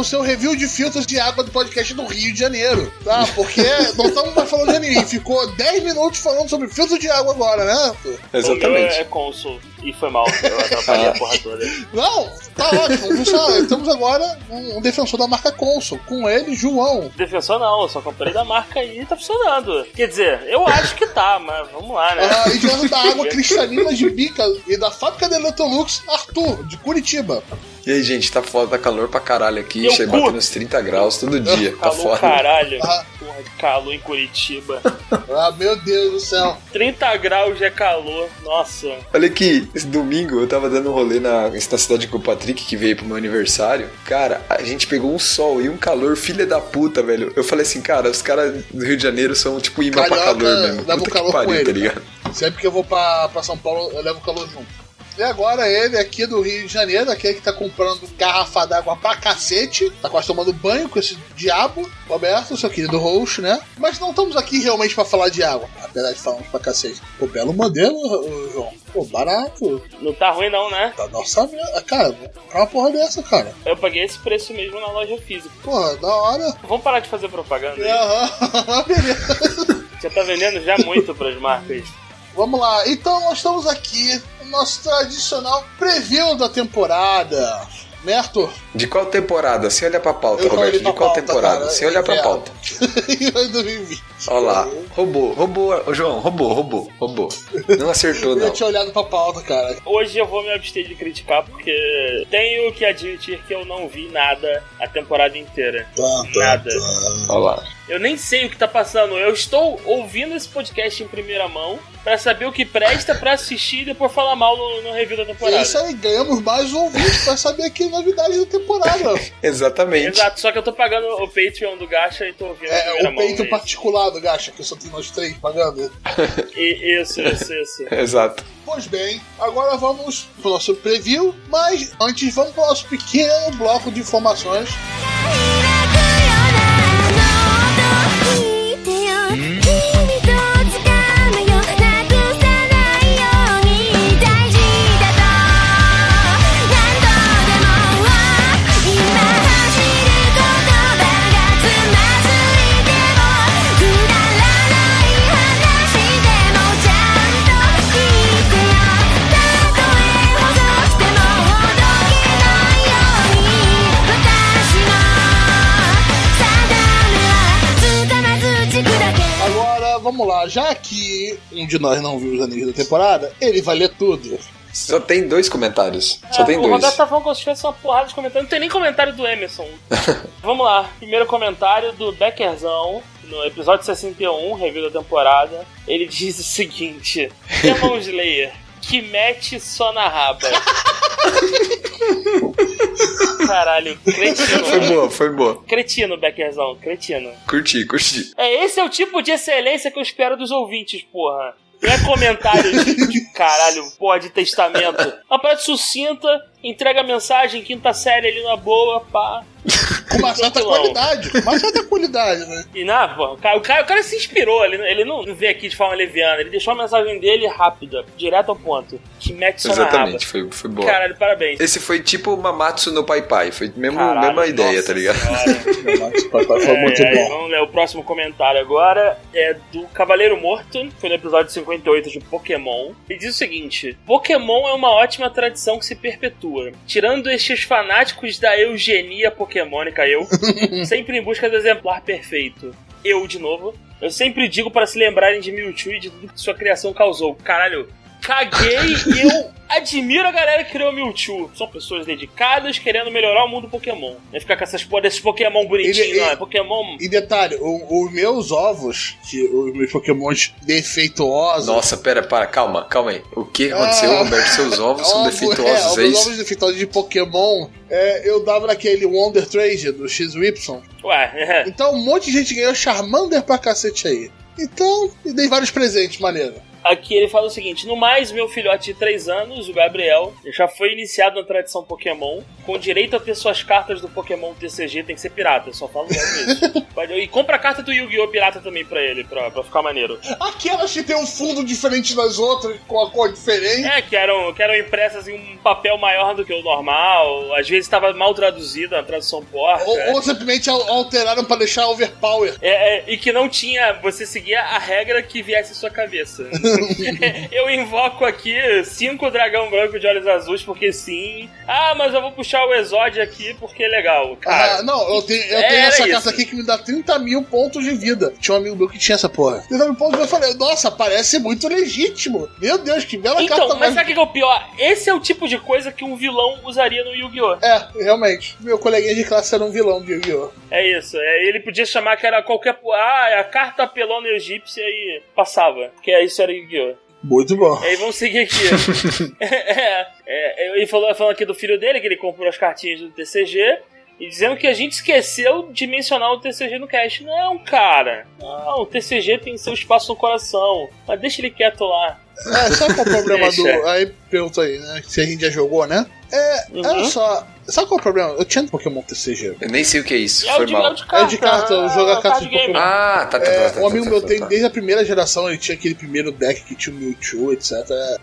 o seu review de filtros de água do podcast do Rio de Janeiro, tá? Porque não estamos mais falando de anime. Ficou 10 minutos falando sobre filtro de água agora, né? Exatamente. é cônsul. E foi mal, eu atrapalhei a porra toda. Não, tá ótimo. Temos agora um, um defensor da marca Consul. Com ele, João. Defensor não, eu só comprei da marca e tá funcionando. Quer dizer, eu acho que tá, mas vamos lá, né? Ah, e diante da água cristalina de bica e da fábrica da Electrolux, Arthur, de Curitiba. E aí, gente, tá foda, tá calor pra caralho aqui. Meu Chega batendo uns 30 graus todo dia. Tá Calor foda. caralho. Ah. Porra calor em Curitiba. Ah, meu Deus do céu. 30 graus é calor. Nossa. Olha aqui, esse domingo eu tava dando um rolê na, na cidade com o Patrick, que veio pro meu aniversário. Cara, a gente pegou um sol e um calor, filha da puta, velho. Eu falei assim, cara, os caras do Rio de Janeiro são tipo imã pra calor mesmo. leva o calor que com pariu, ele, tá ligado? Sempre que eu vou pra, pra São Paulo, eu levo o calor junto. E agora ele aqui do Rio de Janeiro, aquele que tá comprando garrafa d'água pra cacete, tá quase tomando banho com esse diabo, Roberto, seu querido host, né? Mas não estamos aqui realmente pra falar de água, apesar de falarmos pra cacete. Pô, belo modelo, João. Pô, barato. Não tá ruim não, né? Tá nossa Cara, é uma porra dessa, cara. Eu paguei esse preço mesmo na loja física. Porra, da hora. Vamos parar de fazer propaganda aí. Aham, beleza. Já tá vendendo já muito pras marcas. Vamos lá, então nós estamos aqui nosso tradicional preview da temporada. Né? De qual temporada? Sem olhar pra pauta, Eu Roberto. De qual pauta, temporada? cara. Sem olhar pra É. pauta. em 2020. Olha lá. Roubou, roubou. Ô, João, roubou, roubou, roubou. Não acertou, Eu não. tinha olhado pra pauta, cara. Hoje eu vou me abster de criticar porque tenho que admitir que eu não vi nada a temporada inteira. Nada. Olha lá. Eu nem sei o que tá passando. Eu estou ouvindo esse podcast em primeira mão pra saber o que presta pra assistir e depois falar mal no, no review da É temporada. isso aí, ganhamos mais um ouvinte pra saber aqui novidades da temporada. Exatamente. Exato, só que eu tô pagando o Patreon do Gacha e tô ouvindo É, primeira o é particular do Gacha, que só tem nós três pagando. isso. E- Isso, isso, isso. Exato. Pois bem, agora vamos pro nosso preview, mas antes vamos pro nosso pequeno bloco de informações. Vamos lá, já que um de nós não viu os animes da temporada, ele vai ler tudo. Só tem dois comentários. Só É, tem o dois. Roberto tá falando como se tivesse uma porrada de comentários. Não tem nem comentário do Emerson. Vamos lá. Primeiro comentário do Beckerzão. No episódio 61, review da temporada. Ele diz o seguinte: Demon Slayer, que mete só na raba. Caralho, cretino. Foi boa, foi boa. Cretino, Beckerzão, cretino. Curti, curti. É, esse é o tipo de excelência que eu espero dos ouvintes, porra. Não é comentário de, de caralho, porra, de testamento. Uma parada sucinta, entrega a mensagem, quinta série ali na boa, pá. Com uma certa qualidade. Com uma certa qualidade, né? E na, pô, o cara, o cara, o cara se inspirou, ele, ele não veio aqui de forma leviana, ele deixou a mensagem dele rápida, direto ao ponto. Que mete só na Exatamente, foi, foi boa. Caralho, parabéns. Esse foi tipo Mamatsu no Pai Pai. Foi mesmo, Caralho, mesma ideia, tá ligado? senhora. Foi muito É, é, bom. Vamos ler o próximo comentário agora. É do Cavaleiro Morto, foi no episódio 58 de Pokémon. Ele diz o seguinte: Pokémon é uma ótima tradição que se perpetua. Tirando estes fanáticos da eugenia pokémônica, eu, sempre em busca do exemplar perfeito. Eu, de novo. Eu sempre digo para se lembrarem de Mewtwo e de tudo que sua criação causou. Caralho, caguei e eu admiro a galera que criou Mewtwo. São pessoas dedicadas querendo melhorar o mundo Pokémon. Não é ficar com essas porra desses Pokémon bonitinhos, não. É Pokémon. E detalhe, o- os meus ovos, que os meus pokémons defeituosos. Nossa, pera, para, calma, calma aí. O que aconteceu, Ah. Roberto? Seus ovos são Ovo- defeituosos, é, é os isso? ovos defeituosos de Pokémon, é, eu dava naquele Wonder Trade do XY. Ué, Então um monte de gente ganhou Charmander pra cacete aí. Então, e dei vários presentes, maneiro. Aqui ele fala o seguinte: No mais, meu filhote de 3 anos, o Gabriel, já foi iniciado na tradição Pokémon, com direito a ter suas cartas do Pokémon TCG, tem que ser pirata, só falo isso. E compra a carta do Yu-Gi-Oh! pirata também pra ele, pra, pra ficar maneiro. Aquelas que tem um fundo diferente das outras, com a cor diferente. É, que eram, que eram impressas em um papel maior do que o normal, às vezes estava mal traduzida, a tradução porca. Ou, ou simplesmente al- alteraram pra deixar overpower. É, é, e que não tinha. Você seguia a regra que viesse em sua cabeça. eu invoco aqui cinco dragão branco de olhos azuis porque sim. Ah, mas eu vou puxar o Exódio aqui porque é legal. Cara, ah, não, eu tenho, eu era tenho essa carta aqui que me dá 30 mil pontos de vida. Tinha um amigo meu que tinha essa porra. 30 mil pontos de vida. Eu falei, nossa, parece muito legítimo. Meu Deus, que bela então, carta mas mais. sabe o que é o pior? Esse é o tipo de coisa que um vilão usaria no Yu-Gi-Oh! É, realmente. Meu coleguinha de classe era um vilão de Yu-Gi-Oh! É isso. É, ele podia chamar que era qualquer. Ah, é a carta pelona egípcia e passava. Que é isso era Yu-Gi-Oh! Muito bom. E aí vamos seguir aqui. é, é, ele falou, falando aqui do filho dele, que ele comprou as cartinhas do TCG. E dizendo que a gente esqueceu de mencionar o TCG no cast. Não, cara. Não, o TCG tem seu espaço no coração. Mas deixa ele quieto lá. É, sabe qual é o problema do. Deixa. Aí pergunta aí, né? Se a gente já jogou, né? É, Uhum. olha só. Sabe qual é o problema? Eu tinha Pokémon TCG. Eu nem sei o que é isso, É foi de, mal. é de carta. É de carta, eu jogo a é o carta de. Pokémon. Ah, tá, tá, É, tá, tá. um amigo tá, meu tá, tem tá. desde a primeira geração, ele tinha aquele primeiro deck que tinha o Mewtwo, etc.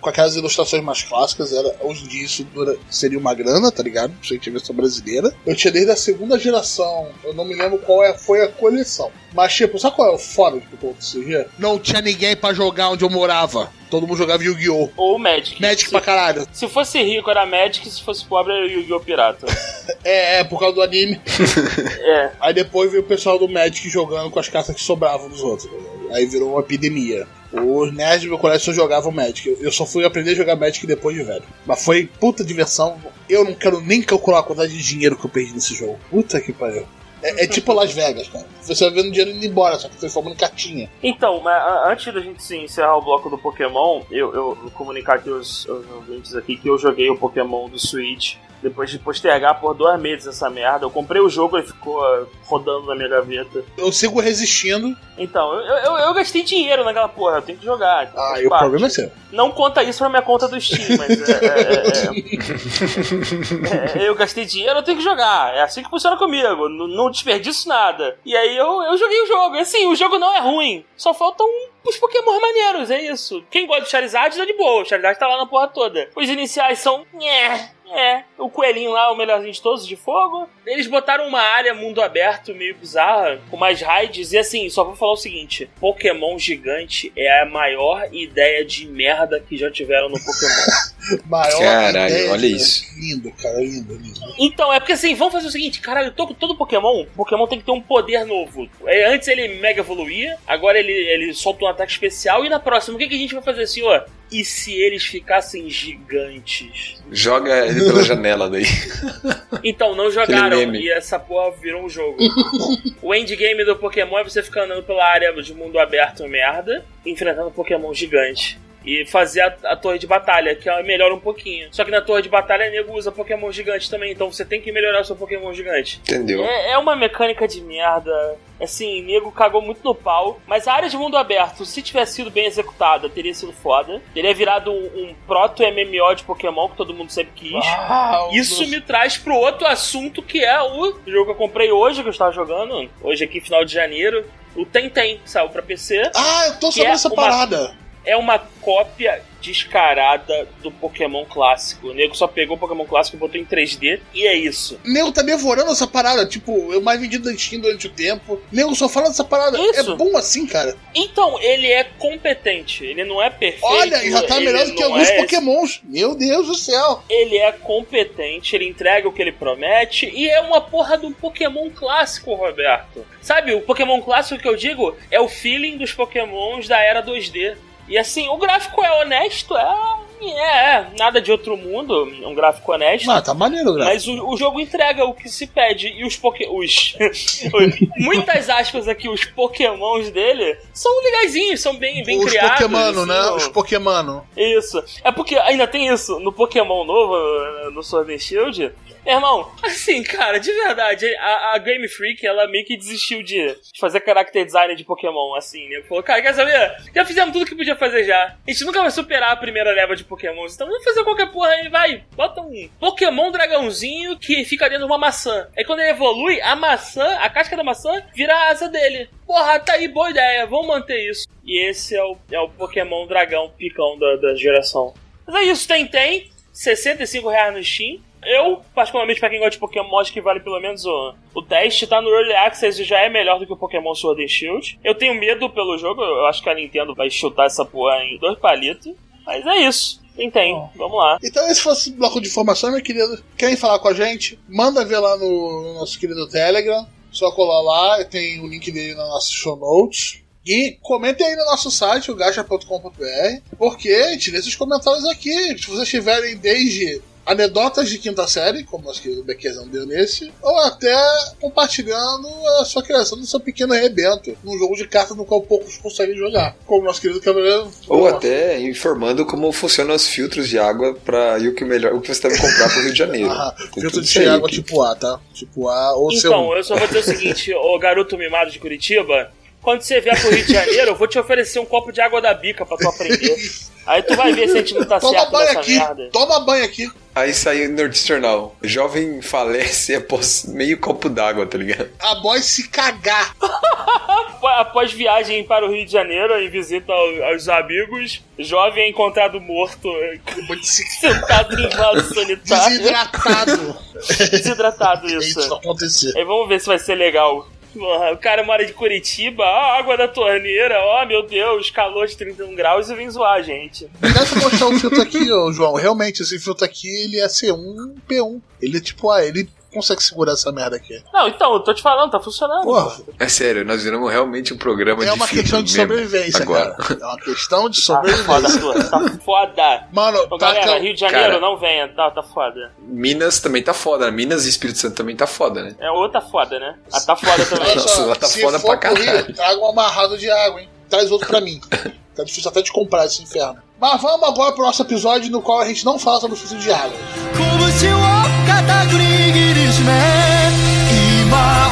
Com aquelas ilustrações mais clássicas, era, hoje em dia isso dura- seria uma grana, tá ligado? Se a gente versão brasileira. Eu tinha desde a segunda geração, eu não me lembro qual é, foi a coleção. Mas, tipo, sabe qual é o fora de Pokémon TCG? Não tinha ninguém pra jogar onde eu morava. Todo mundo jogava Yu-Gi-Oh! Ou Magic. Magic se, pra caralho. se fosse rico era Magic, se fosse pobre era Yu-Gi-Oh! Pirata. É, é, por causa do anime. é. Aí depois veio o pessoal do Magic jogando com as cartas que sobravam dos outros. Aí virou uma epidemia. Os nerds do meu colégio só jogavam Magic. Eu- Eu só fui aprender a jogar Magic depois de velho. Mas foi puta diversão. Eu não quero nem calcular a quantidade de dinheiro que eu perdi nesse jogo. Puta que pariu. É, é tipo Las Vegas, cara. Você vai vendo dinheiro indo embora, só que foi formando cartinha. Então, antes da gente sim, encerrar o bloco do Pokémon, eu, eu vou comunicar aqui os, os ouvintes aqui que eu joguei o Pokémon do Switch depois de postergar por dois meses essa merda. Eu comprei o jogo e ficou ah, rodando na minha gaveta. Eu sigo resistindo. Então, eu, eu, eu gastei dinheiro naquela porra, eu tenho que jogar. então Ah, e o problema é seu. Não conta isso pra minha conta do Steam, mas é, é, é, é, eu gastei dinheiro, eu tenho que jogar. É assim que funciona comigo. N- não desperdiço nada. E aí eu, eu joguei o jogo. E assim, o jogo não é ruim. Só faltam os Pokémon maneiros, é isso. Quem gosta de Charizard tá de boa. O Charizard tá lá na porra toda. Os iniciais são. nhé, É, o coelhinho lá, o melhorzinho de todos, de fogo. Eles botaram uma área mundo aberto meio bizarra, com mais raids. E assim, só vou falar o seguinte: Pokémon gigante é a maior ideia de merda que já tiveram no Pokémon. Maior Caralho, ideia, olha cara. isso. Lindo, cara, lindo, lindo. então, é porque assim, vamos fazer o seguinte: caralho, todo, todo Pokémon, Pokémon tem que ter um poder novo. É, Antes ele mega evoluía, agora ele, ele solta um ataque especial. E na próxima, o que, que a gente vai fazer, senhor? E se eles ficassem gigantes? Joga ele pela janela daí. Então, não jogaram e essa porra virou um jogo. o endgame do Pokémon é você ficar andando pela área de mundo aberto merda, enfrentando Pokémon gigante. E fazer a, a torre de batalha, que ela melhora um pouquinho. Só que na torre de batalha, nego usa Pokémon gigante também, então você tem que melhorar o seu Pokémon gigante. Entendeu? É, é uma mecânica de merda. Assim, nego cagou muito no pau. Mas a área de mundo aberto, se tivesse sido bem executada, teria sido foda. Teria virado um, um proto-MMO de Pokémon que todo mundo sempre quis. Ah, Isso me traz pro outro assunto que é o jogo que eu comprei hoje, que eu estava jogando, hoje aqui, final de janeiro. O Tentem, que saiu pra PC. Ah, eu tô sobre é essa uma- parada. É uma cópia descarada do Pokémon clássico. O nego só pegou o Pokémon clássico e botou em 3D, e é isso. Nego tá devorando essa parada, tipo, eu mais vendido da Steam durante o tempo. Nego só fala dessa parada. Isso. É bom assim, cara. Então, ele é competente, ele não é perfeito. Olha, já tá melhor do que alguns é- pokémons. Meu Deus do céu. Ele é competente, ele entrega o que ele promete e é uma porra do Pokémon clássico, Roberto. Sabe, o Pokémon clássico que eu digo é o feeling dos Pokémons da era 2D. E assim, o gráfico é honesto, é. É, é nada de outro mundo, um gráfico honesto. Ah, tá maneiro, né? Mas o, o jogo entrega o que se pede. E os Poké. Os. muitas aspas aqui, os Pokémons dele são legaisinhos, são bem, bem Os criados. Pokémon, né? assim, Os ó. Pokémon. Isso. É porque ainda tem isso no Pokémon novo, no Sword and Shield. Irmão, assim, cara, de verdade, a, a Game Freak, ela meio que desistiu de fazer character design de Pokémon, assim, né? Falou, cara, quer saber? Já fizemos tudo que podia fazer já. A gente nunca vai superar a primeira leva de Pokémons, então vamos fazer qualquer porra aí, vai. Bota um Pokémon dragãozinho que fica dentro de uma maçã. Aí quando ele evolui, a maçã, a casca da maçã, vira a asa dele. Porra, tá aí, boa ideia, vamos manter isso. E esse é o, é o Pokémon dragão picão da, da geração. Mas é isso, tem, tem. 65 reais no Steam. Eu, particularmente, pra quem gosta de Pokémon, acho que vale pelo menos o, o teste. Tá no Early Access e já é melhor do que o Pokémon Sword and Shield. Eu tenho medo pelo jogo, eu acho que a Nintendo vai chutar essa porra em dois palitos. Mas é isso. Tem. Vamos lá. Então, esse fosse o bloco de informação, meu querido. Querem falar com a gente? Manda ver lá no, no nosso querido Telegram. Só colar lá, tem o link dele na nossa show notes. E comentem aí no nosso site, o gacha.com.br, porque a gente lê esses comentários aqui. Se vocês tiverem desde anedotas de quinta série, como nosso querido Bequezão deu nesse, ou até compartilhando a sua criação do seu pequeno rebento num jogo de cartas no qual poucos conseguem jogar. Como nosso querido Cavaleiro. Ou até informando como funcionam os filtros de água para e o que melhor, o que você deve comprar pro Rio de Janeiro. Ah, filtro de água que- tipo A, tá? Tipo A ou Então, seu. eu só vou dizer o seguinte, ô garoto mimado de Curitiba, quando você vier pro Rio de Janeiro, eu vou te oferecer um copo de água da bica pra tu aprender. Aí tu vai ver se a gente não tá Toma certo banho nessa aqui, merda. toma banho aqui. Aí saiu no Jornal. Jovem falece após meio copo d'água, tá ligado? A boy se cagar. Após viagem para o Rio de Janeiro, em visita ao- aos amigos, jovem é encontrado morto, sentado em vaso sanitário. desidratado. Desidratado, É isso. isso não acontecer. Aí vamos ver se vai ser legal. Porra, o cara mora de Curitiba, ah, água da torneira, ó meu Deus, calor de 31 graus e vem zoar a gente. Pra mostrar o filtro aqui, João. Realmente, esse filtro aqui, ele é C1 P1. Ele é tipo A, ele consegue segurar essa merda aqui. Não, então, eu tô te falando, tá funcionando. Porra. pô. É sério, nós viramos realmente um programa É de uma filtro questão de mesmo, sobrevivência, agora. cara. É uma questão de Tá foda, sobrevivência. Arthur, tá foda. Mano, Ô, tá galera, Rio de Janeiro, Cara. não venha, tá, tá foda. Minas também tá foda, né? Minas e Espírito Santo também tá foda, né? É outra foda, né? Ah, tá foda também. Nossa, lá tá se foda for pra pro Rio, caralho. traga um amarrado de água, hein? Traz outro pra mim. Tá difícil até de comprar esse inferno. Mas vamos agora pro nosso episódio no qual a gente não fala sobre o filtro de água. 拳を固く握りしめ今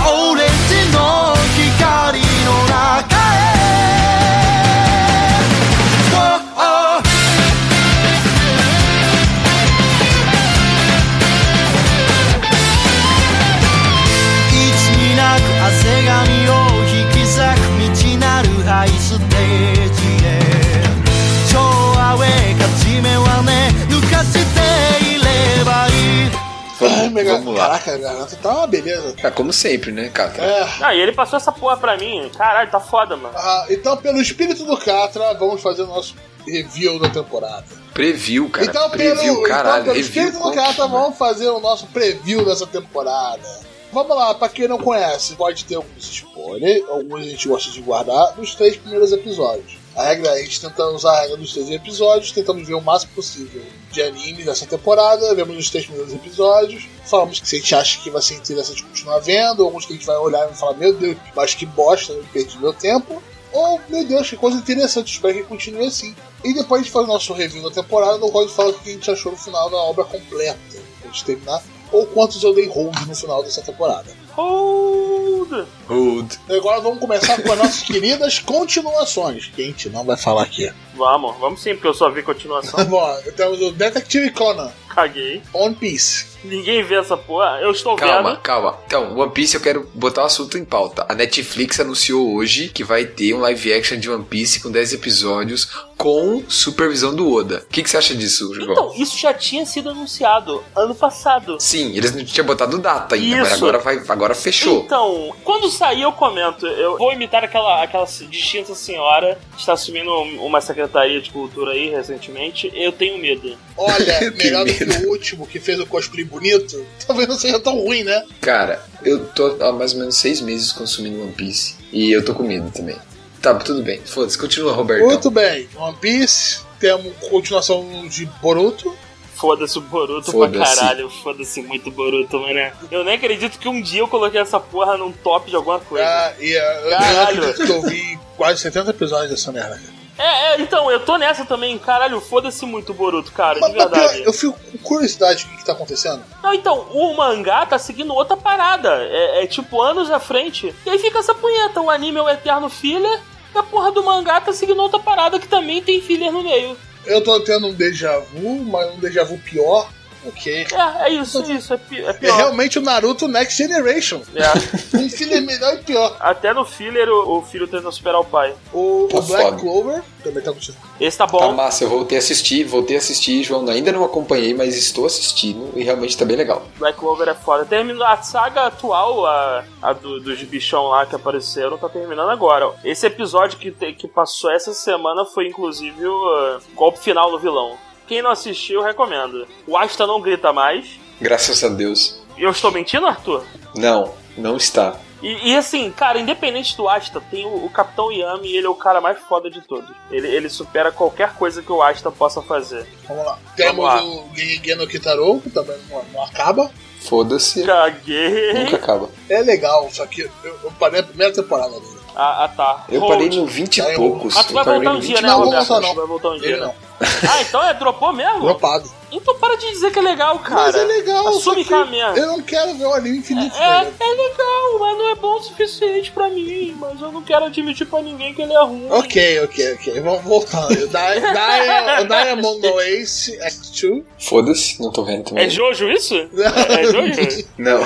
Vamos, minha gar- vamos lá. Caraca, a garganta tá uma beleza. Ah, como sempre, né, Catra? É. Ah, e ele passou essa porra pra mim. Caralho, tá foda, mano. Ah, então, pelo espírito do Catra, vamos fazer o nosso review da temporada. Preview, cara. então, preview, pelo, caralho. então, pelo review, espírito do Catra, vamos fazer o nosso preview dessa temporada. Vamos lá, pra quem não conhece, pode ter alguns spoilers, alguns a gente gosta de guardar, dos três primeiros episódios. A regra, a gente tenta usar a regra dos três episódios, tentamos ver o máximo possível de anime dessa temporada, vemos os três primeiros episódios, falamos que se a gente acha que vai ser interessante continuar vendo, alguns que a gente vai olhar e falar, meu Deus, mas que bosta, eu perdi meu tempo, ou, meu Deus, que coisa interessante, espero que continue assim. E depois a gente faz o nosso review da temporada, no qual a gente fala o que a gente achou no final da obra completa, pra gente terminar, ou quantos eu dei hold no final dessa temporada. Hold! Hold. E agora vamos começar com as nossas queridas continuações, que a gente não vai falar aqui. Vamos, vamos sim, porque eu só vi continuação. Bom, temos o Detective Conan, Caguei. One Piece. Ninguém vê essa porra. Eu estou Calma, vendo. calma. Então, One Piece eu quero botar o assunto em pauta. A Netflix anunciou hoje que vai ter um live action de One Piece com 10 episódios com supervisão do Oda. O que, que você acha disso, João? Então, isso já tinha sido anunciado ano passado. Sim, eles não tinham botado data ainda, mas Isso. agora, vai, agora fechou. Então, quando sair eu comento. Eu vou imitar aquela, aquela distinta senhora que está assumindo uma secretaria de cultura aí recentemente. Eu tenho medo. Olha, melhor do que medo. O último que fez o cosplay bonito, talvez não seja tão ruim, né? Cara, eu tô há mais ou menos seis meses consumindo One Piece. E eu tô com medo também. Tá, tudo bem. Foda-se, continua, Roberto. Muito bem, One Piece, temos continuação de Boruto. Foda-se o Boruto pra Foda-se. caralho. Foda-se muito Boruto, mano. Eu nem acredito que um dia eu coloquei essa porra num top de alguma coisa. Ah, e ah, eu Caralho. acredito que eu vi quase 70 episódios dessa merda. É, é, então, eu tô nessa também. Caralho, foda-se muito o Boruto, cara, Mas, de pior, verdade. eu fico com curiosidade do que, que tá acontecendo. Não, então, o mangá tá seguindo outra parada. É, é tipo anos à frente. E aí fica essa punheta. O anime é o eterno filler. E a porra do mangá tá seguindo outra parada que também tem filler no meio. Eu tô tendo um déjà vu, mas um déjà vu pior. Ok. É, é isso, é isso. É, pi- é É pior. realmente o Naruto Next Generation. É. Um filho melhor e pior. Até no filler o, o filho tenta superar o pai. O, Tá o Black foda. Clover também tá continuando. Esse tá Tá bom. massa, eu voltei a assistir, voltei a assistir, João. Ainda não acompanhei, mas estou assistindo e realmente tá bem legal. Black Clover é foda. Terminou a saga atual, a, a do- dos bichão lá que apareceram, tá terminando agora. Esse episódio que, te- que passou essa semana foi inclusive o uh, golpe final no vilão. Quem não assistiu, recomendo. O Asta não grita mais. Graças a Deus. Eu estou mentindo, Arthur? Não, não está. E, e assim, cara, independente do Asta, tem o, o Capitão Yami e ele é o cara mais foda de todos. Ele, ele supera qualquer coisa que o Asta possa fazer. Vamos lá. Temos lá. o Gengeki no Kitaro, que também não, não acaba. Foda-se, Caguei. nunca acaba. É legal, só que eu, eu parei a primeira temporada dele. Ah, ah, tá. Eu Hold. parei no 20 Tá, e eu- poucos. Ah, tu vai voltar um dia, 20. né, Não, vou Roberto? voltar, Tu não. vai voltar um dia, Ele né? não. Ah, então é, dropou mesmo? Dropado. Então para de dizer que é legal, cara. Mas é legal, Assume que é eu não quero ver o anime infinito. É, velho. é legal, mas não é bom o suficiente pra mim. Mas eu não quero admitir pra ninguém que ele é ruim. Ok, ok, ok. Vamos o Diamond no Ace Act 2. Foda-se, não tô vendo também. É Jojo isso? É, é Jojo? Não.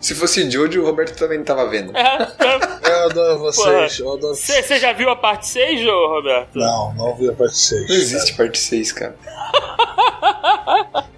Se fosse Jojo, o Roberto também não tava vendo. É. Eu adoro vocês. Eu adoro Você já viu a parte 6, ô, Roberto? Não, não vi a parte 6. Não existe parte 6, cara.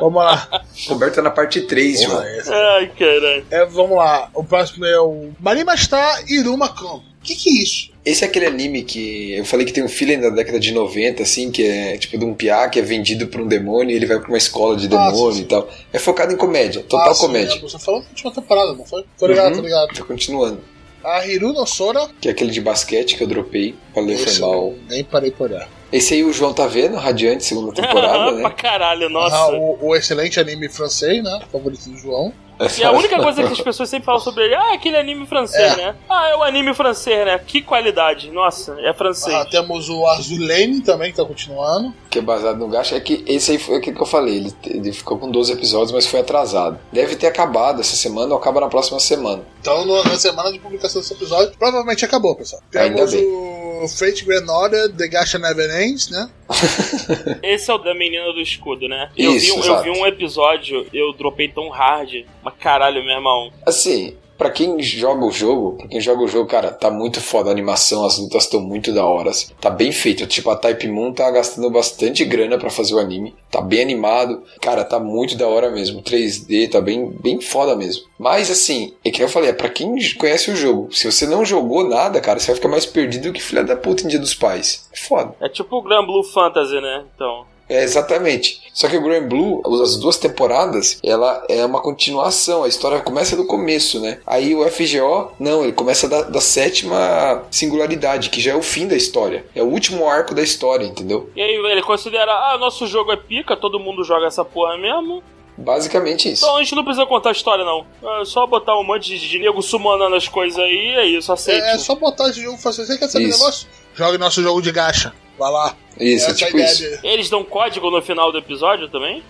Vamos lá. Roberto tá na parte 3, João. Ai, caralho. É, vamos lá. O próximo é o Marimasta Iruma Kan. O que, que é isso? Esse é aquele anime que eu falei que tem um feeling da década de 90, assim, que é tipo de um piá que é vendido pra um demônio e ele vai pra uma escola de Ah, demônio sim, sim. e tal. É focado em comédia, total Ah, sim, comédia. é, Você falou na última temporada, não foi? Tô ligado, Uhum. tô ligado. Tá continuando. A Hiru no Sora. Que é aquele de basquete que eu dropei. Valeu, foi mal. nem parei por olhar. Esse aí o João tá vendo, Radiante, segunda temporada, pra né? caralho, nossa. Ah, o, o excelente anime francês, né? Favorito do João. E a única coisa que as pessoas sempre falam sobre ele, ah, aquele anime francês, É. né? Ah, é o anime francês, né? Que qualidade. Nossa, é francês. Ah, temos o Azulane também, que tá continuando. que é baseado no gacha, é que esse aí foi aquilo que eu falei, ele, ele ficou com 12 episódios, mas foi atrasado. Deve ter acabado essa semana ou acaba na próxima semana. Então, na semana de publicação desse episódio, provavelmente acabou, pessoal. Ainda Temos bem. o Fate Grand Order, The Gacha Never Ends, né? Esse é o da menina do escudo, né? Eu, Isso, vi, um- eu vi um episódio, eu dropei tão hard. Mas caralho, meu irmão. Assim, pra quem joga o jogo, pra quem joga o jogo, cara, tá muito foda a animação, as lutas estão muito da hora. assim. Tá bem feito. Tipo, a Type Moon tá gastando bastante grana pra fazer o anime. Tá bem animado. Cara, tá muito da hora mesmo. 3D, tá bem, bem foda mesmo. Mas assim, é que eu falei, é pra quem conhece o jogo. Se você não jogou nada, cara, você vai ficar mais perdido que filha da puta em Dia dos Pais. É foda. É tipo o Grand Blue Fantasy, né? Então. É, exatamente. Só que o Grand Blue, as duas temporadas, ela é uma continuação. A história começa do começo, né? Aí o FGO, não, ele começa da, da sétima singularidade, que já é o fim da história. É o último arco da história, entendeu? E aí ele considera, ah, nosso jogo é pica, todo mundo joga essa porra mesmo. Basicamente isso. Então a gente não precisa contar a história, não. É só botar um monte de, de nego sumonando as coisas aí, é isso, aceite. É, é só botar esse jogo e falar assim, você quer saber Isso. o negócio? Jogue nosso jogo de gacha. Vai lá. Isso, é é tipo isso. dele. Eles dão código no final do episódio também?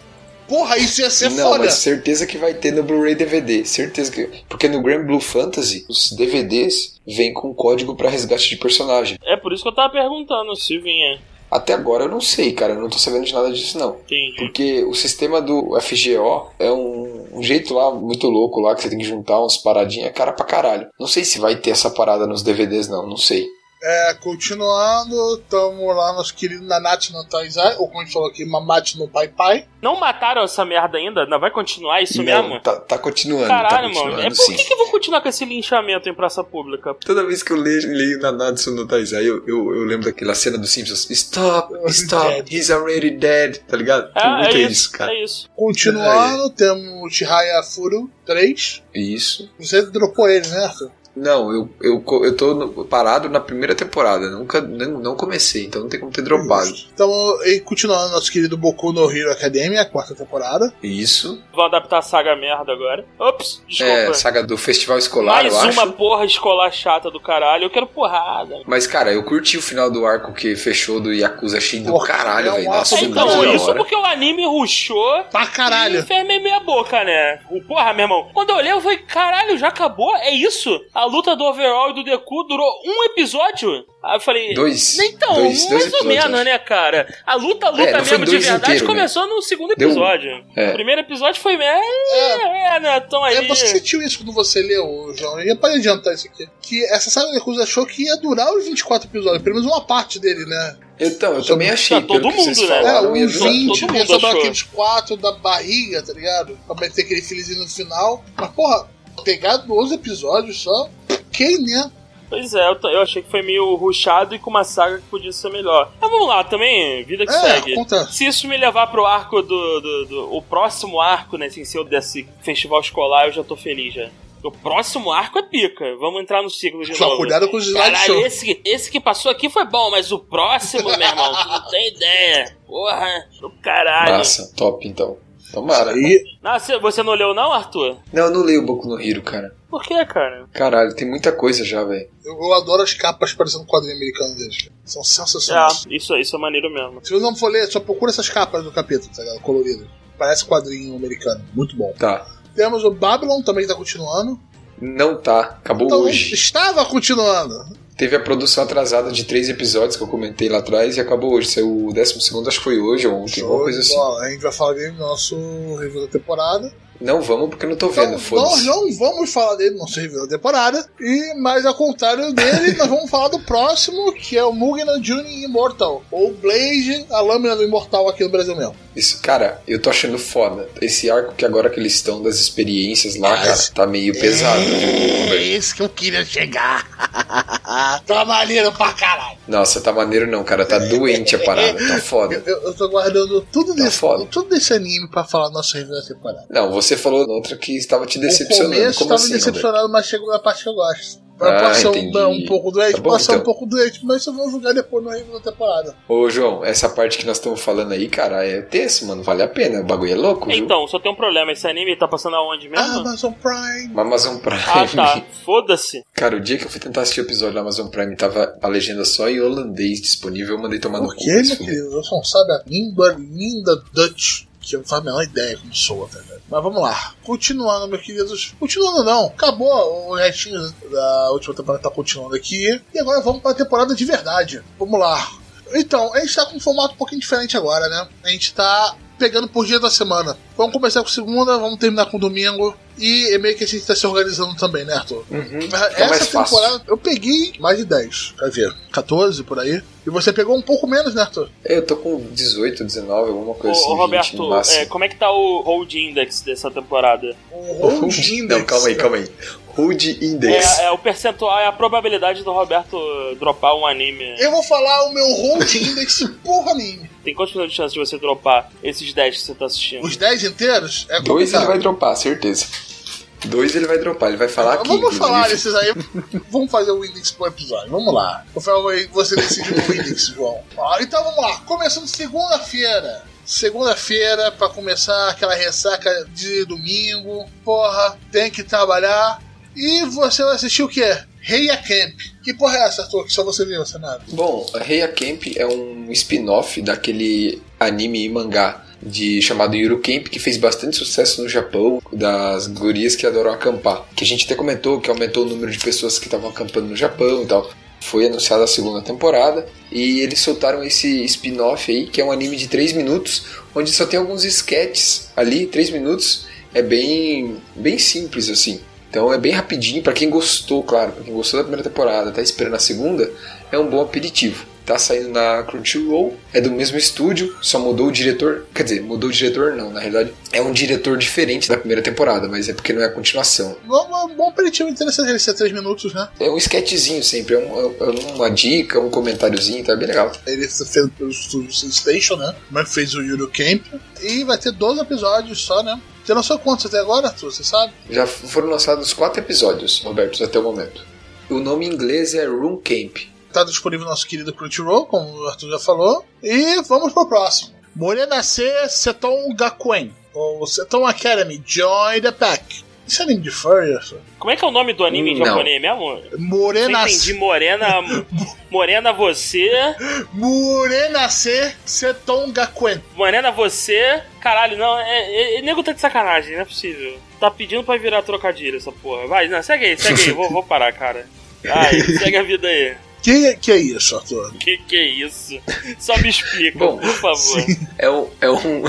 Porra, isso ia ser Não, foda. mas certeza que vai ter no Blu-ray DVD. Certeza que. Porque no Grand Blue Fantasy, os DVDs vêm com código pra resgate de personagem. É por isso que eu tava perguntando se vinha. Até agora eu não sei, cara. Eu não tô sabendo de nada disso, não. Entendi. Porque o sistema do FGO é um, um jeito lá muito louco lá que você tem que juntar uns paradinhas, cara pra caralho. Não sei se vai ter essa parada nos DVDs, não, não sei. É, continuando, tamo lá nosso querido Nanatsu no Taizai, ou como a gente falou aqui, Mamate no Pai Pai. Não mataram essa merda ainda? Ainda vai continuar isso não, mesmo? tá, tá continuando, Caralho, tá mano. continuando, É por sim. que, que vão continuar com esse linchamento em praça pública? Toda vez que eu leio, leio Nanatsu no Taizai, eu, eu, eu lembro daquela cena dos Simpsons. Stop, stop, Dead. he's already dead, tá ligado? É, Tem muito é isso, isso, cara. é isso. Continuando, temos Chihaya Furu 3. Isso. Você dropou ele, né, Arthur? Não, eu, eu, eu tô no- parado na primeira temporada. Nunca não, não comecei, então não tem como ter dropado. Então, e continuando nosso querido Boku no Hero Academia, a quarta temporada. Isso. Vão adaptar a saga merda agora. Ops, desculpa. É, saga do festival escolar, Mais eu uma acho. porra escolar chata do caralho. Eu quero porrada. Mas, cara, eu curti o final do arco que fechou do Yakuza achei do Porra, caralho, é velho. Nossa, muito então, isso hora. porque o anime ruxou Pra e caralho. fez meio meia boca, né? O porra, meu irmão. Quando eu olhei, eu falei, caralho, já acabou? É isso? A luta do overall e do Deku durou um episódio? Aí eu falei. Dois. Então, dois, dois mais ou episódios, menos, né, cara? A luta, a luta É, não foi mesmo de dois verdade inteiro, né? começou no segundo Deu um. episódio. É. O primeiro episódio foi meio. É, é, né? Tão aí. É, você sentiu isso quando você leu, João? E para adiantar isso aqui. Que essa saga de Yakuza achou que ia durar os 24 episódios, pelo menos uma parte dele, né? Então, eu também achei, Tá, todo vocês mundo, né? É, falaram, ia uns durar. 20, todo ia sobrar aqueles 4 da barriga, tá ligado? Pra meter aquele filizinho no final. Mas, porra, pegar 12 episódios só, quem, né? Pois é, eu, eu achei que foi meio ruchado e com uma saga que podia ser melhor. Mas vamos lá, também, vida que É, segue. conta. Se isso me levar pro arco do, do, do- O próximo arco, né, sem ser desse festival escolar, eu já tô feliz já. O próximo arco é pica. Vamos entrar no ciclo de Só novo. cuidado com os slide Caralho, show. esse, esse que passou aqui foi bom, mas o próximo, meu irmão, tu não tem ideia. Porra, do caralho. Massa, top então. Tomara. Aí, Ah, você- não leu não, Arthur? Não, eu não leio o Boku no Hero, cara. Por que, cara? Caralho, tem muita coisa já, velho. eu, eu adoro as capas parecendo quadrinho americano deles. São Ah, sensacionais. isso, isso é maneiro mesmo. Se você não for ler, só procura essas capas do capítulo, tá ligado? Coloridas. Parece quadrinho americano. Muito bom. Tá. Temos o Babylon também que tá continuando. Não tá. Acabou Então, hoje. estava continuando. Teve a produção atrasada de três episódios que eu comentei lá atrás e acabou hoje. Saiu o décimo segundo, acho que foi hoje ou ontem, alguma coisa assim. Bom, a gente vai falar dele no nosso review da temporada. Não vamos porque não tô Então, vendo, nós foda-se. não vamos falar dele no nosso review da temporada. E, mas ao contrário dele, nós vamos falar do próximo, que é o Mugen Juni Immortal. Ou Blade, a lâmina do Imortal aqui no Brasil mesmo. Isso, cara, eu tô achando foda. Esse arco que agora que eles estão das experiências lá, Ah, cara, tá meio pesado. É esse que eu queria chegar. tá maneiro pra caralho. Nossa, tá maneiro não, cara. Tá doente a parada. Tá foda. eu, eu tô guardando tudo Tá desse, foda. tudo desse anime pra falar no nosso review da temporada. Não, você falou na outra que estava te O decepcionando. começo Como tava assim, me decepcionando, mas chegou na parte que eu gosto. Ah, Pode ser um, um pouco doente, Tá bom, pode ser um então. pouco doente, mas isso vamos julgar depois no review da temporada. Ô, João, essa parte que nós estamos falando aí, cara, é tenso, mano. Vale a pena. O bagulho é louco, viu? Então, só tem um problema. Esse anime tá passando aonde mesmo? Amazon Prime. O Amazon Prime. Ah, tá. Foda-se. Cara, o dia que eu fui tentar assistir o episódio do Amazon Prime tava a legenda só em holandês disponível, eu mandei tomar no Por cu. que, mas meu querido? Você não sabe a língua linda Dutch, que eu não faço a menor ideia como soa, tá ligado? Mas vamos lá. Continuando, meus queridos. Continuando não. Acabou o restinho da última temporada, tá continuando aqui. E agora vamos pra temporada de verdade. Vamos lá. Então, a gente tá com um formato um pouquinho diferente agora, né? A gente tá pegando por dia da semana. Vamos começar com segunda, vamos terminar com domingo. E é meio que a gente tá se organizando também, né, Arthur? Uhum, Essa mais fácil. temporada eu peguei mais de 10, quer ver? 14 por aí. E você pegou um pouco menos, né, Arthur? Eu tô com 18, 19, alguma Ô, coisa assim. ô, 20 Roberto, é, como é que tá o Hold Index dessa temporada? O Hold Hold- Index. Não, calma aí, calma aí. Hold Index. É, é o percentual, é a probabilidade do Roberto dropar um anime. Eu vou falar o meu Hold Index por anime. Tem quantos minutos de chance de você dropar esses 10 que você tá assistindo? Os 10 inteiros é Dois ele vai dropar, certeza. Dois ele vai dropar, ele vai falar aqui. Vamos inclusive. falar desses aí. Vamos fazer o index por episódio. Vamos lá. Eu falo aí, você decide o index, João. Ó, então vamos lá. Começando segunda-feira. Segunda-feira, pra começar aquela ressaca de domingo. Porra, tem que trabalhar. E você vai assistir o quê? Reia Camp. Que porra é essa, Arthur? Que só você viu, nada. Bom, Heia Camp é um spin-off daquele anime e mangá de chamado Yuru Camp que fez bastante sucesso no Japão, das gurias que adoram acampar. Que a gente até comentou que aumentou o número de pessoas que estavam acampando no Japão e tal. Foi anunciada a segunda temporada e eles soltaram esse spin-off aí, que é um anime de 3 minutos, onde só tem alguns sketches ali, 3 minutos. É bem, bem simples assim. Então é bem rapidinho, pra quem gostou, claro, pra quem gostou da primeira temporada, tá esperando a segunda, é um bom aperitivo. Tá saindo na Crunchyroll, é do mesmo estúdio, só mudou o diretor. Quer dizer, mudou o diretor não, na realidade é um diretor diferente da primeira temporada, mas é porque não é a continuação. Um bom aperitivo interessante ele ser 3 minutos, né? É um sketchzinho sempre, é, um- é uma dica, um comentáriozinho, tá bem legal. Ele foi feito pelo estúdio Station, né? Mas fez o Yuru Camp. E vai ter 12 episódios só, né? Já lançou quantos até agora, Arthur? Você sabe? Já foram lançados quatro episódios, Roberto, até o momento. O nome em inglês é Room Camp. Tá disponível no nosso querido Crunchyroll, como o Arthur já falou. E vamos pro próximo. Morena C Seton Gakuen. Ou Seton Academy, Join the Pack. Isso é anime de furry, Arthur? Como é que é o nome do anime em Não. japonês mesmo? Morena Não entendi. Morena. Morena você. Morena C Seton Gakuen. Morena você. Caralho, não. É, é, é, nego tá de sacanagem, não é possível. Tá pedindo pra virar trocadilho essa porra. Vai, não, segue aí, segue aí. vou, vou parar, cara. Vai, segue a vida aí. Que, que é isso, Arthur? Que que é isso? Só me explica, Bom, por favor. É um. É um,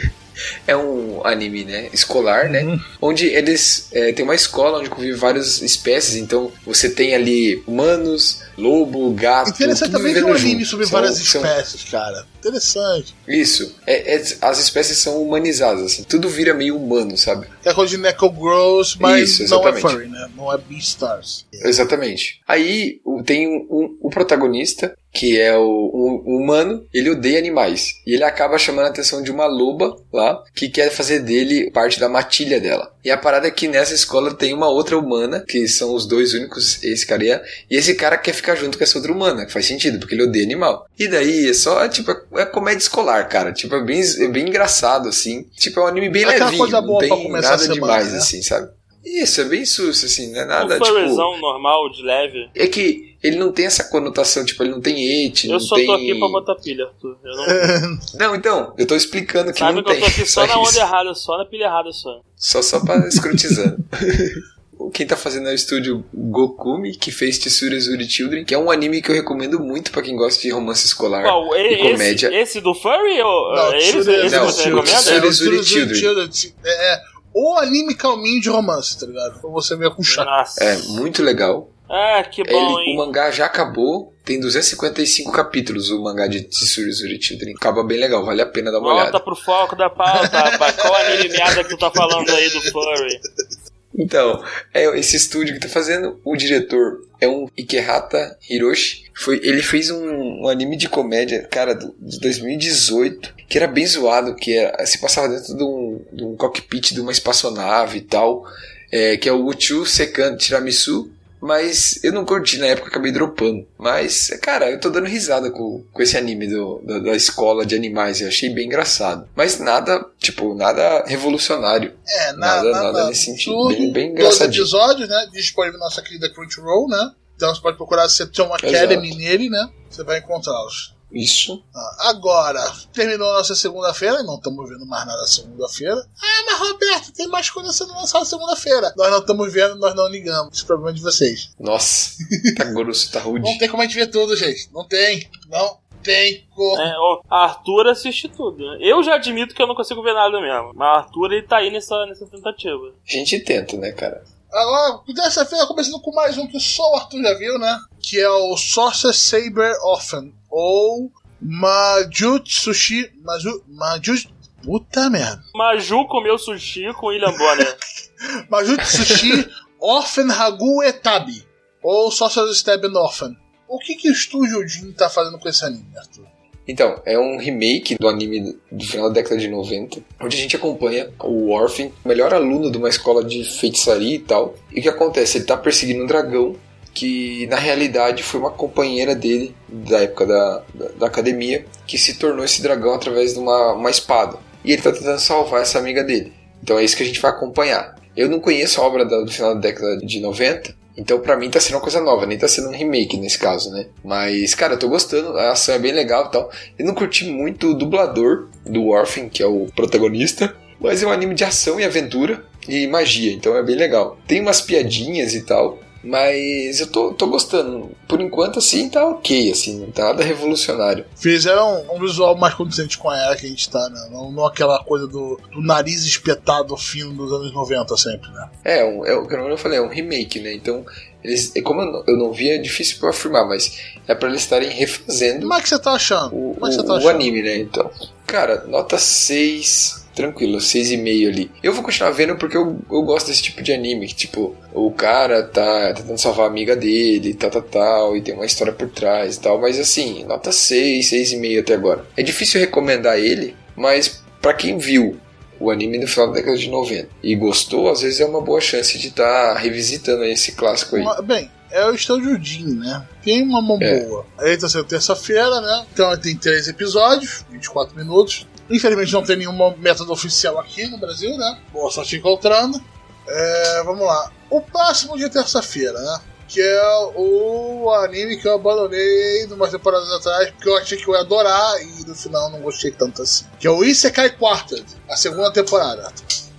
é um anime, né? Escolar, né? Uhum. Onde eles. É, tem uma escola onde convive várias espécies. Então você tem ali humanos, lobo, gato. Interessante tudo também que um anime junto. sobre São- várias são- espécies, cara. Interessante. Isso. É- é- as espécies são humanizadas, assim. Tudo vira meio humano, sabe? É coisa de Neko Gross, mas Isso, não é furry, né? Não é Beastars. Exatamente. Aí tem um, um- o protagonista, que é o, o humano, ele odeia animais. E ele acaba chamando a atenção de uma loba lá, que quer fazer dele parte da matilha dela. E a parada é que nessa escola tem uma outra humana, que são os dois únicos, esse cara e e esse cara quer ficar junto com essa outra humana, que faz sentido, porque ele odeia animal. E daí é só, tipo, é, é comédia escolar, cara. Tipo, é bem, é bem engraçado, assim. Tipo, é um anime bem Aquela levinho, coisa não boa tem pra começar a nada semana, demais, né? assim, sabe? Isso, é bem susto, assim, não é nada, um tipo... normal, de leve. É que ele não tem essa conotação, tipo, ele não tem et, Eu não só tem... tô aqui pra botar pilha, Arthur. Eu não... Não, então, eu tô explicando que Sabe não que eu tem. tô aqui só na isso. onda errada, só na pilha errada só. Só, só pra escrotizando. Quem tá fazendo é o estúdio Gokumi, que fez Tsuru Zuri Children, que é um anime que eu recomendo muito pra quem gosta de romance escolar Qual? e E- comédia. Esse, esse do Furry? Ou, Não, esse, Tsuru- esse não, você Tsuru- recomenda? É, Zuri Tsuru Children. Children. É, é o anime calminho de romance, tá ligado? Pra você ver com. Nossa. É, muito legal. Ah, que bom, Ele, o mangá já acabou, tem 255 capítulos o mangá de Tsuru Zuri Children. Acaba bem legal, vale a pena dar uma Volta olhada. pro foco da pauta, rapaz. Qual anime merda que tu tá falando aí do Furry? Então, é esse estúdio que tá fazendo, o diretor é um Ikehata Hiroshi. Foi, ele fez um, um anime de comédia, cara, do- de 2018, que era bem zoado, que era, se passava dentro de um, de um cockpit de uma espaçonave e tal, é, que é o Uchu Sekan Tiramisu. Mas eu não curti na época, acabei dropando. Mas, cara, eu tô dando risada com, com esse anime do, da, da escola de animais. Eu achei bem engraçado. Mas nada, tipo, nada revolucionário. É, Nada- nada, nada nesse sentido. Tudo, Bem- bem dois engraçadinho. episódios, né? Disponível na nossa querida Crunchyroll, né? Então você pode procurar Seton Academy Exato. nele, né? Você vai encontrá-los. Isso. Ah, Agora, terminou a nossa segunda-feira, não estamos vendo mais nada segunda-feira. Ah, mas Roberto, tem mais coisa sendo lançada segunda-feira. Nós não estamos vendo, nós não ligamos. Esse problema é de vocês. Nossa, tá grosso, tá rude. Não tem como a gente ver tudo, gente. Não tem. Não tem como. É, o Arthur assiste tudo. né? Eu já admito que eu não consigo ver nada mesmo. Mas o Arthur ele tá aí nessa, nessa tentativa. A gente tenta, né, cara? Agora, dessa feira, começando com mais um que só o Arthur já viu, né? Que é o Sorcerer Saber Orphan. Ou Majutsushi. Maju, Majut. Puta merda. Maju comeu sushi com William Bonner. Majutsushi Orphan Hagu Etabi. Ou Sorcerer Stab Orphan. O que, que o Estúdio Jin tá fazendo com esse anime, Arthur? Então, é um remake do anime do final da década de 90, onde a gente acompanha o Orphan, melhor aluno de uma escola de feitiçaria e tal. E o que acontece? Ele tá perseguindo um dragão que na realidade foi uma companheira dele da época da, da, da academia que se tornou esse dragão através de uma, uma espada. E ele tá tentando salvar essa amiga dele. Então é isso que a gente vai acompanhar. Eu não conheço a obra do final da década de 90, então pra mim tá sendo uma coisa nova, nem tá sendo um remake nesse caso, né? Mas, cara, eu tô gostando, a ação é bem legal e tal. Eu não curti muito o dublador do Orphan, que é o protagonista, mas é um anime de ação e aventura e magia, então é bem legal. Tem umas piadinhas e tal, mas eu tô, tô gostando. Por enquanto, assim, tá ok, assim, não tá nada revolucionário. Fizeram um visual mais condizente com a era que a gente tá, né? Não, não aquela coisa do, do nariz espetado fino dos anos 90 sempre, né? É, um, é o que eu falei, é um remake, né? Então, eles, é como eu não, eu não vi, é difícil pra eu afirmar, mas é pra eles estarem refazendo Como é que você tá achando? o, o- tá o achando? anime, né? Então, cara, nota 6, tranquilo, 6,5 ali. Eu vou continuar vendo porque eu, eu gosto desse tipo de anime, que tipo, o cara tá tentando salvar a amiga dele, tal, tal, tal, e tem uma história por trás e tal, mas assim, nota 6, 6,5 até agora. É difícil recomendar ele, mas pra quem viu o anime no final da década de 90 e gostou, às vezes é uma boa chance de estar revisitando esse clássico aí. Bem, é o Estúdio Jin, né? Tem uma mão É. boa. Aí tá sendo terça-feira, né? Então tem três episódios, 24 minutos. Infelizmente não tem nenhuma método oficial aqui no Brasil, né? Boa sorte encontrando. É, vamos lá. O próximo é terça-feira, né? Que é o anime que eu abandonei umas temporadas atrás, porque eu achei que eu ia adorar e no final não gostei tanto assim. Que é o Isekai Quartet, a segunda temporada.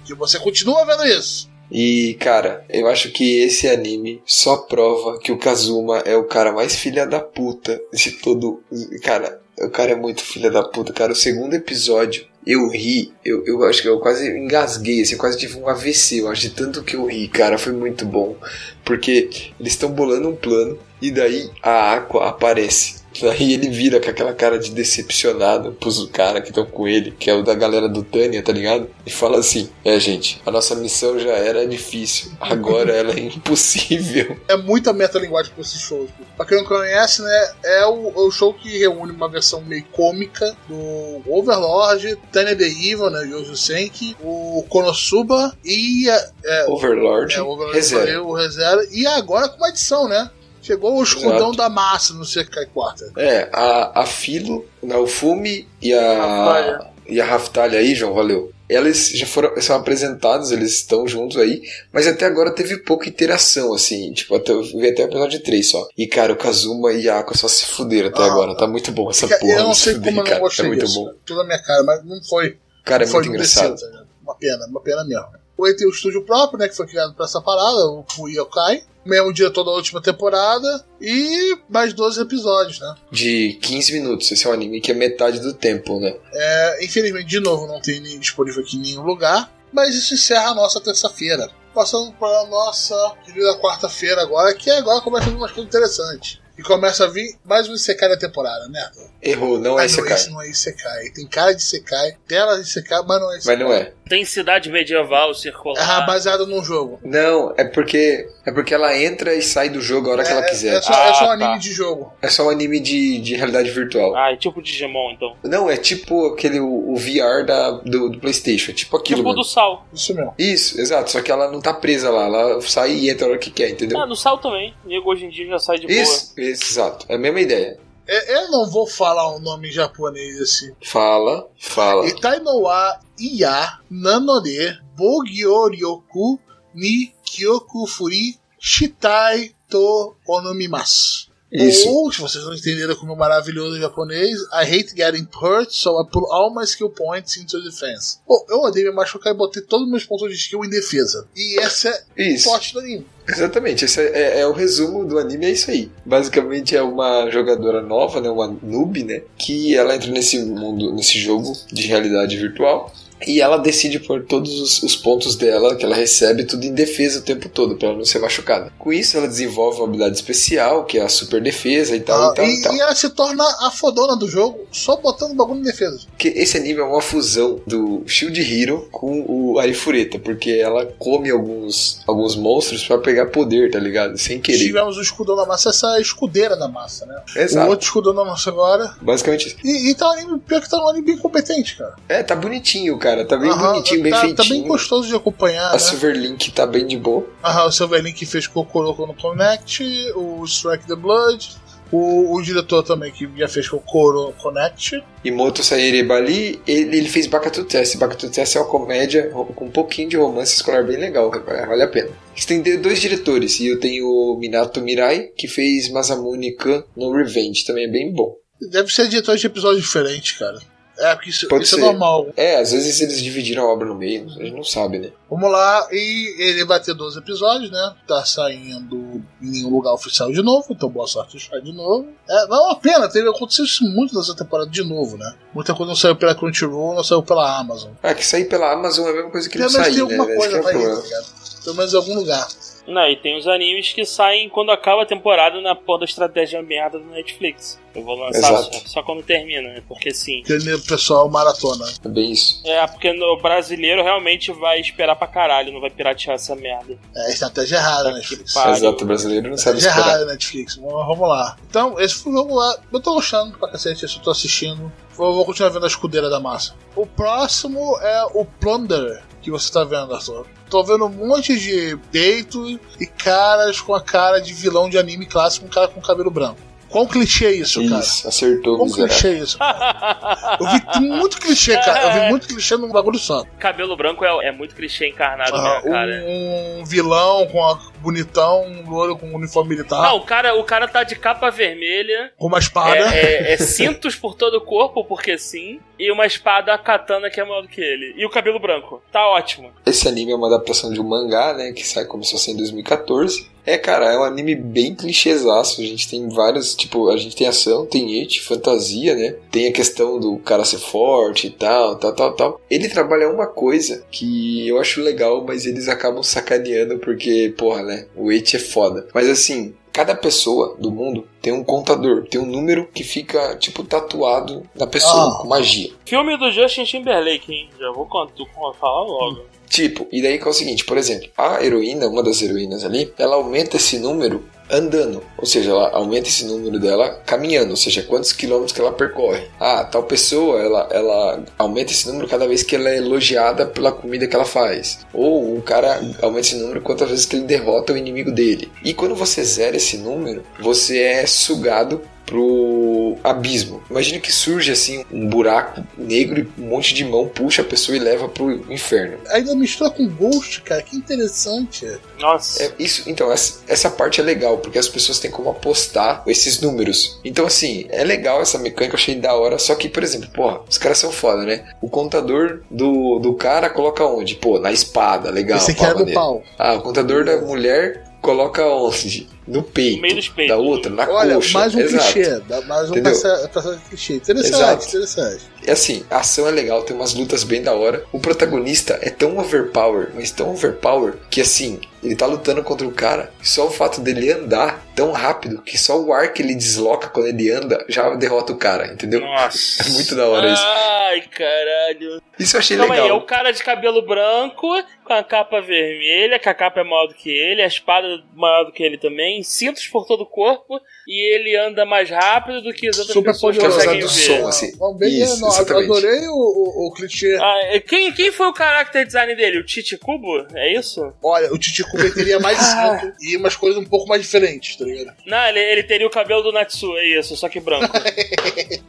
Que você continua vendo isso. E, cara, eu acho que esse anime só prova que o Kazuma é o cara mais filha da puta de todo. Cara, o cara é muito filha da puta, cara. O segundo episódio, eu ri, eu, eu acho que eu quase engasguei, assim, quase tive um AVC, eu acho, de tanto que eu ri, cara, foi muito bom. Porque eles estão bolando um plano e daí a Aqua aparece. Daí ele vira com aquela cara de decepcionado pros caras que estão com ele, que é o da galera do Tânia, tá ligado? E fala assim: É, gente, a nossa missão já era difícil, agora ela é impossível. é muita metalinguagem pra esses shows. Pra quem não conhece, né, é o, é o show que reúne uma versão meio cômica do Overlord, Tanya the Evil, né, Yojo Senki, o Konosuba e a- é, Overlord, é, o Overlord reserva. falei, o Reserva, e agora com uma edição, né? Chegou o escudão Exato. da massa no Sekai Quarta. É, a, a Filo, né, o Fumi e a. Raftalha. E a Raftalha aí, João, valeu. Elas já foram são apresentados, eles estão juntos aí, mas até agora teve pouca interação, assim, tipo, até, eu vi até o episódio 3 só. E, cara, o Kazuma e a Aqua só se fuderam até Ah. agora, tá muito bom essa Cara, porra. eu não se sei fuder, como eu não cara, gostei É muito disso. bom. Tudo na minha cara, mas não foi. Cara, é foi muito no engraçado. desceu, tá? Uma pena, uma pena mesmo. O tem o estúdio próprio, né, que foi criado pra essa parada, o o Yokai. Mesmo diretor da última temporada. E mais 12 episódios, né? De 15 minutos, esse é um anime que é metade do tempo, né? É, infelizmente, de novo, não tem nem disponível aqui em nenhum lugar. Mas isso encerra a nossa terça-feira. Passando para a nossa querida quarta-feira agora, que agora começa a vir umas coisas interessantes. E começa a vir mais um Isekai da temporada, né? Errou, não é Ah, esse não, esse não é Isekai. Tem cara de Isekai, tela de Isekai, mas não é Isekai. Mas não é. Tem cidade medieval É circular. baseado num jogo. Não, é porque é porque ela entra e sai do jogo a hora que ela É- quiser. É, só, é só um Ah, anime tá. de jogo. É só um anime de, de realidade virtual. Ah, é tipo Digimon, então. Não, é tipo aquele o, o VR da, do, do PlayStation. É tipo aquilo. Tipo mano. do Sal. Isso mesmo. Isso, exato. Só que ela não tá presa lá. Ela sai e entra a hora que quer, entendeu? Ah, no Sal também. Nego hoje em dia já sai de Isso, isso, exato. É a mesma ideia. É, eu não vou falar o nome japonês assim. Fala, fala. Itai no wa iya nanore bogyoryoku ni kyoku furi shitai to onomimasu. Isso. Ou, se vocês não entenderam como é maravilhoso o japonês, I hate getting hurt, so I put all my skill points into defense. Pô, eu odeio me machucar e botei todos os meus pontos de skill em defesa. E essa é Isso. forte do anime. Exatamente, esse é, é- é o resumo do anime, é isso aí. Basicamente é uma jogadora nova, né, uma noob, né, que ela entra nesse mundo, nesse jogo de realidade virtual e ela decide pôr todos os, os pontos dela que ela recebe tudo em defesa o tempo todo para ela não ser machucada. Com isso ela desenvolve uma habilidade especial que é a super defesa e tal Ah, e tal e, e, tal. e ela se torna a fodona do jogo só botando bagulho em defesa. Porque esse anime é uma fusão do Shield Hero com o Arifureta, porque ela come alguns alguns monstros para pegar poder, tá ligado? Sem querer. Tivemos o escudão da massa, essa é a escudeira da massa, né? Exato. O outro escudão da massa agora. Basicamente isso. E, e tá um anime, pior que tá um anime bem competente, cara. É, tá bonitinho, cara. Tá bem Aham, bonitinho, bem tá, feitinho. Tá bem gostoso de acompanhar, A né? Silverlink tá bem de boa. Aham, o Silverlink fez Kokoroko no Connect, o Strike the Blood, o, o diretor também que já fez Kokoro Connect. E Moto Saire Bali, ele, ele fez Bakatu Test. Bakatu Test é uma comédia com um pouquinho de romance escolar bem legal, vale a pena. De- dois diretores, e eu tenho o Minato Mirai, que fez Masamune Kan no Revenge, também é bem bom. Deve ser diretor de episódios diferentes, cara. É, porque isso, Pode isso é ser. normal. É, às vezes eles dividiram a obra no meio, a gente não sabe, né? Vamos lá, e ele vai ter 12 episódios, né? Tá saindo em nenhum lugar oficial de novo, então boa sorte de de novo. É, não é uma pena, teve acontecido isso muito nessa temporada de novo, né? Muita coisa não saiu pela Crunchyroll, não saiu pela Amazon. Ah, que sair pela Amazon é a mesma coisa que não menos sair, tem né? alguma Esse que coisa é ir, tá ligado? Pelo menos em algum lugar. Não, e tem os animes que saem quando acaba a temporada na porra da estratégia merda do Netflix. Eu vou lançar só, só quando termina, né? porque sim. Porque o pessoal maratona. É bem isso. É, porque o brasileiro realmente vai esperar pra caralho, não vai piratear essa merda. É a estratégia errada, Tá Netflix. Exato, o brasileiro não sabe Estratégia esperar. errada, Netflix. Vamos, vamos lá. Então, esse foi o jogo lá. Eu tô gostando pra cacete, esse eu tô assistindo. Vou, vou continuar vendo a escudeira da massa. O próximo é o Plunder, que você tá vendo, Arthur. Tô vendo um monte de deito e caras com a cara de vilão de anime clássico, um cara com cabelo branco. Quão clichê é isso, cara? Isso, acertou, Quão miserável. clichê é isso? cara? Eu vi muito clichê, cara. Eu vi muito clichê num bagulho só. Cabelo branco é, é muito clichê encarnado, Ah, né, cara? um, um vilão com a bonitão, um louro com um uniforme militar, Não, o cara, o cara tá de capa vermelha, com uma espada. é, é- é cintos por todo o corpo, porque sim, e uma espada katana que é maior do que ele. E o cabelo branco. Tá ótimo. Esse anime é uma adaptação de um mangá, né? Que sai, começou a ser em 2014. É, cara, é um anime bem clichêzaço. A gente tem vários, tipo, a gente tem ação, tem it, fantasia, né? Tem a questão do cara ser forte e tal, tal, tal, tal. Ele trabalha uma coisa que eu acho legal, mas eles acabam sacaneando porque, porra, né? O it é foda. Mas assim, cada pessoa do mundo tem um contador, tem um número que fica, tipo, tatuado na pessoa, Ah. com magia. Filme do Justin Timberlake, hein? Já vou contar, falar logo. Tipo, e daí que é o seguinte, por exemplo, a heroína, uma das heroínas ali, ela aumenta esse número andando, ou seja, ela aumenta esse número dela caminhando, ou seja, quantos quilômetros que ela percorre. Ah, tal pessoa, ela, ela aumenta esse número cada vez que ela é elogiada pela comida que ela faz. Ou o cara aumenta esse número quantas vezes que ele derrota o inimigo dele. E quando você zera esse número, você é sugado pro abismo. Imagina que surge assim um buraco negro e um monte de mão puxa a pessoa e leva pro inferno. Ainda mistura com Ghost, cara. Que interessante. Nossa. É, isso, então, essa, essa parte é legal, porque as pessoas têm como apostar esses números. Então, assim, é legal essa mecânica, eu achei da hora. Só que, por exemplo, porra, os caras são foda, né? O contador do, do cara coloca onde? Pô, na espada, legal. Esse aqui é do pau. Ah, o contador da mulher coloca onde? No peito. No meio dos peitos. Da outra, na Olha, coxa. mais um Exato. clichê. dá Mais um personagem clichê. Interessante, Exato. interessante. É assim, a ação é legal, tem umas lutas bem da hora. O protagonista é tão overpower, mas tão overpower, que assim, ele tá lutando contra o cara, e só o fato dele andar tão rápido, que só o ar que ele desloca quando ele anda já derrota o cara, entendeu? Nossa. É muito da hora isso. Ai, caralho. Isso eu achei Calma aí, é legal. o cara de cabelo branco, com a capa vermelha, que a capa é maior do que ele, a espada é maior do que ele também, cintos por todo o corpo, e ele anda mais rápido do que as outras Super pessoas Por causa conseguem do ver. som, assim. Bom, bem, Isso, não, exatamente. adorei o, o, o clichê. Ah, é, quem, quem foi o character design dele? O Titi Kubo? É isso? Olha, o Titico teria mais e umas coisas um pouco mais diferentes, tá ligado? Não, ele, ele teria o cabelo do Natsu, é isso, só que branco.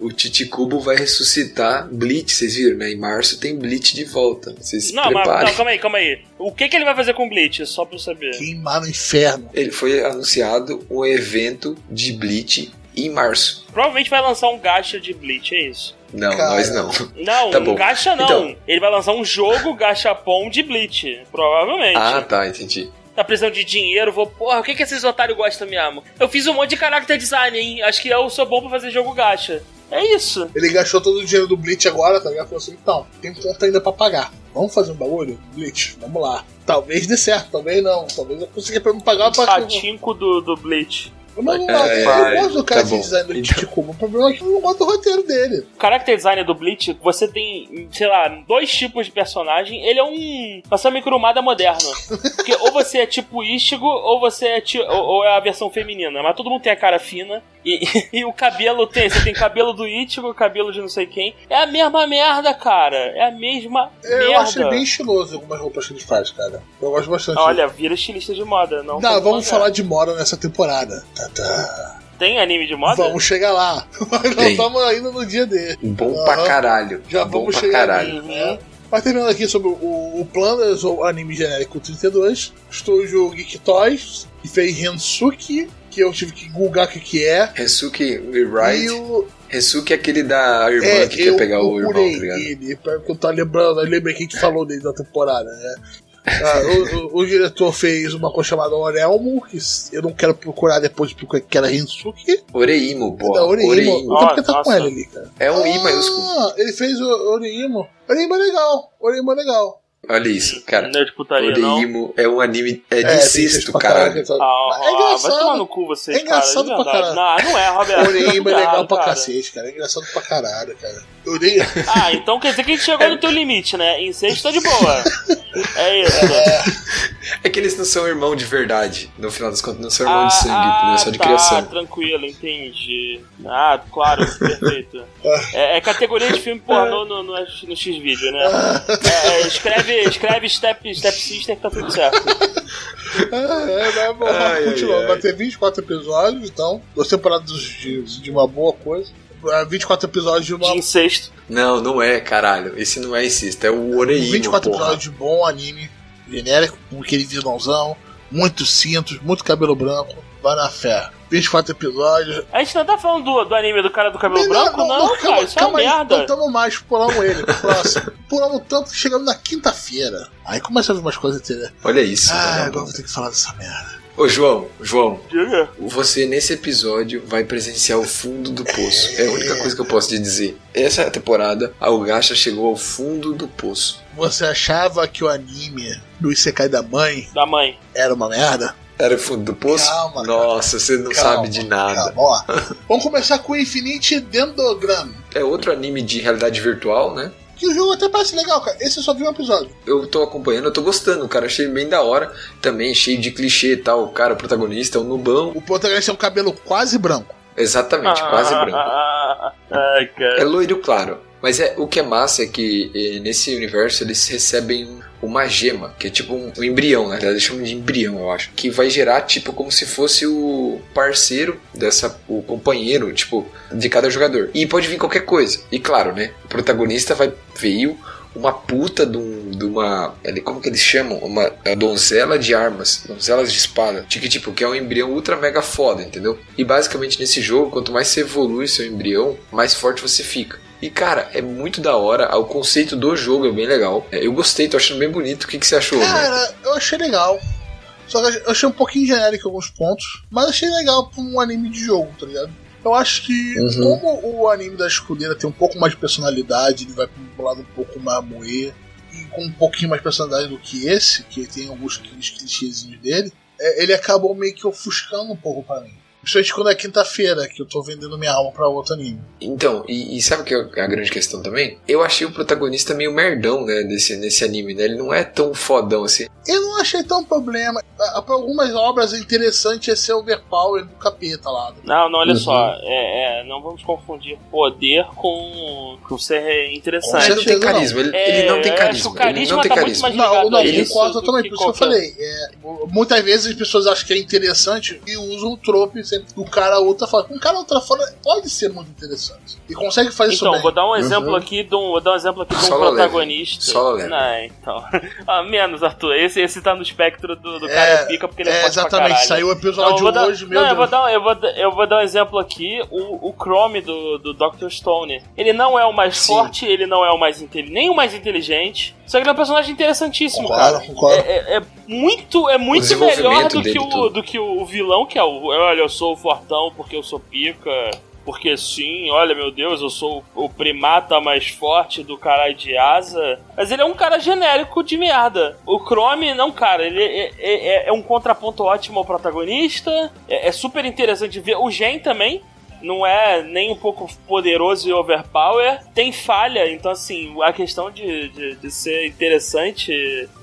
O Titicubo vai ressuscitar Bleach, vocês viram, né? Em março tem Bleach de volta. Vocês se não, mas preparem. não, calma aí, calma aí. O que, que ele vai fazer com o Bleach? Só pra eu saber. Queimar no inferno. Ele foi anunciado um evento de Bleach em março. Provavelmente vai lançar um gacha de Bleach, é isso. Não, Cara. nós não. Não, Tá um bom. gacha não. Então. Ele vai lançar um jogo gachapon de Bleach. Provavelmente. Ah, tá, entendi. Tá precisando de dinheiro, vou. Porra, o que, que esses otários gostam mesmo? Eu fiz um monte de character design, hein? Acho que eu sou bom pra fazer jogo gacha. É isso. Ele gastou todo o dinheiro do Bleach agora, tá ligado? Falou assim, então, tem conta ainda pra pagar. Vamos fazer um bagulho? Bleach, vamos lá. Talvez dê certo, talvez não. Talvez eu consiga pra me pagar pra... Patinco do, do Bleach. Mas não, É, eu gosto do cara tá design do Então. Titico. O problema é que eu não gosto do roteiro dele. O character design do Bleach, você tem, sei lá, dois tipos de personagem. Ele é um. Uma Kurumada moderno. Porque ou você é tipo Ichigo, ou você é ti- ou, ou é a versão feminina. Mas todo mundo tem a cara fina. E, e o cabelo tem. Você tem cabelo do Ichigo, cabelo de não sei quem. É a mesma merda, cara. É a mesma Eu merda. acho ele bem estiloso algumas roupas que ele faz, cara. Eu gosto bastante. Olha, vira estilista de moda, não. Não, vamos falar de moda nessa temporada. Tá, tá. Tem anime de moda? Vamos chegar lá. Mas não Tem. estamos ainda no dia dele. Bom Aham. pra caralho. Já Bom vamos pra chegar caralho. ali, né? Mas terminando aqui sobre o, o Planners, ou anime genérico 32, estúdio Geek Toys, que fez Hensuki, que eu tive que googar o que, que é. Rensuke E Rewrite. o. Rensuke é aquele da irmã É, que quer pegar o irmão, tá ligado? ele, porque eu tô lembrando, eu lembrei que a gente falou dele na temporada, né? Ah, o, o- o diretor fez uma coisa chamada Orelmo, que eu não quero procurar depois porque que era Hensuki. Oreimo, pô. Oreimo. Oreimo. Então porque tá Nossa. com ele ali, cara. É um I maiúsculo. Ah, ele fez o Orimo. Orimo é legal. Orimo é legal. Olha isso, cara. Não é de putaria, não. Oreimo é um anime. É de É, incesto, caralho caralho. tá- Ah, é ah, vai engraçado. tomar no cu vocês, É engraçado cara. de pra caralho. Não, não é, Roberto. Oreimo é legal pra cara. cacete, cara. É engraçado pra caralho, cara. Oreimo. Ah, então quer dizer que a gente chegou no teu limite, né? Incesto tá de boa. É isso. É que eles não são irmão de verdade. No final das contas, não são irmão de sangue, ah, entendeu? Só de tá, criação. tranquilo, entendi. Ah, claro, perfeito. É, é categoria de filme pornô no, no, no X-Video, né? É, é, escreve, escreve Step, Step Sister que tá tudo certo. É, é, vamos lá, Ai, ai, ai. Vai ter 24 episódios, então. Duas temporadas de, de uma boa coisa. Ah, 24 episódios de uma. De incesto. Não, não é, caralho. Esse não é incesto, é o Oreimo, 24 porra. episódios de bom anime genérico, com aquele vilãozão, muitos cintos, muito cabelo branco. Vai na fé. 24 episódios. A gente não tá falando do, do anime do cara do cabelo branco, não, cara. Isso é uma aí, merda. Então tamo mais, pulamos ele próximo. pulamos tanto que chegamos na quinta-feira. Aí começa a ver umas coisas entendeu? Olha isso. Ah, agora vou ter que falar dessa merda. Ô, João, João, Diga. você nesse episódio vai presenciar o fundo do poço. É a única coisa que eu posso te dizer. Essa temporada, a Ugasha chegou ao fundo do poço. Você achava que o anime do Isekai da mãe Da mãe. era uma merda? Era o fundo do poço? Calma, cara. Nossa, você não Calma, sabe de nada. calma, vamos começar com o Infinite Dendrogram. É outro anime de realidade virtual, né? Que o jogo até parece legal, cara. Esse eu só vi um episódio. Eu tô acompanhando, eu tô gostando, cara. Achei bem da hora. Também cheio de clichê e tal. O cara, o protagonista, é um nubão. O protagonista tem um cabelo quase branco. Exatamente, quase branco. Ai. É loiro claro. Mas é, o que é massa é que eh, nesse universo eles recebem um- uma gema, que é tipo um, um embrião, na verdade eles chamam de embrião, eu acho. Que vai gerar tipo como se fosse o parceiro dessa, o companheiro, tipo, de cada jogador. E pode vir qualquer coisa. E claro, né? O protagonista vai veio uma puta de, um- de uma. Como que eles chamam? Uma donzela de armas, donzelas de espada. Que tipo, que é um embrião ultra mega foda, entendeu? E basicamente nesse jogo, quanto mais você evolui seu embrião, mais forte você fica. E cara, é muito da hora, o conceito do jogo é bem legal. É, Eu gostei, tô achando bem bonito. O que, que você achou? né? Cara, eu achei legal. Só que eu achei um pouquinho genérico em alguns pontos. Mas achei legal pra um anime de jogo, tá ligado? Eu acho que, Uhum. como o anime da escudeira tem um pouco mais de personalidade, ele vai um lado um pouco mais moer, e com um pouquinho mais de personalidade do que esse, que tem alguns clichêzinhos dele, é, ele acabou meio que ofuscando um pouco pra mim. Principalmente quando é quinta-feira, que eu tô vendendo minha alma pra outro anime. Então, e, e sabe o que é a grande questão também? Eu achei o protagonista meio merdão, né, desse, nesse anime, né? Ele não é tão fodão assim. Eu não achei tão problema. Pra algumas obras é interessante esse overpower do capeta lá. Não, não, olha Uhum. só. É, é, não vamos confundir poder com, com ser Ele interessante. não tem carisma, ele, É, ele não tem carisma. carisma ele não tem tá carisma. Não, não, a eu isso concordo do totalmente, que por isso que eu falei. É, muitas vezes as pessoas acham que é interessante e usam o trope que o cara ultra fora. Um cara ultra fora pode ser muito interessante. E consegue fazer isso Então, bem. vou dar um exemplo Uhum. aqui de um, vou dar um exemplo aqui de um Solo protagonista. leve. Solo leve. Não, então. Ah, menos, Arthur. Esse, esse tá no espectro do, do É, cara pica porque ele é, É, exatamente. Saiu o episódio vou dar, hoje, meu não, eu vou dar, eu, vou, eu vou dar um exemplo aqui, o, o Chrome do, do Dr. Stone. Ele não é o mais Sim. forte, ele não é o mais inteligente, nem o mais inteligente. Só que ele é um personagem interessantíssimo, Concordo, cara. concordo. É, é- é muito, é muito melhor do que, o, tudo. do que o vilão, que é o. Olha, eu sou o fortão porque eu sou pica. Porque sim, olha meu Deus, eu sou o primata mais forte do caralho de asa. Mas ele é um cara genérico de merda. O Chrome, não, cara, ele é, é- é- é um contraponto ótimo ao protagonista. É, é super interessante ver. O Gen também. Não é nem um pouco poderoso e overpower. Tem falha, então assim, a questão de, de, de ser interessante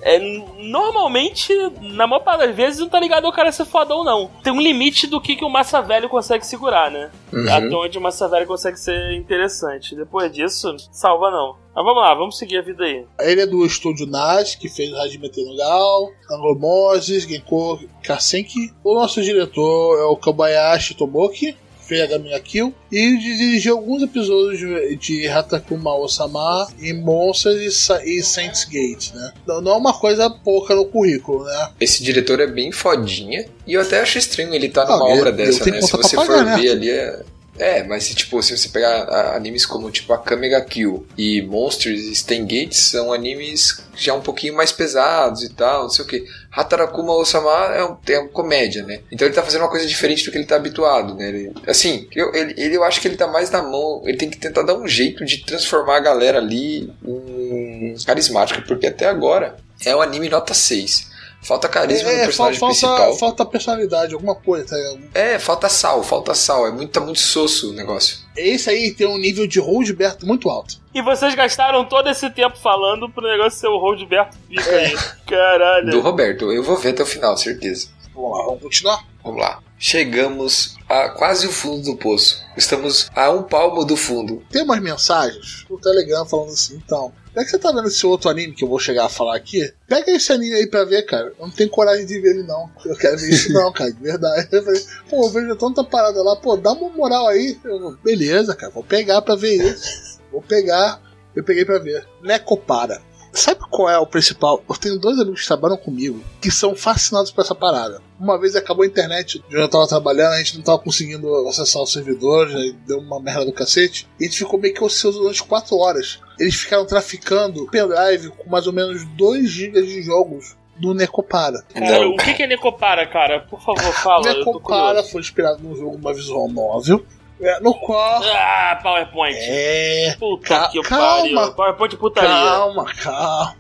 é normalmente, na maior parte das vezes, não tá ligado ao cara ser fodão, não. Tem um limite do que, que o Massa Velho consegue segurar, né? Uhum. Até onde o Massa Velho consegue ser interessante. Depois disso, salva não. Mas vamos lá, vamos seguir a vida aí. Ele é do estúdio Nas, que fez Hajime Tenugal, Anglomoses, Genko Kasenki. O nosso diretor é o Kobayashi Tomoki, fez a Gaminha Kill. E dirigiu alguns episódios de- de Hatakuma Osama e Monsters e, Sa- e Saints Gate, né? Não, não é uma coisa pouca no currículo, né? Esse diretor é bem fodinha. E eu até acho estranho ele estar numa Ah, obra ele dessa, tem né? Se você pra for pagar, né? ver ali, é... É, mas se, tipo, se você pegar animes como tipo a Kamega Kill e Monsters e Stain Gates são animes já um pouquinho mais pesados e tal, não sei o que. Hatarakuma Osama é, um, é uma comédia, né? Então ele tá fazendo uma coisa diferente do que ele tá habituado, né? Ele- assim, eu, ele, ele- eu acho que ele tá mais na mão, ele tem que tentar dar um jeito de transformar a galera ali em carismática, porque até agora é um anime nota 6. Falta carisma no É, personagem falta, principal. falta, personalidade, alguma coisa. Tá? ligado? É, falta sal, falta sal. É muito, tá muito sosso o negócio. Esse aí tem um nível de Roldberto muito alto. E vocês gastaram todo esse tempo falando pro negócio ser o Roldberto Pica É. aí. Caralho. Do Roberto. Eu vou ver até o final, certeza. Vamos lá, vamos continuar? Vamos lá. Chegamos a quase o fundo do poço. Estamos a um palmo do fundo. Tem umas mensagens no Telegram falando assim, então. Já que você tá vendo esse outro anime que eu vou chegar a falar aqui, pega esse anime aí pra ver, cara. Eu não tenho coragem de ver ele, não. Eu quero ver isso, não, cara, de verdade. Eu falei, pô, eu vejo tanta parada lá, pô, dá uma moral aí. Eu, beleza, cara, vou pegar pra ver isso. Vou pegar. Eu peguei pra ver. Necopara. Sabe qual é o principal? Eu tenho dois amigos que trabalham comigo que são fascinados por essa parada. Uma vez acabou a internet, eu já tava trabalhando, a gente não tava conseguindo acessar o servidor, já deu uma merda do cacete. E a gente ficou meio que ocioso durante 4 horas. Eles ficaram traficando pendrive com mais ou menos 2 GB de jogos do Necopara. Cara, o que é Necopara, cara? Por favor, fala. Necopara foi inspirado num jogo, uma visual novel, é, no qual. Ah, PowerPoint. É. Puta que calma. pariu. PowerPoint putaria. Calma, calma.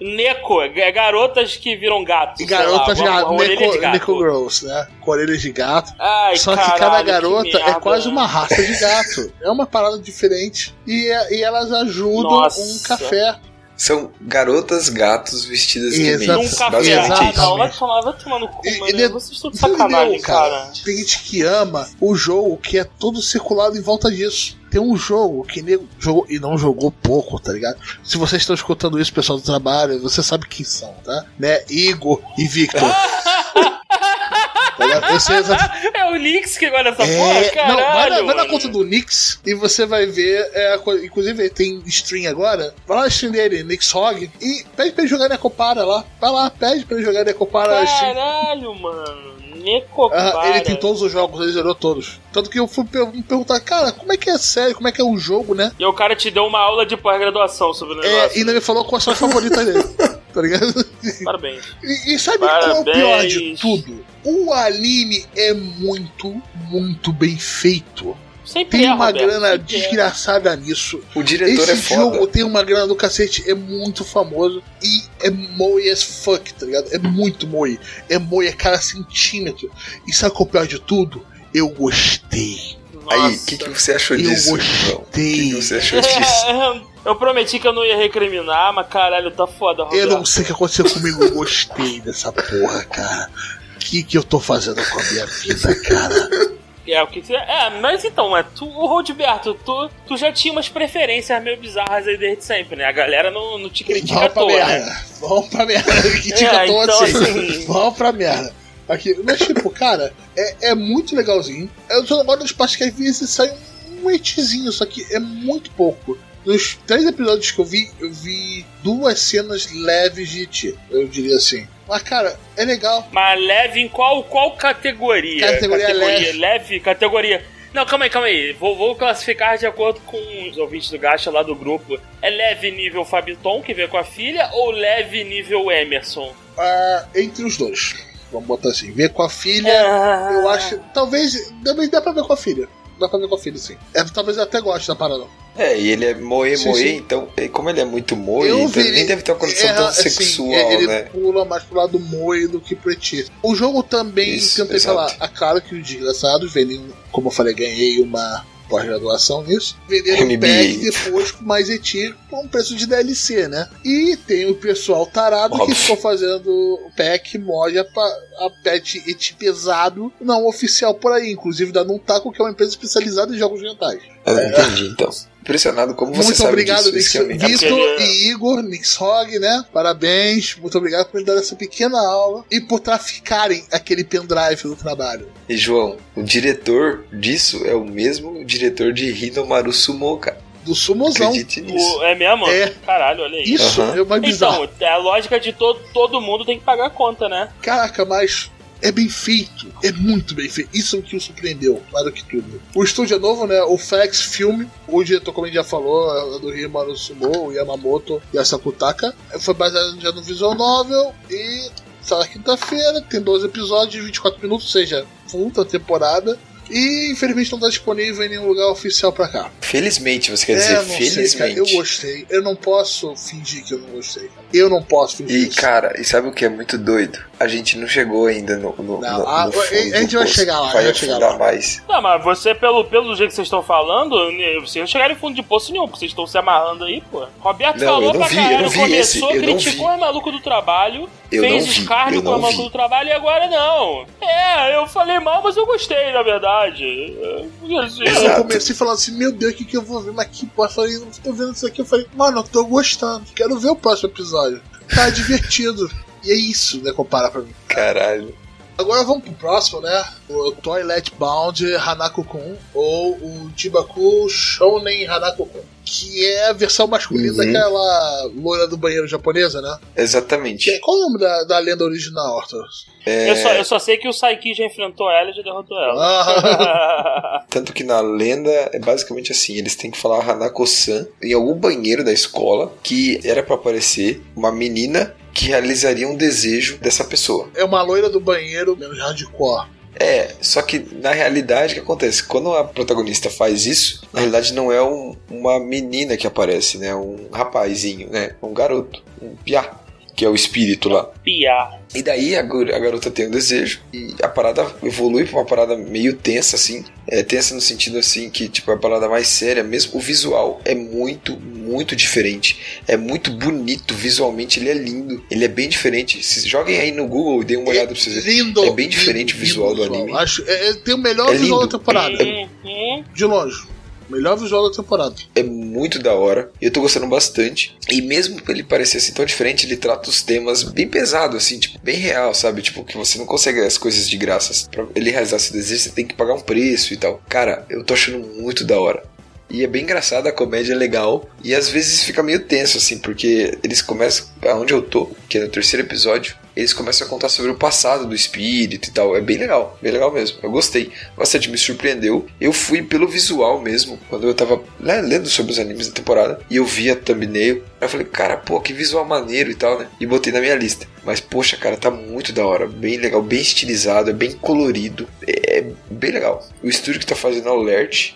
Neco, é garotas que viram gatos. Garotas lá, gato, orelha de Neco, gato. Neco Girls, né? Com orelhas de gato. Ai, Só que caralho, cada que garota é merda. quase uma raça de gato. É uma parada diferente. E, é- e elas ajudam Nossa. um café. São garotas gatos vestidas de Exato. Num café. Isso. Não, vai tomar, vai tomar no cu, E- mano. ele- Vocês estão de sacanagem, entendeu, cara. Tem gente que ama o jogo que é todo circulado em volta disso. Tem um jogo que nego jogou e não jogou pouco, tá ligado? Se vocês estão escutando isso, pessoal do trabalho, você sabe quem são, tá? Né? Igor e Victor. Sei exatamente. É o Nix que vai nessa porra, É, caralho. não, vai na, vai na mano. conta do Nix e você vai ver. É, inclusive, tem stream agora. Vai lá na stream dele, Nix Hog, e pede pra ele jogar Necopara lá. Vai lá, pede pra ele jogar Necopara. Caralho, mano. Necopara. Ah, ele tem todos os jogos, ele zerou todos. Tanto que eu fui me perguntar, cara, como é que é sério, como é que é o jogo, né? E o cara te deu uma aula de pós-graduação sobre o negócio. É, e ainda me falou qual a sua favorita dele. Tá ligado? Parabéns. E, e sabe qual é o pior Parabéns. de tudo? O anime é muito, muito bem feito. Sempre Tem é, uma Roberto, grana é. desgraçada nisso. O diretor Esse é foda. jogo tem uma grana do cacete, é muito famoso e é moe as fuck, tá ligado? É muito moe. É moe a cada centímetro. E sabe qual é o pior de tudo? Eu gostei. Aí, o que, que você achou Eu disso? gostei. O que, que você achou disso? É, eu prometi que eu não ia recriminar, mas caralho, tá foda, Roberto. Eu não sei o que aconteceu comigo, eu gostei dessa porra, cara. O que, que eu tô fazendo com a minha vida, cara? É, o que você... É, mas então, é, tu, o Rodberto, tu, tu já tinha umas preferências meio bizarras aí desde sempre, né? A galera não, não te critica à Vamos pra toa, né? merda. Vamos pra merda. É, dica toda então, assim. assim- Vamos pra merda. Aqui, mas tipo, cara, é, é muito legalzinho. Eu só não gosto das partes que às vezes sai um etizinho, só que é muito pouco. Nos três episódios que eu vi, eu vi duas cenas leves de ti, eu diria assim. Mas, cara, é legal. Mas leve em qual, qual categoria? Categoria leve. leve. categoria. Não, calma aí, calma aí. Vou, vou classificar de acordo com os ouvintes do Gacha lá do grupo. É leve nível Fabiton, que veio com a filha, ou leve nível Emerson? Ah, entre os dois. Vamos botar assim, ver com a filha. Ah. Eu acho. Talvez. Também dá pra ver com a filha. Dá pra ver com a filha, sim. É, talvez eu até goste da parada. É, e ele é moe, Sim, moe, sim. então, e como ele é muito moe, Eu então ele nem ele- deve ter uma condição É, tão assim, sexual, é, ele né? pula mais pro lado moe do que pro eti. O jogo também Isso, tentei exato. falar. A claro que os desgraçados vendem, como eu falei, ganhei uma pós-graduação nisso. Venderam MBA. pack depois com mais eti com um preço de DLC, né? E tem o pessoal tarado que Óbvio. ficou fazendo o pack mod a, a patch eti pesado, não oficial por aí, inclusive da Nuntaku, que é uma empresa especializada em jogos orientais. Eu entendi, então. Impressionado como você Muito sabe obrigado, disso, É porque Vitor e Igor, Nix Hog, né? Parabéns, muito obrigado por me dar essa pequena aula e por traficarem aquele pendrive do trabalho. E João, o diretor disso é o mesmo diretor de Hinomaru Sumo, cara. Do sumozão. O- é mesmo? É. Caralho, olha aí. Isso Aham. é mais bizarro. Então, é a lógica de todo, todo mundo tem que pagar a conta, né? Caraca, mas é bem feito. É muito bem feito. Isso é o que o surpreendeu, mais do que tudo. O estúdio é novo, né? O Flex Film. O diretor, como a gente já falou, é do Himano Sumo, o Yamamoto e a Sakutaka. Foi baseado já no visual novel e sai na quinta-feira. Tem 12 episódios de 24 minutos, ou seja, full temporada. E infelizmente não está disponível em nenhum lugar oficial pra cá. Felizmente, você quer É, dizer, não sei, cara. felizmente. Eu gostei. Eu não posso fingir que eu não gostei. Eu não posso fingir E, isso. cara, e sabe o que é muito doido? A gente não chegou ainda no. no, Não, no- ah, no fundo a gente vai chegar lá, Vai vai chegar lá. mais. Não, mas você, pelo, pelo jeito que vocês estão falando, né, vocês não chegaram em fundo de poço nenhum, porque vocês estão se amarrando aí, pô. Roberto Não, falou eu não pra vi, eu caralho, não vi começou, esse, eu não criticou vi. o maluco do trabalho, Eu fez não vi, escárnio eu com o não maluco vi. do trabalho e agora não. É, eu falei mal, mas eu gostei, na verdade. Assim, Eu Exato. comecei falando assim, meu Deus, o que, que eu vou ver? Mas que porra, eu falei, não tô vendo isso aqui. Eu falei, mano, eu tô gostando, quero ver o próximo episódio. Tá divertido. E é isso, né, comparar pra mim. Caralho. Agora vamos pro próximo, né? O Toilet Bound Hanako-kun, ou o Jibaku Shounen Hanako-kun, que é a versão masculina Uhum. daquela loira do banheiro japonesa, né? Que Exatamente. é- qual é o nome da, da lenda original, Arthur? É, eu, só, eu só sei que o Saiki já enfrentou ela e já derrotou ela. Ah, Tanto que na lenda é basicamente assim: eles têm que falar Hanako-san em algum banheiro da escola que era pra aparecer uma menina que realizaria um desejo dessa pessoa. é uma loira do banheiro menos hardcore. É, só que na realidade o que acontece? Quando a protagonista faz isso, na realidade não é um- uma menina que aparece, né? Um rapazinho, né? Um garoto, um piá, que é o espírito lá. Piar. E daí a, a garota tem um desejo e a parada evolui pra uma parada meio tensa, assim. É tensa no sentido assim que, tipo, é a parada mais séria mesmo. O visual é muito, muito diferente. É muito bonito visualmente, ele é lindo. Ele é bem diferente. Se joguem aí no Google e deem uma olhada pra vocês verem. Lindo. É bem diferente lindo, o visual lindo do anime. Acho, é, é- tem o melhor É visual lindo. da temporada. Uhum. De longe. Melhor visual da temporada. É muito da hora. Eu tô gostando bastante. E mesmo ele parecer assim tão diferente, ele trata os temas bem pesado, assim, tipo, bem real, sabe? Tipo, que você não consegue as coisas de graça. Pra ele realizar esse desejo, você tem que pagar um preço e tal. Cara, eu tô achando muito da hora. E é bem engraçado, a comédia é legal. E às vezes fica meio tenso, assim, porque eles começam. Aonde eu tô, que é no terceiro episódio, eles começam a contar sobre o passado do espírito e tal. É bem legal, bem legal mesmo. Eu gostei. Bastante me surpreendeu. Eu fui pelo visual mesmo, quando eu tava né, lendo sobre os animes da temporada. E eu vi a thumbnail. Eu falei, cara, pô, que visual maneiro e tal, né? E botei na minha lista. Mas, poxa, cara, tá muito da hora. Bem legal, bem estilizado, é bem colorido. É bem legal. O estúdio que tá fazendo Alert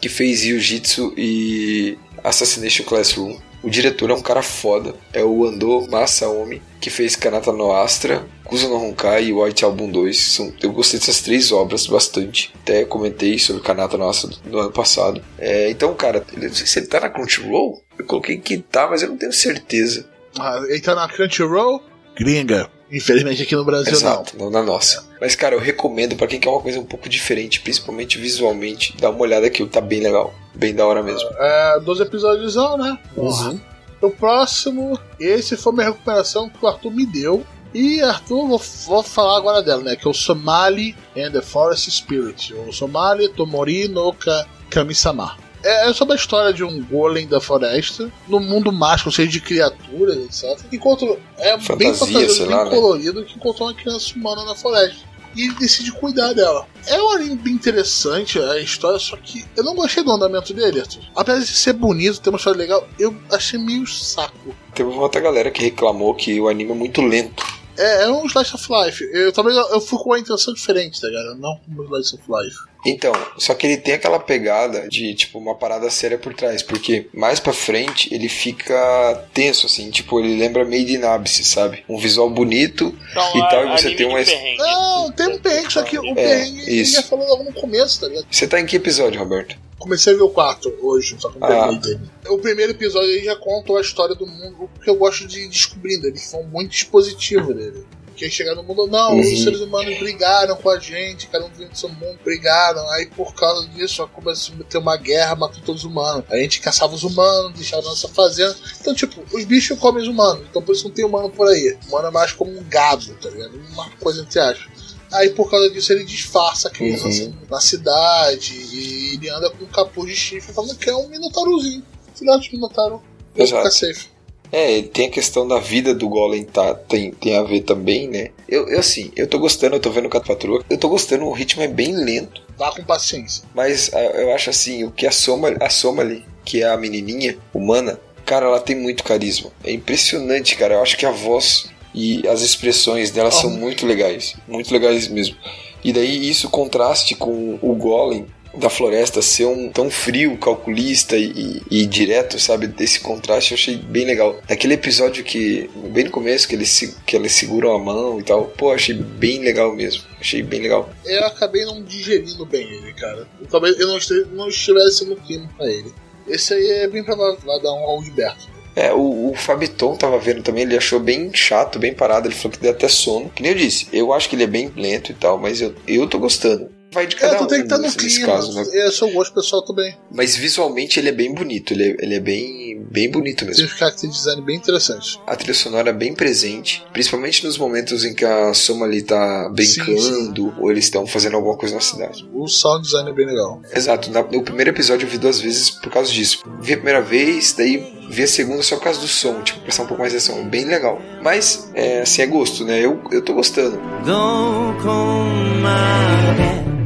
que fez Jiu-Jitsu e Assassination Classroom. O diretor é um cara foda, é o Ando Masaomi, que fez Kanata no Astra, Kuzo no Honkai e White Album 2. São, eu gostei dessas três obras bastante. Até comentei sobre Kanata no Astra no ano passado. É, então, cara, sei se ele tá na Crunchyroll. Eu coloquei que tá, mas eu não tenho certeza. Ah, ele tá na Crunchyroll, gringa. Infelizmente aqui no Brasil Exato, não na nossa. Mas, cara, eu recomendo pra quem quer uma coisa um pouco diferente, principalmente visualmente, dá uma olhada aqui, tá bem legal. Bem da hora mesmo. não. É, 12 episódios, né? Uhum. O próximo, esse foi minha recuperação que o Arthur me deu. E Arthur, vou, vou falar agora dela, né? Que é o Somali and the Forest Spirit. O Somali Tomori no Ka- Kami-sama. É, é sobre a história de um golem da floresta, no mundo mágico, cheio de criaturas, etc. Enquanto é bem Fantasia, fantasioso, sei bem lá, né? colorido, que encontrou uma criança humana na floresta. E ele decide cuidar dela. É um anime bem interessante a história, só que eu não gostei do andamento dele, Arthur. Apesar de ser bonito, ter uma história legal, eu achei meio saco. Teve uma outra galera que reclamou que o anime é muito lento. É, é um Slice of Life. Eu talvez eu, eu fui com uma intenção diferente, tá ligado? Não como Slice of Life. Então, só que ele tem aquela pegada de, tipo, uma parada séria por trás, porque mais pra frente ele fica tenso, assim, tipo, ele lembra Made in Abyss, sabe? Um visual bonito Então, e tal, e você tem uma... perrengue. Não, tem um perrengue, só que o perrengue ele isso. já falou logo no começo, tá ligado? Você tá em que episódio, Roberto? Comecei a ver o quarto hoje, só que Ah. dele. O primeiro episódio aí já conta a história do mundo, o que eu gosto de ir descobrindo. Eles são muito expositivos dele. Quem chegar no mundo, não, Uhum. os seres humanos brigaram com a gente, cada um vivendo seu mundo, brigaram. Aí por causa disso, começou a ter uma guerra, matou todos os humanos. A gente caçava os humanos, deixava nossa fazenda. Então, tipo, os bichos comem os humanos, então por isso não tem humano por aí. Humano é mais como um gado, tá ligado? Uma coisa entre aspas. Aí por causa disso ele disfarça a criança Uhum. na cidade e ele anda com um capuz de chifre falando que é um minotaurozinho. Filhote de minotauro. Exato. ficar safe. É, tem a questão da vida do Golem tá, tem, tem a ver também, né? Eu, eu assim, eu tô gostando, eu tô vendo com a patroa, eu tô gostando, o ritmo é bem lento, Vá com paciência. mas ah, eu acho assim, o que a Soma, a Soma ali, que é a menininha humana, cara, ela tem muito carisma. É impressionante, cara. Eu acho que a voz e as expressões dela são muito legais, muito legais mesmo. E daí isso contraste com o Golem da floresta ser um tão frio, calculista e, e- e direto, sabe? Esse contraste eu achei bem legal. Naquele episódio que, bem no começo, que eles, que eles seguram a mão e tal, pô, achei bem legal mesmo. Achei bem legal. Eu acabei não digerindo bem ele, cara. Eu, talvez eu não, estivesse no clima pra ele. Esse aí é bem pra lá, lá dar um ao Gilberto. É, o, o Fabiton tava vendo também, ele achou bem chato, bem parado, ele falou que deu até sono. Que nem eu disse, eu acho que ele é bem lento e tal, mas eu, eu tô gostando vai de é, cada um. Tá eu tô tentando um, assim, clima, caso, né? é gosto pessoal também. Mas visualmente ele é bem bonito, ele é, ele é bem, bem bonito mesmo. Tem um character design bem interessante. A trilha sonora é bem presente, principalmente nos momentos em que a Somali tá brincando sim, sim. ou eles estão fazendo alguma coisa na cidade. O sound design é bem legal. Exato, na, no primeiro episódio eu vi duas vezes por causa disso. Vi a primeira vez, daí vi a segunda só por causa do som, tipo, prestar um pouco mais de atenção. Bem legal. Mas, é, assim, é gosto, né? Eu, eu tô gostando. Don't call my.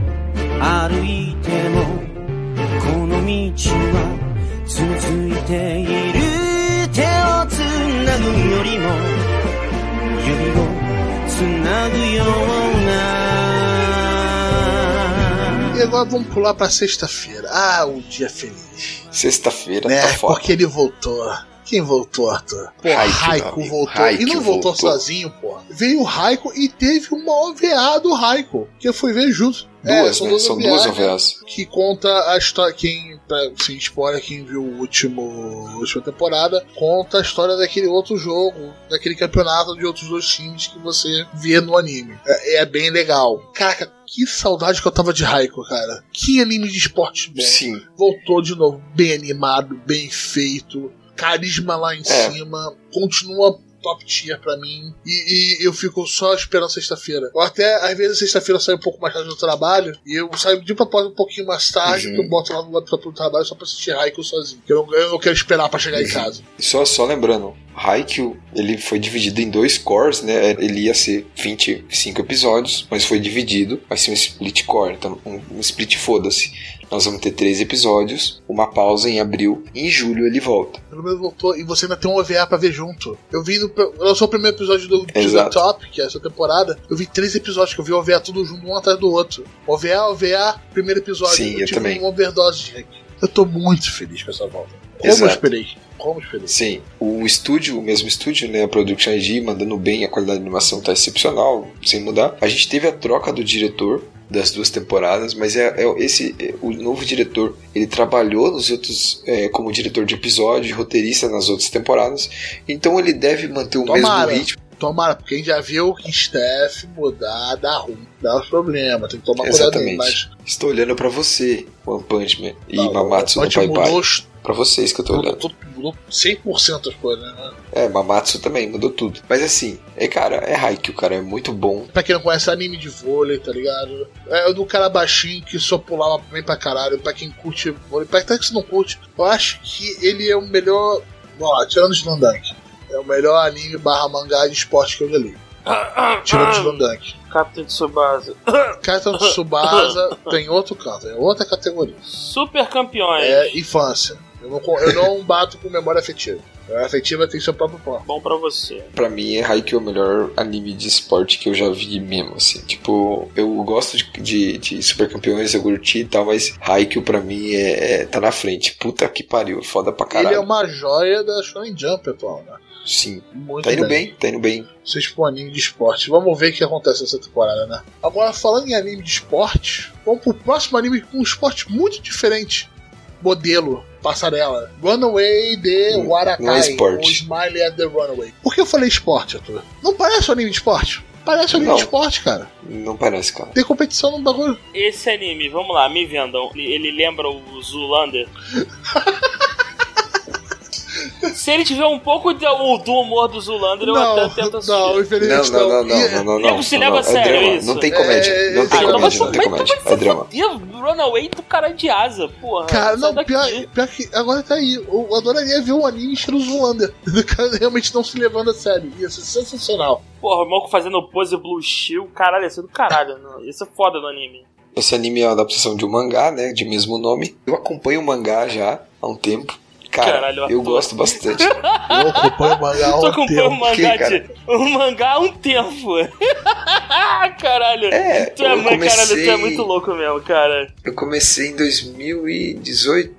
歩いてもこの道は続いている手をつなぐよりも指をつなぐような E agora vamos pular pra sexta-feira. Ah, o dia feliz. Sexta-feira Né? tá foda. Porque ele voltou. Quem voltou, Arthur? Pô, Raikou, Raikou meu amigo. voltou. e Raikou não voltou, voltou. sozinho, pô. Veio o Raikou e teve uma OVA do Raikou. Que eu fui ver junto. Duas, É, né? São duas OVAs. Que conta a história. Quem, pra- sem spoiler, quem viu o último, a última temporada, conta a história daquele outro jogo, daquele campeonato de outros dois times que você vê no anime. É, é bem legal. Caraca, que saudade que eu tava de Raikou, cara. Que anime de esporte bom Sim. voltou de novo bem animado, bem feito, carisma lá em É. cima, continua top tier pra mim. E, e eu fico só esperando sexta-feira. Ou até, às vezes, sexta-feira eu saio um pouco mais tarde do trabalho. E eu saio de propósito um pouquinho mais tarde. Uhum. Eu boto lá no laptop do trabalho só pra assistir Raikou sozinho. que Eu não, eu não quero esperar pra chegar em casa. Só, só lembrando, Haikyuu, ele foi dividido em dois cores, né? Ele ia ser 25 episódios, mas foi dividido, vai ser um split core, então um, um split foda-se. Nós vamos ter três episódios, uma pausa em abril, e em julho ele volta. Pelo menos voltou. E você ainda tem um OVA pra ver junto. Eu vi. No, eu sou o primeiro episódio do Exato. Top, que é essa temporada. Eu vi três episódios, que eu vi o OVA tudo junto, um atrás do outro. OVA, OVA, primeiro episódio. Sim, eu tive também. uma overdose de. Eu tô muito feliz com essa volta. Como Exato. eu esperei. Como eu esperei. Sim, o estúdio, o mesmo estúdio, né, a Production IG, mandando bem, a qualidade de animação tá excepcional, sem mudar. A gente teve a troca do diretor das duas temporadas, mas é, é esse é, o novo diretor. Ele trabalhou nos outros é, como diretor de episódio, roteirista nas outras temporadas, então ele deve manter o Tomara. mesmo ritmo. Tomara, porque a gente já viu que Steph mudar dá ruim, dá os problemas, tem que tomar cuidado aí, Exatamente. mas. Estou olhando pra você, One Punch Man e não, Mamatsu no Pai Pai. Pra vocês que eu tô olhando. tudo, mudou 100% as coisas, né? É, Mamatsu também, mudou tudo. Mas assim, é cara, é Haikyuu, cara, é muito bom. Pra quem não conhece anime de vôlei, tá ligado? É o do cara baixinho que só pulava bem pra caralho. Pra quem curte vôlei, pra até que você não curte, eu acho que ele é o melhor. Ó, tirando o Slandank. É o melhor anime barra mangá de esporte que eu já li. Tirando o Slandank. Captain Tsubasa. Captain Tsubasa tem outro canto, é outra categoria. Super campeões. É infância. Eu não, eu não bato com memória afetiva. Memória afetiva tem seu próprio ponto. Bom pra você. Pra mim, é Haikyuu o melhor anime de esporte que eu já vi mesmo, assim. Tipo, eu gosto de, de, de Super Campeões, eu curti e tal, mas Haikyuu pra mim é, é- tá na frente. Puta que pariu, foda pra caralho. Ele é uma joia da Shonen Jump atual, né? Sim, Muito tá indo bem, tá indo bem. Vocês pro anime de esporte. Vamos ver o que acontece nessa temporada, né? Agora, falando em anime de esporte, vamos pro próximo anime com um esporte muito diferente. Modelo, passarela. Runaway de Não- Warakai. não é esporte. O Smiley at the Runaway. Por que eu falei esporte, Arthur? Não parece um anime de esporte? Parece um anime Não. de esporte, cara. Não parece, cara. Tem competição no bagulho. Esse anime, vamos lá, me vendam. Ele, ele lembra o Zulander? Se ele tiver um pouco de- o- do humor do Zulander, eu Não, até tento assistir. não, Não, infelizmente não, não, E- não, não, não, Nego não. se não, leva a é sério, drama, é isso? Não tem comédia, É, não tem Ah, então comédia, não tem comédia. É drama. Runaway do cara de asa, porra. Cara, não, pior, pior que agora tá aí. Eu adoraria ver um anime estilo Zulander. Do cara realmente não se levando a sério. Ia ser sensacional. Porra, o maluco fazendo pose Blue Shield, caralho, isso é do caralho. Não. Isso é foda no anime. Esse anime é uma adaptação de um mangá, né? De mesmo nome. Eu acompanho o mangá já há um tempo. Cara, Caralho, eu gosto bastante. Eu acompanho o mangá há Tu um acompanha o tempo. mangá que, de. O mangá há um tempo. caralho. É, tu é, eu mãe, caralho, tu é comecei- muito louco mesmo, cara. Eu comecei em 2018.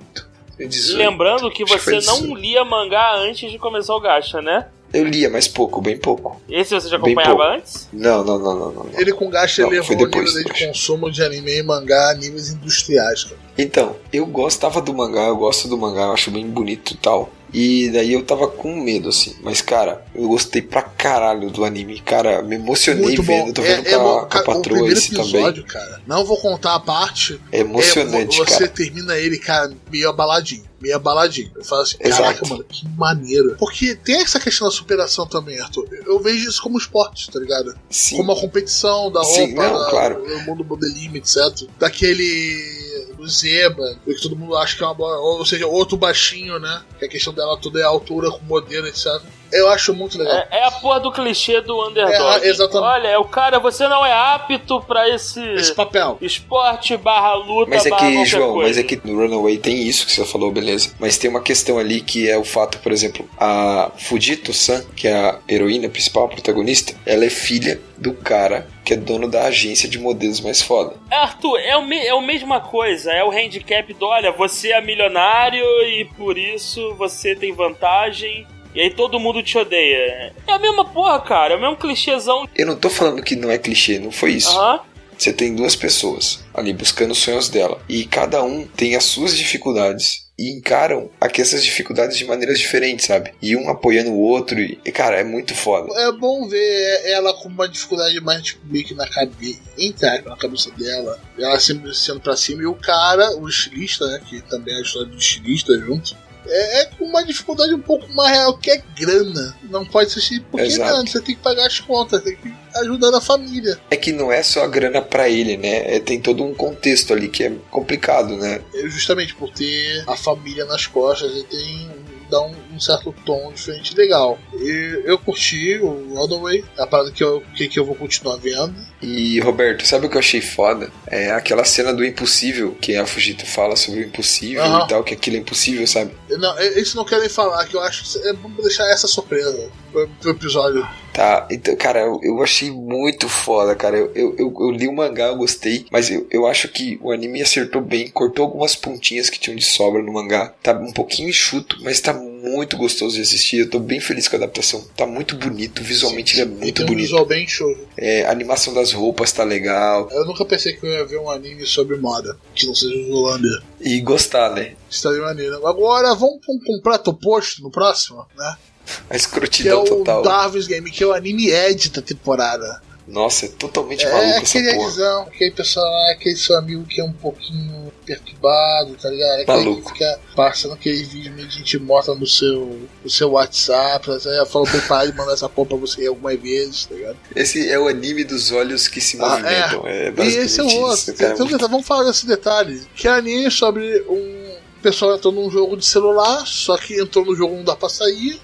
2018. Lembrando que Acho que você foi não 18. lia mangá antes de começar o gacha, né? Eu lia, mas pouco, bem pouco. Esse você já acompanhava antes? Não, não, não, não, não. Ele com gasto Não, elevou foi o depois, nível de consumo de anime e mangá a níveis industriais, cara. Então, eu gostava do mangá, eu gosto do mangá, eu acho bem bonito e tal. E daí eu tava com medo, assim. Mas, cara, eu gostei pra caralho do anime. Cara, me emocionei Muito bom. vendo. Tô vendo É, com, é a, bom. com a o patroa esse episódio, também. cara, não vou contar a parte. É emocionante, é, você cara. termina ele, cara, meio abaladinho. Meio abaladinho. Eu falo assim, Exato. caraca, mano, que maneiro. Porque tem essa questão da superação também, Arthur. Eu vejo isso como esporte, tá ligado? Sim. Como a competição da roupa, Sim, não, claro. do mundo modelismo, etc. Daquele. Do Zeba, que todo mundo acha que é uma bola. Ou seja, outro baixinho, né? Que a questão dela toda é a altura com modelo, etc. Eu acho muito legal. É, é a porra do clichê do underdog. É, exatamente. Olha, é o cara, você não é apto pra esse, Esse papel. esporte barra luta Mas é barra que, João, coisa. mas é que no Runaway tem isso que você falou, beleza. Mas tem uma questão ali que é o fato, por exemplo, a Fujito-san, que é a heroína principal, a protagonista, ela é filha do cara que é dono da agência de modelos mais foda. Arthur, é, o me, é a mesma coisa. É o handicap do, olha, você é milionário e por isso você tem vantagem. E aí todo mundo te odeia. É a mesma porra, cara. É o mesmo clichêzão. Eu não tô falando que não é clichê, não foi isso. Aham. Você tem duas pessoas ali buscando os sonhos dela. E cada um tem as suas dificuldades. E encaram aqui essas dificuldades de maneiras diferentes, sabe? E um apoiando o outro. E, cara, é muito foda. É bom ver ela com uma dificuldade mais tipo, meio que na cabeça, entre na cabeça dela. Ela sempre sendo pra cima. E o cara, o estilista, né? Que também é a história do estilista junto. É, é com uma dificuldade um pouco mais real, que é grana. Não pode assistir porque Exato. não, você tem que pagar as contas, tem que ajudar a família. É que não é só a grana pra ele, né? É, tem todo um contexto ali que é complicado, né? É justamente por ter a família nas costas, ele tem dá um, um certo tom diferente legal. E eu curti o All the Way, a parada que eu, que, que eu vou continuar vendo. E, Roberto, sabe o que eu achei foda? É aquela cena do impossível, que a Fujita fala sobre o impossível Aham. e tal, que aquilo é impossível, sabe? Não, eles não querem falar, que eu acho que é bom deixar essa surpresa pro, pro episódio. Tá, então, cara, eu, eu achei muito foda, cara. Eu, eu, eu, li o mangá, eu gostei, mas eu, eu acho que o anime acertou bem, cortou algumas pontinhas que tinham de sobra no mangá. Tá um pouquinho enxuto, mas tá muito gostoso de assistir. Eu tô bem feliz com a adaptação. Tá muito bonito, visualmente ele é E muito tem um bonito. visual bem show. É, a animação das roupas tá legal. Eu nunca pensei que eu ia ver um anime sobre moda, que não seja o Holanda. E gostar, né? Estaria maneiro. Agora vamos pra um, prato oposto no próximo, né? A Que é escrotidão o total. Darwin's Game, que é o anime Ed da temporada. Nossa, é totalmente É maluco essa aquele porra. Edzão, aquele pessoal lá, aquele seu amigo que é um pouquinho perturbado, tá ligado? Aquele Maluco. que fica passando aquele vídeo meio de gente morta no seu, no seu WhatsApp, aí falou pra parar de mandar essa porra pra você algumas vezes, tá ligado? Esse é o anime dos olhos que se Ah, movimentam. É, E basicamente esse é o outro. cara. Então, então, vamos falar desse detalhe. Que é anime sobre um pessoal entrou num jogo de celular, só que entrou no jogo não dá pra sair.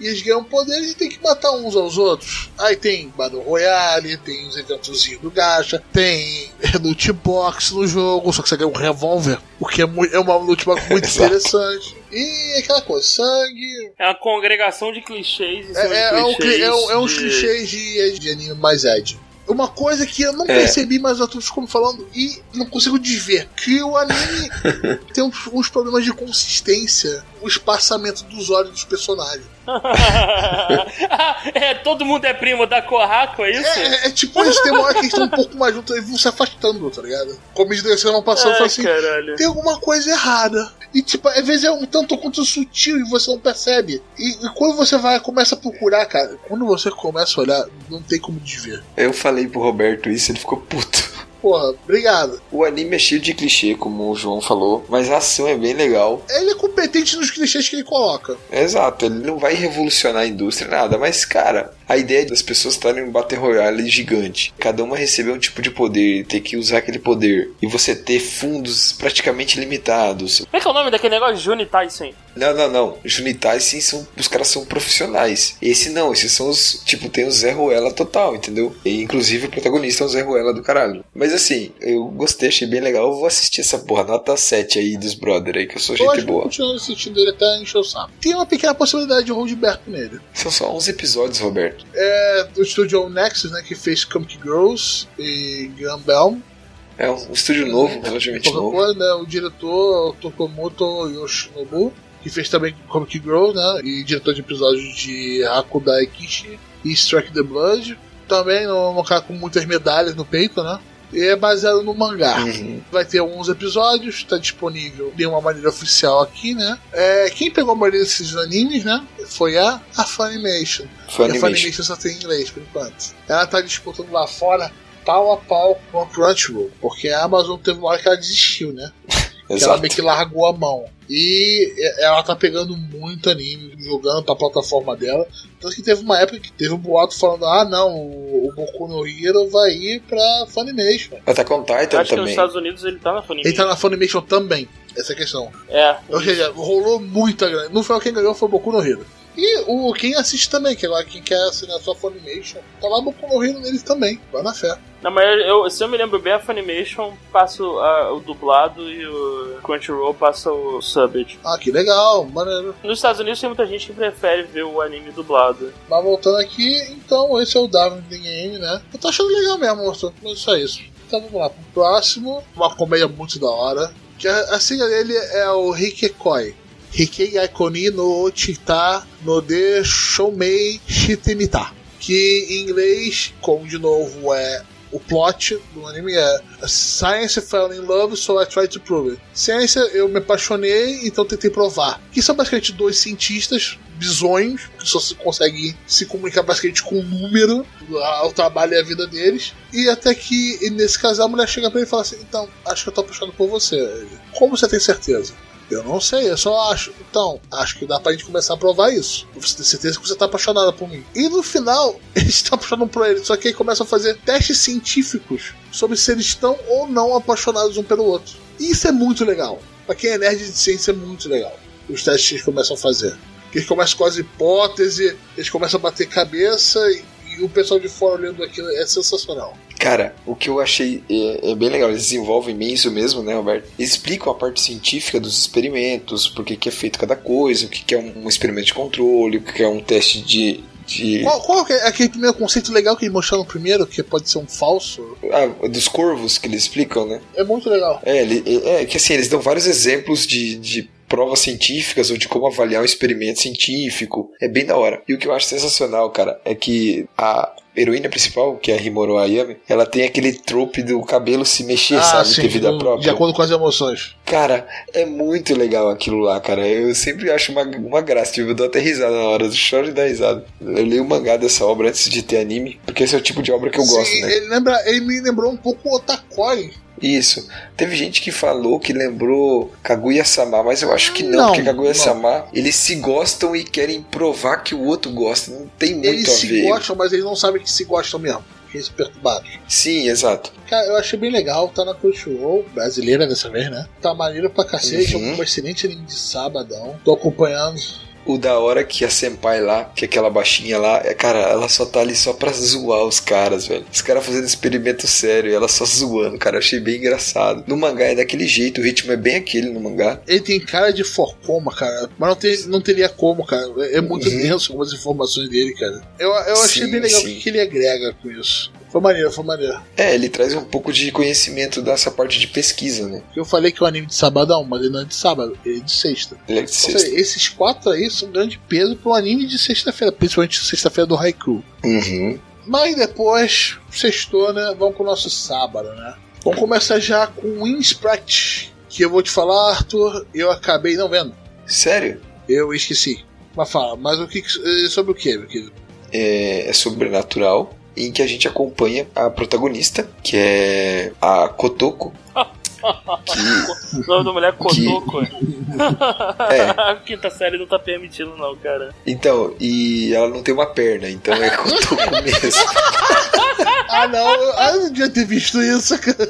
E eles ganham poderes e tem que matar uns aos outros. Aí tem Battle Royale, tem os eventozinhos do Gacha, tem loot box no jogo, só que você ganha um revólver, o que é, mui- é uma loot box muito interessante. E aquela coisa, sangue. É uma congregação de clichês É, é, de é um, cli- é, um- é uns de- clichês de, de anime mais Ed. Uma coisa que eu não É. percebi, mas eu tô ficando falando e não consigo desver. Que o anime tem uns, uns problemas de consistência, o espaçamento dos olhos dos personagens. é, todo mundo é primo da Corraco, é isso? É, é, é tipo, eles tem uma hora que eles estão um pouco mais juntos e vão se afastando, tá ligado? Como eles desceram vão passando, eu falo Ai, assim, caralho. tem alguma coisa errada. E tipo, às vezes é um tanto quanto sutil e você não percebe. E, e quando você vai começa a procurar, cara, quando você começa a olhar, não tem como desver. Eu falei pro Roberto isso, ele ficou puto. Porra, obrigado. O anime é cheio de clichê, como o João falou, mas a ação é bem legal. Ele é competente nos clichês que ele coloca. Exato, ele não vai revolucionar a indústria, nada, mas cara, a ideia das pessoas estarem em um Battle Royale gigante, cada uma receber um tipo de poder, ter que usar aquele poder, e você ter fundos praticamente limitados. Como é que é o nome daquele negócio? Juni Tyson. Não, não, não. Junitais sim são. Os caras são profissionais. Esse não, esses são os. Tipo, tem o Zé Ruela total, entendeu? E inclusive o protagonista é o Zé Ruela do caralho. Mas assim, eu gostei, achei bem legal. Eu vou assistir essa porra, nota 7 aí dos brother aí, que eu sou gente eu boa. continuo assistindo ele até encher o saco. Tem uma pequena possibilidade de Roldberto nele. São só 11 episódios, Roberto. É do estúdio Nexus, né? Que fez Comic Girls e Gumbel. É um, estúdio novo, relativamente Qualquer novo. coisa, né? O diretor, Tokomoto Yoshinobu, que fez também Comic Girl, né? E diretor de episódios de Hakudai Kishi e Strike the Blood. Também um cara com muitas medalhas no peito, né? E é baseado no mangá. Uhum. Vai ter alguns episódios, está disponível de uma maneira oficial aqui, né? É, quem pegou a maioria desses animes, né? Foi a, a Funimation. Foi E a. Funimation só tem inglês por enquanto. Ela tá disputando lá fora pau a pau com a Crunchyroll, porque a Amazon teve uma hora que ela desistiu, né? Que ela Exato. meio que largou a mão. E ela tá pegando muito anime, jogando pra plataforma dela. Tanto que teve uma época que teve um boato falando: ah, não, o, o Boku no Hero vai ir pra Funimation. Attack on Eu Titan acho que nos também. Estados Unidos ele tá na Funimation. Ele tá na Funimation também, essa é a questão. É. Ou seja, rolou muita grana. No final, quem ganhou foi o Boku no Hero. E o, quem assiste também, que agora quem quer assinar só Funimation, tá lá o Boku no Hero neles também, vai na fé. Não, mas eu, se eu me lembro bem, a Funimation passa o, o dublado e o Crunchyroll passa o subbed. Ah, que legal, maneiro. Nos Estados Unidos tem muita gente que prefere ver o anime dublado. Mas voltando aqui, então esse é o Darwin Game, né? Eu tô achando legal mesmo, Arthur, mas só isso. Então vamos lá pro próximo, uma comédia muito da hora. Que a, a sigla dele é o Hikekoi. Hikei Aikoni no Chita no de Shoumei Shitemita. Que em inglês, como de novo é o plot do anime é Science fell in love, so I tried to prove it. Ciência, eu me apaixonei, então tentei provar. Que são basicamente dois cientistas bizonhos, que só se conseguem se comunicar basicamente com um número, o trabalho e a vida deles. E até que, nesse caso, a mulher chega pra ele e fala assim: Então, acho que eu tô apaixonado por você. Como você tem certeza? Eu não sei, eu só acho. Então, acho que dá pra gente começar a provar isso. Você tem certeza que você tá apaixonada por mim. E no final, eles estão apaixonados por ele. Só que aí começam a fazer testes científicos sobre se eles estão ou não apaixonados um pelo outro. E isso é muito legal. Pra quem é nerd de ciência, é muito legal. Os testes que eles começam a fazer. Eles começam com as hipóteses, eles começam a bater cabeça e, e o pessoal de fora olhando aquilo é sensacional. Cara, o que eu achei é, é bem legal, eles desenvolvem bem isso mesmo, né, Roberto? Explicam a parte científica dos experimentos, por que que é feito cada coisa, o que que é um, um experimento de controle, o que que é um teste de. de Qual, qual é aquele primeiro conceito legal que eles mostraram primeiro, que pode ser um falso? ah, dos corvos que eles explicam, né? É muito legal. É, ele, é, é que assim, eles dão vários exemplos de, de provas científicas ou de como avaliar um experimento científico. É bem da hora. E o que eu acho sensacional, cara, é que a heroína principal, que é a Himuro Ayame, ela tem aquele trope do cabelo se mexer, sabe? ter vida própria. de acordo com as emoções. Cara, é muito legal aquilo lá, cara. Eu sempre acho uma, uma graça. Tipo, eu dou até risada na hora, eu choro de dar risada. Eu li o mangá dessa obra antes de ter anime, porque esse é o tipo de obra que eu gosto, Sim, né? ele, lembra, ele me lembrou um pouco o Otakoi. Isso. Teve gente que falou que lembrou Kaguya-sama, mas eu acho que não, Não, porque Kaguya-sama, eles se gostam e querem provar que o outro gosta. Não tem muito Eles a se ver. gostam, mas eles não sabem que se gostam mesmo. Eles se perturbados. Sim, exato. Cara, eu achei bem legal, tá na Crunchyroll, brasileira dessa vez, né? Tá maneiro pra cacete, Uhum. é um excelente anime de sabadão. Tô acompanhando. O da hora que a Senpai lá, que é aquela baixinha lá, é, cara, ela só tá ali só pra zoar os caras, velho. Os caras fazendo experimento sério e ela só zoando, cara. Eu achei bem engraçado. No mangá é daquele jeito, o ritmo é bem aquele no mangá. Ele tem cara de forcoma, cara. Mas não, tem, não teria como, cara. É é muito Uhum. denso algumas informações dele, cara. Eu, eu achei Sim, bem legal o que ele agrega com isso. Foi maneiro, foi maneiro. É, ele traz um pouco de conhecimento dessa parte de pesquisa, né? Eu falei que o anime de sabadão, mas ele não é de sábado, ele é de sexta. Ele é de sexta. seja, esses quatro aí são grande peso pro anime de sexta-feira, principalmente sexta-feira do Haiku. Uhum. Mas depois, sextou, né? Vamos pro nosso sábado, né? Vamos começar já com o Inspract, que eu vou te falar, Arthur, eu acabei não vendo. Sério? Eu esqueci. Mas fala, mas o que sobre o que, meu querido? É, é sobrenatural. Em que a gente acompanha a protagonista, que é a Kotoko. que O nome da mulher é Kotoko. É. A quinta série não tá permitindo, não, cara. Então, e ela não tem uma perna, então é Kotoko mesmo. Ah, não, eu, ah, eu não devia ter visto isso, cara.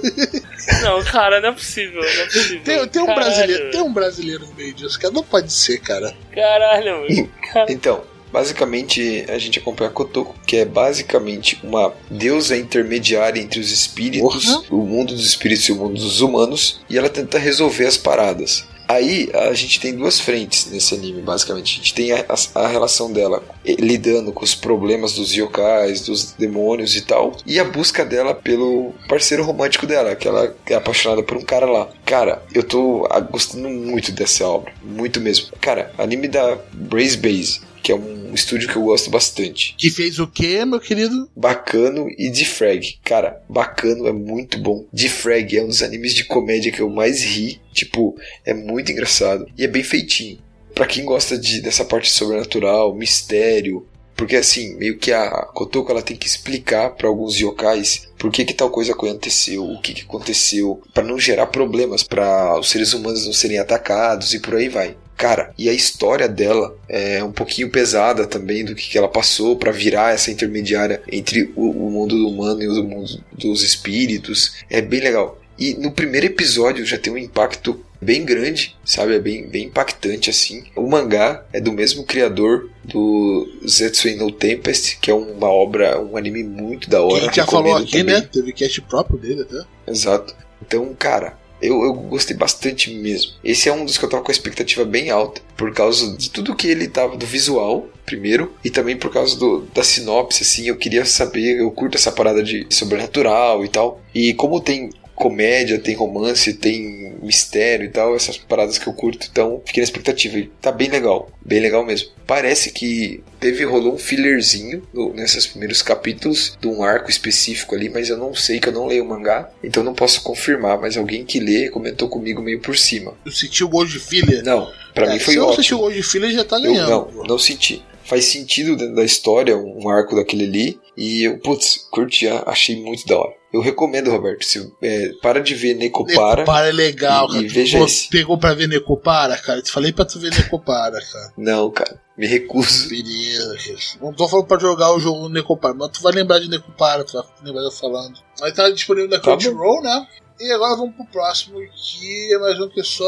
Não, cara, não é possível, não é possível. Tem, tem um brasileiro, tem um brasileiro no meio disso, cara. Não pode ser, cara. Caralho, mano. Cara... Então, basicamente a gente acompanha Kotoko, que é basicamente uma deusa intermediária entre os espíritos, Porra. o mundo dos espíritos e o mundo dos humanos, e ela tenta resolver as paradas. Aí a gente tem duas frentes nesse anime, basicamente. A gente tem a, a- a relação dela eh, lidando com os problemas dos yokais, dos demônios e tal, e a busca dela pelo parceiro romântico dela, que ela é apaixonada por um cara lá. Cara, eu tô gostando muito dessa obra, muito mesmo. Cara, anime da Brace Base, que é um estúdio que eu gosto bastante. Que fez o quê, meu querido? Bacano e Defrag. Cara, Bacano é muito bom. Defrag é um dos animes de comédia que eu mais ri. Tipo, é muito engraçado. E é bem feitinho. Pra quem gosta de, dessa parte sobrenatural, mistério. Porque assim, meio que a Kotoko ela tem que explicar pra alguns yokais por que, que tal coisa aconteceu, o que, que aconteceu, Pra não gerar problemas pra os seres humanos não serem atacados e por aí vai. Cara, e a história dela é um pouquinho pesada também do que, que ela passou pra virar essa intermediária entre o, o mundo humano e o mundo dos espíritos. É bem legal. E no primeiro episódio já tem um impacto bem grande, sabe? É bem, bem impactante assim. O mangá é do mesmo criador do Zetsui no Tempest, que é uma obra, um anime muito da Que a hora. gente já falou aqui, também. né? Teve cast próprio dele até. Exato. Então, cara, eu, eu gostei bastante mesmo. Esse é um dos que eu tava com a expectativa bem alta, por causa de tudo que ele tava do visual, primeiro, e também por causa do, da sinopse, assim, eu queria saber, eu curto essa parada de sobrenatural e tal. E como tem comédia, tem romance, tem mistério e tal, essas paradas que eu curto, então fiquei na expectativa e tá bem legal, bem legal mesmo. Parece que teve rolou um fillerzinho no- nesses primeiros capítulos de um arco específico ali, mas eu não sei que eu não leio o mangá, então não posso confirmar, mas alguém que lê comentou comigo meio por cima. Eu senti o gol de filler. Não, pra É, mim foi Se eu ótimo. sentir o gol de filler, já tá Eu ganhando. não, pô. não senti. Faz sentido dentro da história, um arco daquele ali. E eu, putz, curti, achei muito da hora. Eu recomendo, Roberto, se, é, para de ver Necopara. Necopara é legal, E- cara. e veja Pô, esse. Pegou pra ver Necopara, cara? Eu te falei pra tu ver Necopara, cara. Não, cara, me recuso. Beleza. Não tô falando pra jogar o jogo Necopara, mas tu vai lembrar de Necopara, tu vai lembrar falando. Aí tá disponível na Tá. Crunchyroll, né? E agora vamos pro próximo, que é mais um que só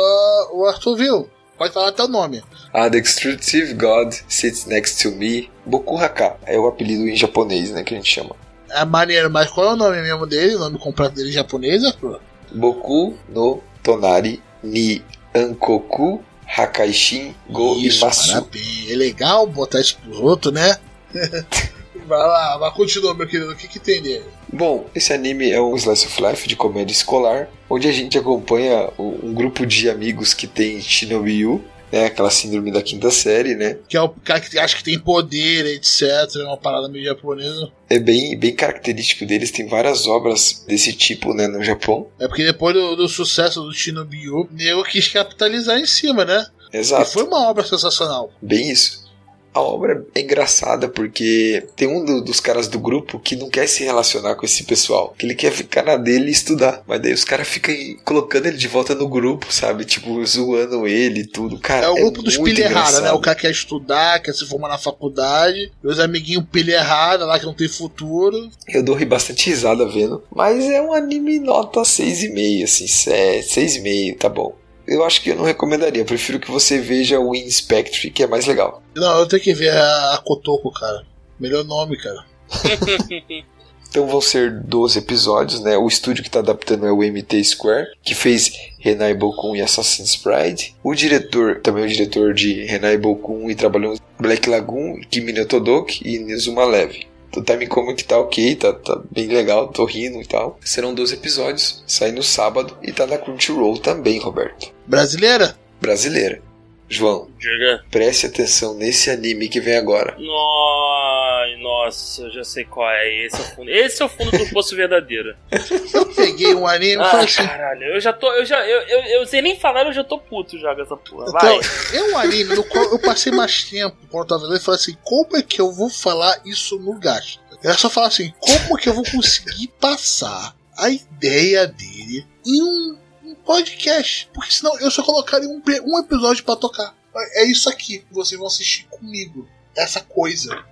o Arthur viu. Pode falar até o nome. Ah, The Destructive God Sits Next to Me. Boku Haka é o apelido em japonês, né, que a gente chama. É maneiro, mas qual é o nome mesmo dele? O nome completo dele em japonês, Arthur? Boku no Tonari ni Ankoku Hakaishin Go Isso, Imasu. parabéns. É legal botar isso pros outros, né? vai lá, vai continua, meu querido. O que que tem nele? Bom, esse anime é um slice of life de comédia escolar, onde a gente acompanha um grupo de amigos que tem Shinobi-yu, né, aquela síndrome da quinta série, né? Que é o cara que acha que tem poder, etc. É uma parada meio japonesa. É bem, bem característico deles, tem várias obras desse tipo, né, no Japão. É porque depois do, do sucesso do Shinobi-Yu, nego quis capitalizar em cima, né? E Exato. foi uma obra sensacional. Bem isso. A obra é engraçada porque tem um do- dos caras do grupo que não quer se relacionar com esse pessoal. Que ele quer ficar na dele e estudar. Mas daí os caras ficam colocando ele de volta no grupo, sabe? Tipo, zoando ele e tudo. Cara, É o grupo dos muito pilha errada, né? O cara quer estudar, quer se formar na faculdade. E os amiguinhos pilha errada lá que não tem futuro. Eu dou ri- bastante risada vendo. Mas é um anime nota 6,5, assim, 6,5, tá bom. Eu acho que eu não recomendaria. Eu prefiro que você veja o Inspectre, que é mais legal. Não, eu tenho que ver a, a Kotoko, cara. Melhor nome, cara. Então vão ser 12 episódios, né? O estúdio que está adaptando é o MT Square, que fez Renai Bokun e Assassin's Pride. O diretor, também é o diretor de Renai Bokun e trabalhou em Black Lagoon, Kimi no Todoki e Nizuma Leve. O time como que tá ok, tá, tá bem legal, tô rindo e tal. Serão 12 episódios, sai no sábado e tá na Crunchyroll também, Roberto. Brasileira? Brasileira. João, Diga. preste atenção nesse anime que vem agora. Nós, nós. Nossa, eu já sei qual é. Esse é o fundo. Esse é o fundo do poço verdadeiro. Eu peguei um anime e Ah, falei assim. caralho, eu já tô. Eu já. Eu, eu, eu sei nem falar, eu já tô puto já com essa porra. Vai. Então, é um anime no qual eu passei mais tempo quando eu tava vendo e falei assim: como é que eu vou falar isso no gasto? Era só falar assim: como que eu vou conseguir passar a ideia dele em um podcast? Porque senão eu só colocaria um, um episódio pra tocar. É isso aqui que vocês vão assistir comigo. Essa coisa.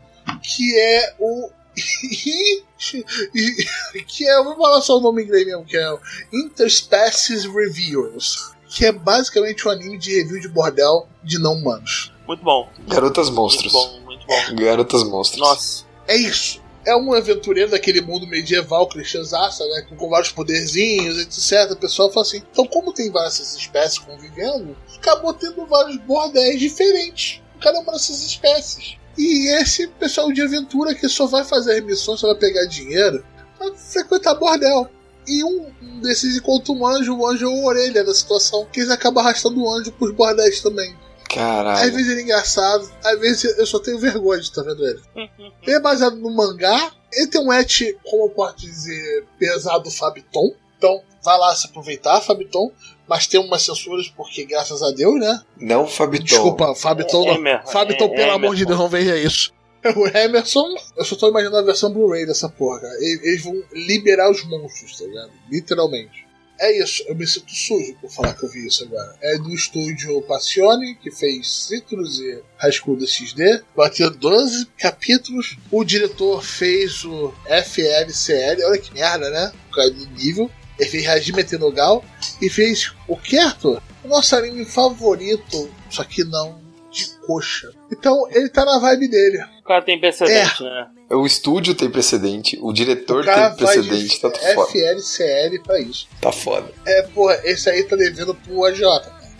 Que é o. que é, vou falar só o nome em inglês mesmo, que é o Interspecies Reviews. Que é basicamente um anime de review de bordel de não humanos. Muito bom. Garotas Muito monstros. bom, muito bom. Garotas monstros. Nossa. É isso. É um aventureiro daquele mundo medieval cristãozaça, né? Com, vários poderzinhos, etc. O pessoal fala assim: então, como tem várias espécies convivendo, acabou tendo vários bordéis diferentes. Cada uma dessas espécies. E esse pessoal de aventura que só vai fazer missões, só vai pegar dinheiro, vai frequentar bordel. E um um desses encontra um anjo, o anjo é o orelha da situação, que eles acabam arrastando o anjo pros bordéis também. Às Caralho. vezes ele é engraçado, às vezes eu só tenho vergonha de estar vendo ele. Ele é baseado no mangá, ele tem um et, como eu posso dizer, pesado Fabiton. Então, vai lá se aproveitar, Fabiton. Mas tem umas censuras, porque graças a Deus, né? Não Fabiton. Desculpa, Fabiton. É, não. Emerson, Fabiton, é, pelo amor de. Deus, não veja isso. O Emerson, eu só tô imaginando a versão Blu-ray dessa porra, cara. Eles eles vão liberar os monstros, tá ligado? Literalmente. É isso, eu me sinto sujo por falar que eu vi isso agora. É do estúdio Passione, que fez Citrus e do XD. Bateu 12 capítulos. O diretor fez o FLCL, olha que merda, né? Por causa do nível. Ele fez Hajime Tenogal e fez o Arthur? O nosso anime favorito, só que não de coxa. Então ele tá na vibe dele. O cara tem precedente, né? O estúdio tem precedente, o diretor O tem precedente, de tá foda. FLCL pra isso. Tá foda. É, porra, esse aí tá devendo pro AJ.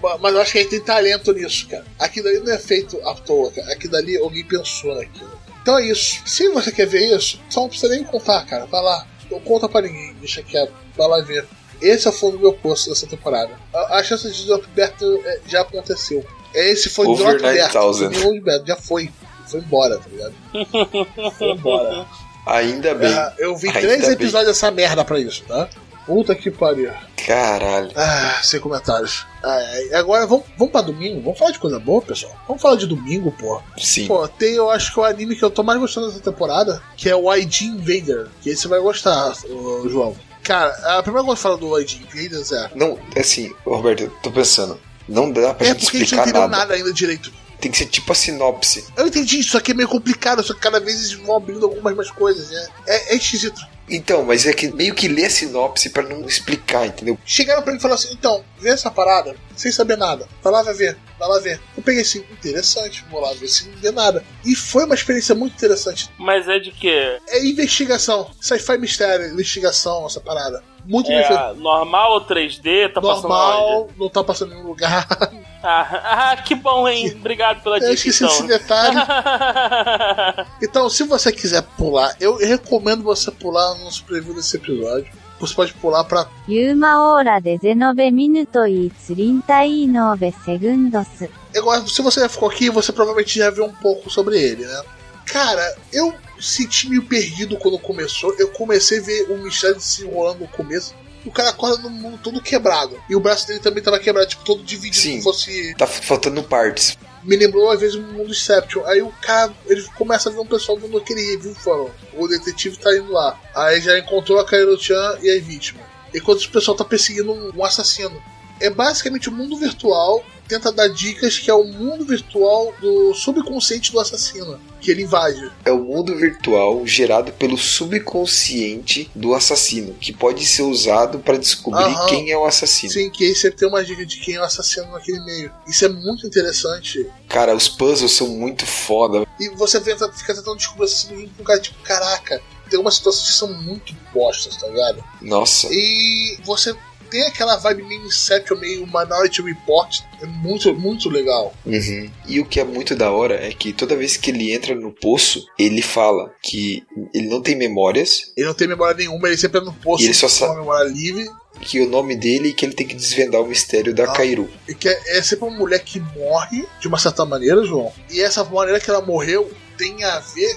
Ma- Mas eu acho que ele tem talento nisso, cara. Aquilo ali não é feito à toa, cara. Aquilo ali alguém pensou naquilo. Então é isso. Se você quer ver isso, só não precisa nem contar, cara. Vai lá. Não conta pra ninguém, deixa quieto. Vai lá ver. Esse é o fundo do meu posto dessa temporada. A, a chance de drop Beto é, já aconteceu. Esse foi Over drop Beto. 9000. Foi drop Beto, Já foi. Foi embora, tá ligado? Foi embora. Ainda bem. Ah, eu vi Ainda três bem. episódios dessa merda pra isso, tá? Puta que pariu. Caralho. Ah, sem comentários. Ah, é, agora vamos, vamos pra domingo? Vamos falar de coisa boa, pessoal? Vamos falar de domingo, pô. Sim. Pô, tem eu acho que o anime que eu tô mais gostando dessa temporada, que é o ID Invader. Que esse você vai gostar, João. Cara, a primeira coisa que eu falo do ID Invaders é. Não, assim, ô, Roberto, eu tô pensando. Não dá pra É gente porque a gente não explicar entendeu nada. nada ainda direito. Tem que ser tipo a sinopse. Eu entendi, isso aqui é meio complicado, só que cada vez eles vão abrindo algumas mais coisas, né? É, é esquisito. Então, mas é que meio que lê a sinopse pra não explicar, entendeu? Chegaram pra mim e falaram assim: então, vê essa parada, sem saber nada. Vai lá, vai ver, vai lá ver. Eu peguei assim, interessante, vou lá ver se não vê nada. E foi uma experiência muito interessante. Mas é de quê? É investigação, sci-fi mistério, investigação, essa parada. Muito. É normal ou 3D? Tá? Normal, não tá passando em nenhum lugar. Ah, ah, que bom, hein? Obrigado pela Eu dica, esqueci então. esse detalhe. Então, se você quiser pular, eu recomendo você pular nos preview desse episódio. Você pode pular pra. Yuma hora 19 minutos e 39 segundos. Agora, se você já ficou aqui, você provavelmente já viu um pouco sobre ele, né? Cara, eu senti meio perdido quando começou. Eu comecei a ver o Michel se enrolando no começo o cara acorda no mundo todo quebrado. E o braço dele também tava quebrado, tipo, todo dividido, Sim, fosse... tá faltando partes. Me lembrou às vezes o mundo Inception. Aí o cara, ele começa a ver um pessoal dando aquele review falando. O detetive tá indo lá. Aí já encontrou a Kairo-chan e a vítima. Enquanto o pessoal tá perseguindo um, um assassino. É basicamente o mundo virtual tenta dar dicas que é o mundo virtual do subconsciente do assassino, que ele invade. É o mundo virtual gerado pelo subconsciente do assassino, que pode ser usado pra descobrir Aham. quem é o assassino. Sim, que aí você tem uma dica de quem é o assassino naquele meio. Isso é muito interessante. Cara, os puzzles são muito foda. E você tenta, fica tentando descobrir o assassino com um cara tipo, caraca, tem algumas situações que são muito bostas, tá ligado? Nossa. E você tem aquela vibe meio Inception, meio Minority Report. É muito, muito legal. Uhum. E o que é muito da hora é que toda vez que ele entra no poço, ele fala que ele não tem memórias, Ele não tem memória nenhuma, ele sempre é no poço E ele só sabe- uma memória livre. que o nome dele e que ele tem que desvendar o mistério da Ah. Kairu. E que é, é sempre uma mulher que morre de uma certa maneira, João. E essa maneira que ela morreu tem a ver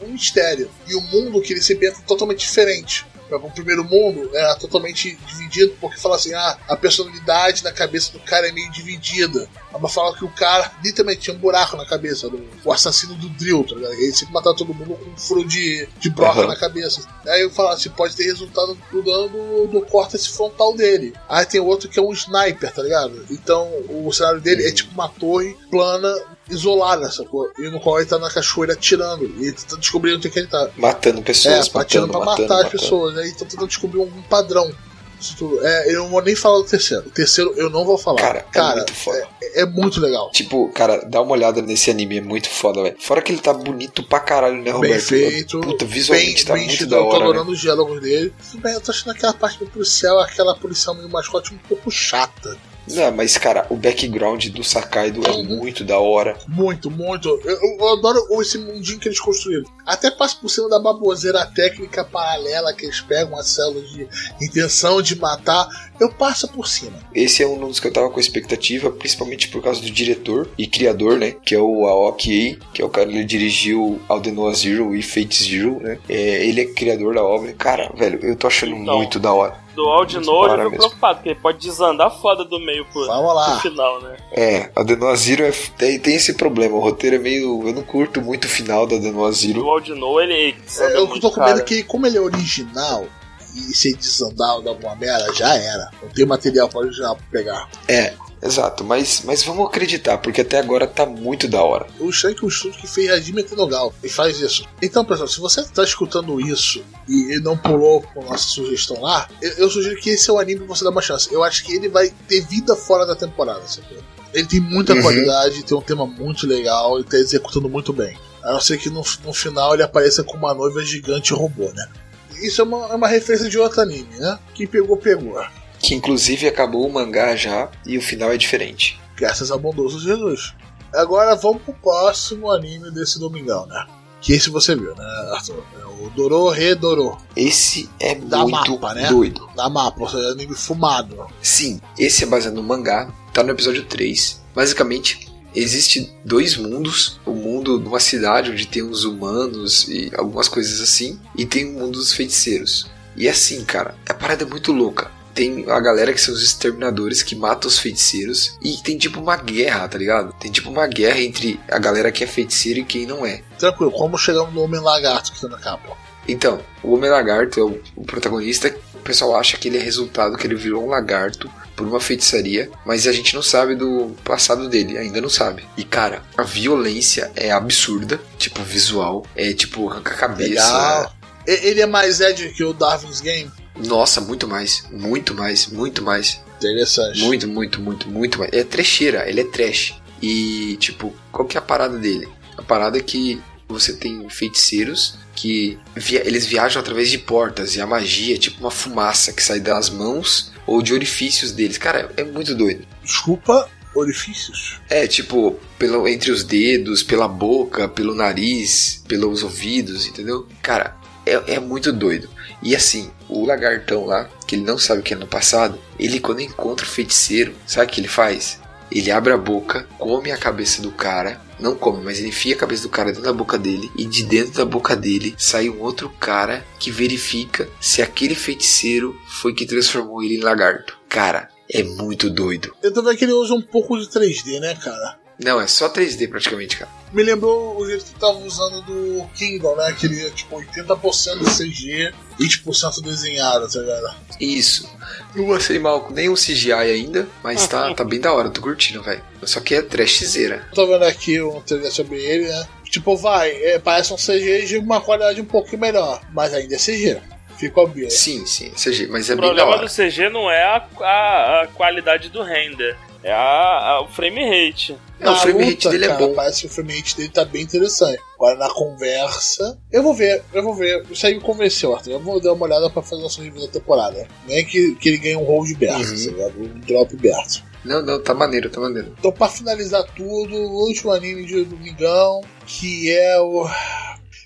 com um mistério. E o mundo que ele se é totalmente diferente. O primeiro mundo era totalmente dividido porque fala assim: ah, a personalidade na cabeça do cara é meio dividida. Mas fala que o cara literalmente tinha um buraco na cabeça, do, o assassino do Drill, tá ligado? Ele sempre matava todo mundo com um furo de, de broca Aham. na cabeça. Aí eu falo assim: pode ter resultado do dano do, do córtex frontal dele. Aí tem outro que é um sniper, tá ligado? Então o cenário dele é tipo uma torre plana. Isolada, sacou? E no qual ele tá na cachoeira atirando. E ele tá descobrindo onde é que ele tá. Matando É, pessoas, atirando matando, pra matando, matar as matando. pessoas. Aí estão tentando descobrir algum padrão. Isso tudo. É, eu não vou nem falar do terceiro. O terceiro eu não vou falar. Cara, é muito foda. é, é muito legal. Tipo, cara, dá uma olhada nesse anime, é muito foda, velho. Fora que ele tá bonito pra caralho, né, Roberto? Bem feito. Puta, visualmente bem, tá bem muito da Eu tô hora, adorando velho. os diálogos dele. Tudo bem, eu tô achando aquela parte do policial, aquela policial meio mascote um pouco chata. Não, mas, cara, o background do Sakaido é Uhum. muito da hora. Muito, muito. Eu, eu- eu adoro esse mundinho que eles construíram. Até passa por cima da baboseira técnica paralela que eles pegam as células de intenção de matar. Eu passo por cima. Esse é um dos que eu tava com expectativa, principalmente por causa do diretor e criador, né? Que é o Aoki que é o cara que dirigiu Aldenoa Zero e Fate Zero, né? É, ele é criador da obra. Cara, velho, eu tô achando Então. muito da hora. Do Aldino eu Para já tô mesmo. preocupado, porque ele pode desandar foda do meio pro, Vamos lá. pro final, né? É, Aldenoa Zero é, tem, tem esse problema. O roteiro é meio. Eu não curto muito o final da Aldenoa O Zero. Aldino, ele, ele É, eu muito, tô com medo que, como ele é original, e se ele desandar ou dar alguma merda, já era. Não tem material pra original pra pegar. É, exato. Mas, mas vamos acreditar, porque até agora tá muito da hora. O Shank é o estúdio que fez Hajime Tenogal e faz isso. Então, pessoal, se você tá escutando isso e não pulou com nossa sugestão lá, eu, eu sugiro que esse é o anime que você dá uma chance. Eu acho que ele vai ter vida fora da temporada, sabe? Ele tem muita Uhum. qualidade, tem um tema muito legal e tá executando muito bem. A não ser que no, no final ele apareça com uma noiva gigante robô, né? Isso é uma, é uma referência de outro anime, né? Quem pegou, pegou. Que inclusive acabou o mangá já e o final é diferente. Graças ao bondoso Jesus. Agora vamos pro próximo anime desse domingão, né? Que esse você viu, né, Arthur? É o Dorô Redorô, Esse é Da muito mapa, né? doido. da mapa, ou seja, anime fumado. Sim, esse é baseado no mangá, tá no episódio 3. Basicamente, existe dois mundos, o mundo numa cidade onde tem os humanos e algumas coisas assim, e tem o mundo dos feiticeiros. E assim, cara, a parada é muito louca. Tem a galera que são os exterminadores que matam os feiticeiros e tem tipo uma guerra, tá ligado? Tem tipo uma guerra entre a galera que é feiticeiro e quem não é. Tranquilo, como chegamos no Homem Lagarto que tá na capa. Então, o Homem Lagarto é o, o protagonista. O pessoal acha que ele é resultado, que ele virou um lagarto por uma feitiçaria, mas a gente não sabe do passado dele, ainda não sabe. E cara, a violência é absurda, tipo visual, é tipo arranca a cabeça. Legal. Ele é mais Ed que o Darwin's Game? Nossa, muito mais, muito mais, muito mais. Interessante. Muito, muito, muito, muito mais. É trecheira, ele é trash. E, tipo, qual que é a parada dele? A parada é que você tem feiticeiros que via- eles viajam através de portas e a magia é tipo uma fumaça que sai das mãos ou de orifícios deles. Cara, é muito doido. Desculpa, orifícios. É, tipo, pelo, entre os dedos, pela boca, pelo nariz, pelos ouvidos, entendeu? Cara, é, é muito doido. E assim, o lagartão lá, que ele não sabe o que é no passado, ele quando encontra o feiticeiro, sabe o que ele faz? Ele abre a boca, come a cabeça do cara, não come, mas ele enfia a cabeça do cara dentro da boca dele, e de dentro da boca dele sai um outro cara que verifica se aquele feiticeiro foi que transformou ele em lagarto. Cara, é muito doido. Tô vendo que ele usa um pouco de 3D, né, cara? Não, é só 3D praticamente, cara. Me lembrou o jeito que tava usando do Kingdom, né? Que ele é tipo 80% de CG, 20% desenhado, tá ligado? Isso. Não achei mal com nenhum CGI ainda, mas tá, tá bem da hora, tô curtindo, velho. Só que é trashzeira. Tô vendo aqui um trailer sobre ele, né? Tipo, vai, é, parece um CG de uma qualidade um pouquinho melhor, mas ainda é CG. Fica óbvio. Sim, sim, CG, mas é O bem da problema hora. do CG não é a, a- a qualidade do render, é a, a- o frame rate. Não, o Na frame rate dele é cara, bom. Parece que o frame rate dele tá bem interessante. Agora na conversa. Eu vou ver, eu vou ver. Isso aí me convenceu, Arthur. Eu vou dar uma olhada pra fazer nossa review da temporada. Nem que, que ele ganhe um hold berto, Uhum. ligado? um drop berto. Não, não, tá maneiro, tá maneiro. Então, pra finalizar tudo, o último anime de domingão, que é o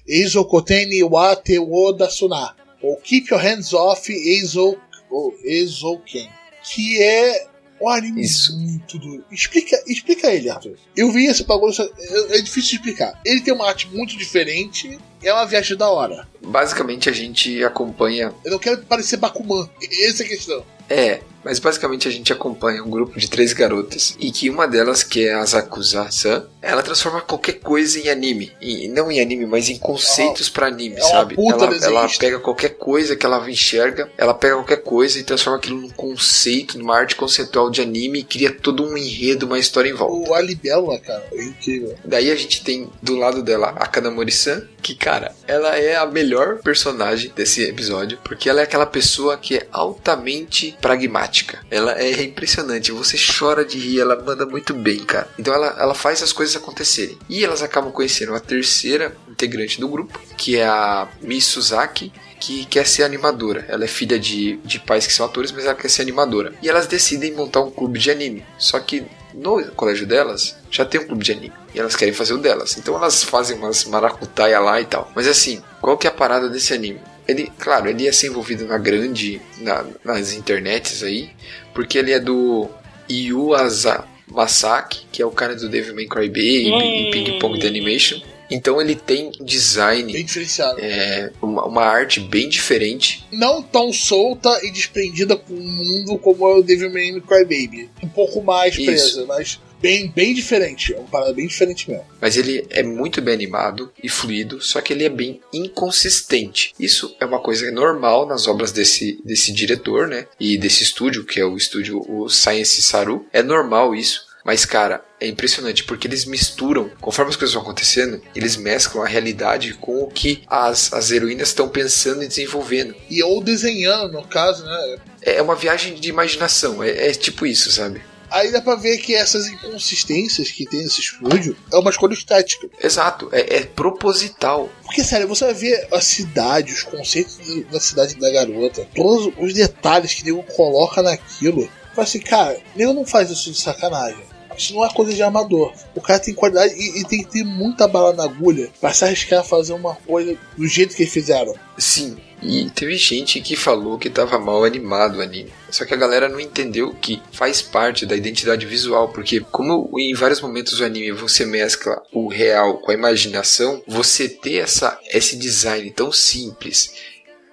Eizokoteni wa te wo dasuna, ou Keep Your Hands Off Eizo, ou Eizouken, que é Um anime Isso. muito duro. Explica, explica ele, Arthur. Eu vi esse bagulho, é, é difícil de explicar. Ele tem uma arte muito diferente, é uma viagem da hora. Basicamente a gente acompanha. Eu não quero parecer Bakuman. Essa é a questão. É, mas basicamente a gente acompanha um grupo de três garotas. E que uma delas, que é a Zakuza-san, ela transforma qualquer coisa em anime. E não em anime, mas em conceitos pra anime, é sabe? puta Ela, ela pega qualquer coisa que ela enxerga, ela pega qualquer coisa e transforma aquilo num conceito, numa arte conceitual de anime e cria todo um enredo, uma história em volta. O Alibella, cara, é incrível. Daí a gente tem do lado dela a Kanamori-san, que, cara, ela é a melhor personagem desse episódio, porque ela é aquela pessoa que é altamente pragmática. Ela é impressionante, você chora de rir, ela manda muito bem, cara. Então ela, ela faz as coisas acontecerem. E elas acabam conhecendo a terceira integrante do grupo, que é a Mi Suzaki, que quer ser animadora. Ela é filha de, de pais que são atores, mas ela quer ser animadora. E elas decidem montar um clube de anime. Só que no colégio delas já tem um clube de anime. E elas querem fazer o delas. Então elas fazem umas maracutaia lá e tal. Mas assim, qual que é a parada desse anime? Ele, claro, ele ia ser envolvido na grande, na- nas internets aí, porque ele é do Yuasa Masaki, que é o cara do Devil May Cry Baby Hum. e Ping Pong The Animation. Então ele tem design, Bem diferenciado. é, uma, uma arte bem diferente. Não tão solta e desprendida com o mundo como é o Devil May Cry Baby. Um pouco mais Isso. presa, mas bem, bem diferente. É uma parada bem diferente mesmo. Mas ele é muito bem animado e fluido, só que ele é bem inconsistente. Isso é uma coisa normal nas obras desse, desse diretor, né? E desse estúdio, que é o estúdio o Science Saru. É normal isso. Mas, cara, é impressionante porque eles misturam, conforme as coisas vão acontecendo, eles mesclam a realidade com o que as, as heroínas estão pensando e desenvolvendo. E ou desenhando, no caso, né? É uma viagem de imaginação, é, é tipo isso, sabe? Aí dá pra ver que essas inconsistências que tem nesse estúdio é uma escolha estética. Exato, é, é proposital. Porque, sério, você vai ver a cidade, os conceitos da cidade da garota, todos os detalhes que o nego coloca naquilo. Fala assim, cara, nego não faz isso de sacanagem. Isso não é coisa de amador. O cara tem qualidade e, e tem que ter muita bala na agulha pra se arriscar a fazer uma coisa do jeito que eles fizeram. Sim, e teve gente que falou que tava mal animado o anime. Só que a galera não entendeu que faz parte da identidade visual, porque como em vários momentos do anime você mescla o real com a imaginação, você ter essa, esse design tão simples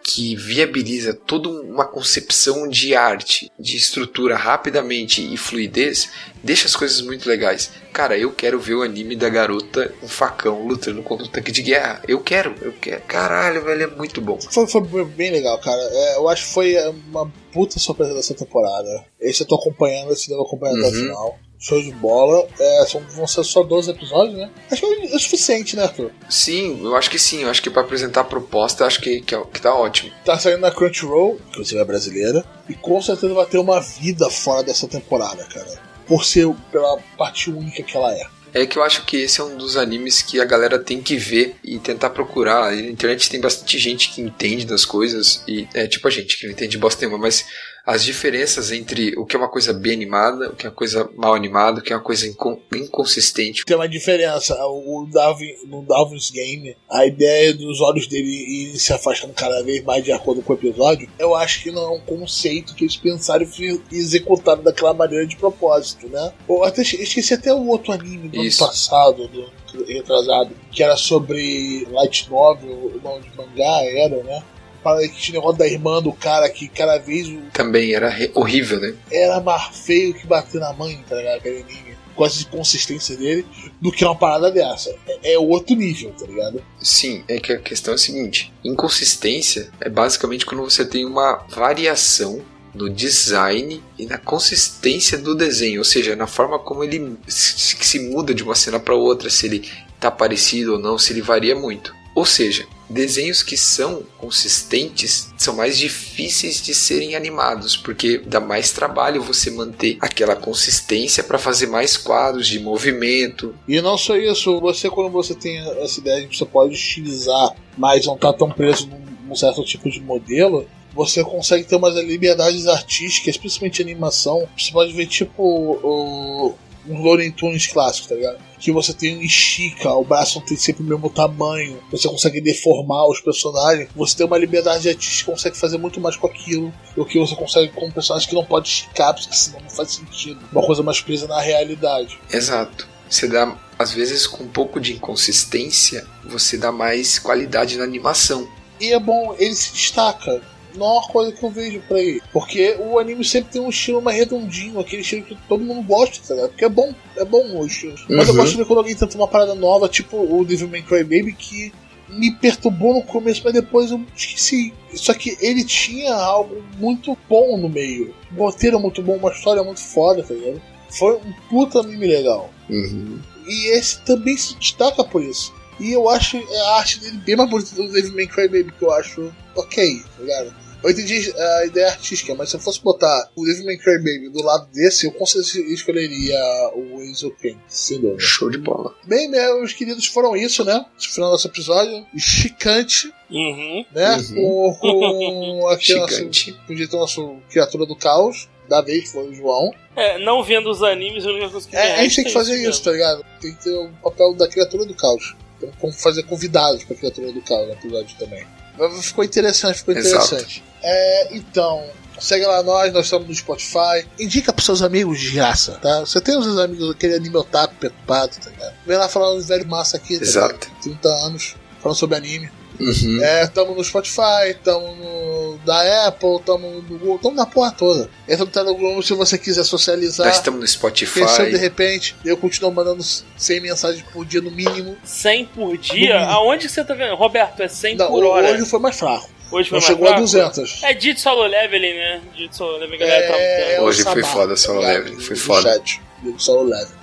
que viabiliza toda uma concepção de arte, de estrutura rapidamente e fluidez, deixa as coisas muito legais. Cara, eu quero ver o anime da garota com facão lutando contra um tanque de guerra. Eu quero, eu quero. Caralho, velho, é muito bom. Foi, foi bem legal, cara. É, eu acho que foi uma puta surpresa dessa temporada. Esse eu tô acompanhando, esse eu tô acompanhando até o Uhum. final. Show de bola. É, são, vão ser só 12 episódios, né? Acho que é o suficiente, né, Arthur? Sim, eu acho que sim. Eu acho que pra apresentar a proposta, acho que, que, é- que tá ótimo. Tá saindo na Crunchyroll, inclusive é brasileira, e com certeza vai ter uma vida fora dessa temporada, cara. Por ser pela parte única que ela é. É que eu acho que esse é um dos animes que a galera tem que ver e tentar procurar. E na internet tem bastante gente que entende das coisas, e é tipo a gente que não entende bosta nenhuma, mas as diferenças entre o que é uma coisa bem animada, o que é uma coisa mal animada, o que é uma coisa incon- inconsistente. Tem uma diferença. O Darwin, no Darwin's Game, a ideia dos olhos dele irem se afastando cada vez mais de acordo com o episódio, eu acho que não é um conceito que eles pensaram e executaram daquela maneira de propósito, né? Eu até esque- esqueci até o outro anime do Isso. ano passado, do retrasado, que era sobre light novel, o nome de mangá era, né? Para que tinha o negócio da irmã do cara que cada vez o- Também era horrível, né? era mais feio que bater na mãe, tá ligado? Aquele anime. Com essa consistência dele, do que uma parada dessa. É, é outro nível, tá ligado? Sim, é que a questão é a seguinte: inconsistência é basicamente quando você tem uma variação no design e na consistência do desenho, ou seja, na forma como ele se se muda de uma cena para outra, se ele tá parecido ou não, se ele varia muito. Ou seja, desenhos que são consistentes são mais difíceis de serem animados, porque dá mais trabalho você manter aquela consistência para fazer mais quadros de movimento, E não só isso, você quando você tem essa ideia de que você pode estilizar, mas não tá tão preso num, num certo tipo de modelo, você consegue ter umas liberdades artísticas, principalmente animação. Você pode ver tipo o um Looney Tunes clássico, tá ligado? Que você tem estica, o braço não tem sempre o mesmo tamanho, você consegue deformar os personagens, você tem uma liberdade artística, consegue fazer muito mais com aquilo do que você consegue com um personagem que não pode esticar, porque senão não faz sentido. Uma coisa mais presa na realidade. Exato. Você dá, às vezes, com um pouco de inconsistência, você dá mais qualidade na animação. E é bom, ele se destaca. É uma coisa que eu vejo pra ele. Porque o anime sempre tem um estilo mais redondinho, aquele estilo que todo mundo gosta, tá ligado? Porque é bom, é bom o estilo. Mas eu Uhum. gosto de ver quando alguém tenta uma parada nova, tipo o Devil May Cry Baby, que me perturbou no começo, mas depois eu esqueci. Só que ele tinha algo muito bom no meio. Um roteiro muito bom, uma história muito foda, tá ligado? Foi um puta anime legal. Uhum. E esse também se destaca por isso. E eu acho a arte dele bem mais bonita do Devil May Cry Baby, que eu acho ok, tá ligado? Eu entendi a ideia artística, mas se eu fosse botar o Devil May Cry Baby do lado desse, eu com certeza escolheria o of Pain, sem dúvida. Show de bola. Bem, meus queridos, foram isso, né? Esse final do nosso episódio. Chicante, Uhum. né? Uhum. Com, com aqui o nosso, podia ter nosso criatura do caos, da vez que foi o João. É, não vendo os animes, a única coisa que me É, a gente tem que é fazer isso, mesmo. tá ligado? Tem que ter o papel da criatura do caos. Tem como fazer convidados pra criatura do caos no episódio também. Mas Ficou interessante, ficou Exato. interessante. É, então, segue lá nós, nós estamos no Spotify. Indica pros seus amigos de graça, tá? Você tem os seus amigos, aquele anime otaku perturbado, tá ligado? Vem lá falar uns velho massa aqui, tá Exato. ligado? 30 anos, falando sobre anime. Uhum. É, tamo no Spotify, tamo no da Apple, tamo no Google, tamo na porra toda. Entra no Telegram se você quiser socializar. Nós estamos no Spotify. Pensando de repente, eu continuo mandando 100 mensagens por dia no mínimo. 100 por dia? Aonde que você tá vendo? Roberto, é 100 Não, por hora. hoje foi mais fraco. Hoje foi Não mais chegou a fraco? 200. É Dito Solo Leveling, né? Dito Solo Leveling, a galera tá É, tá- Hoje foi Sabá, foda, solo tá ligado? leve, foi foda. Chat,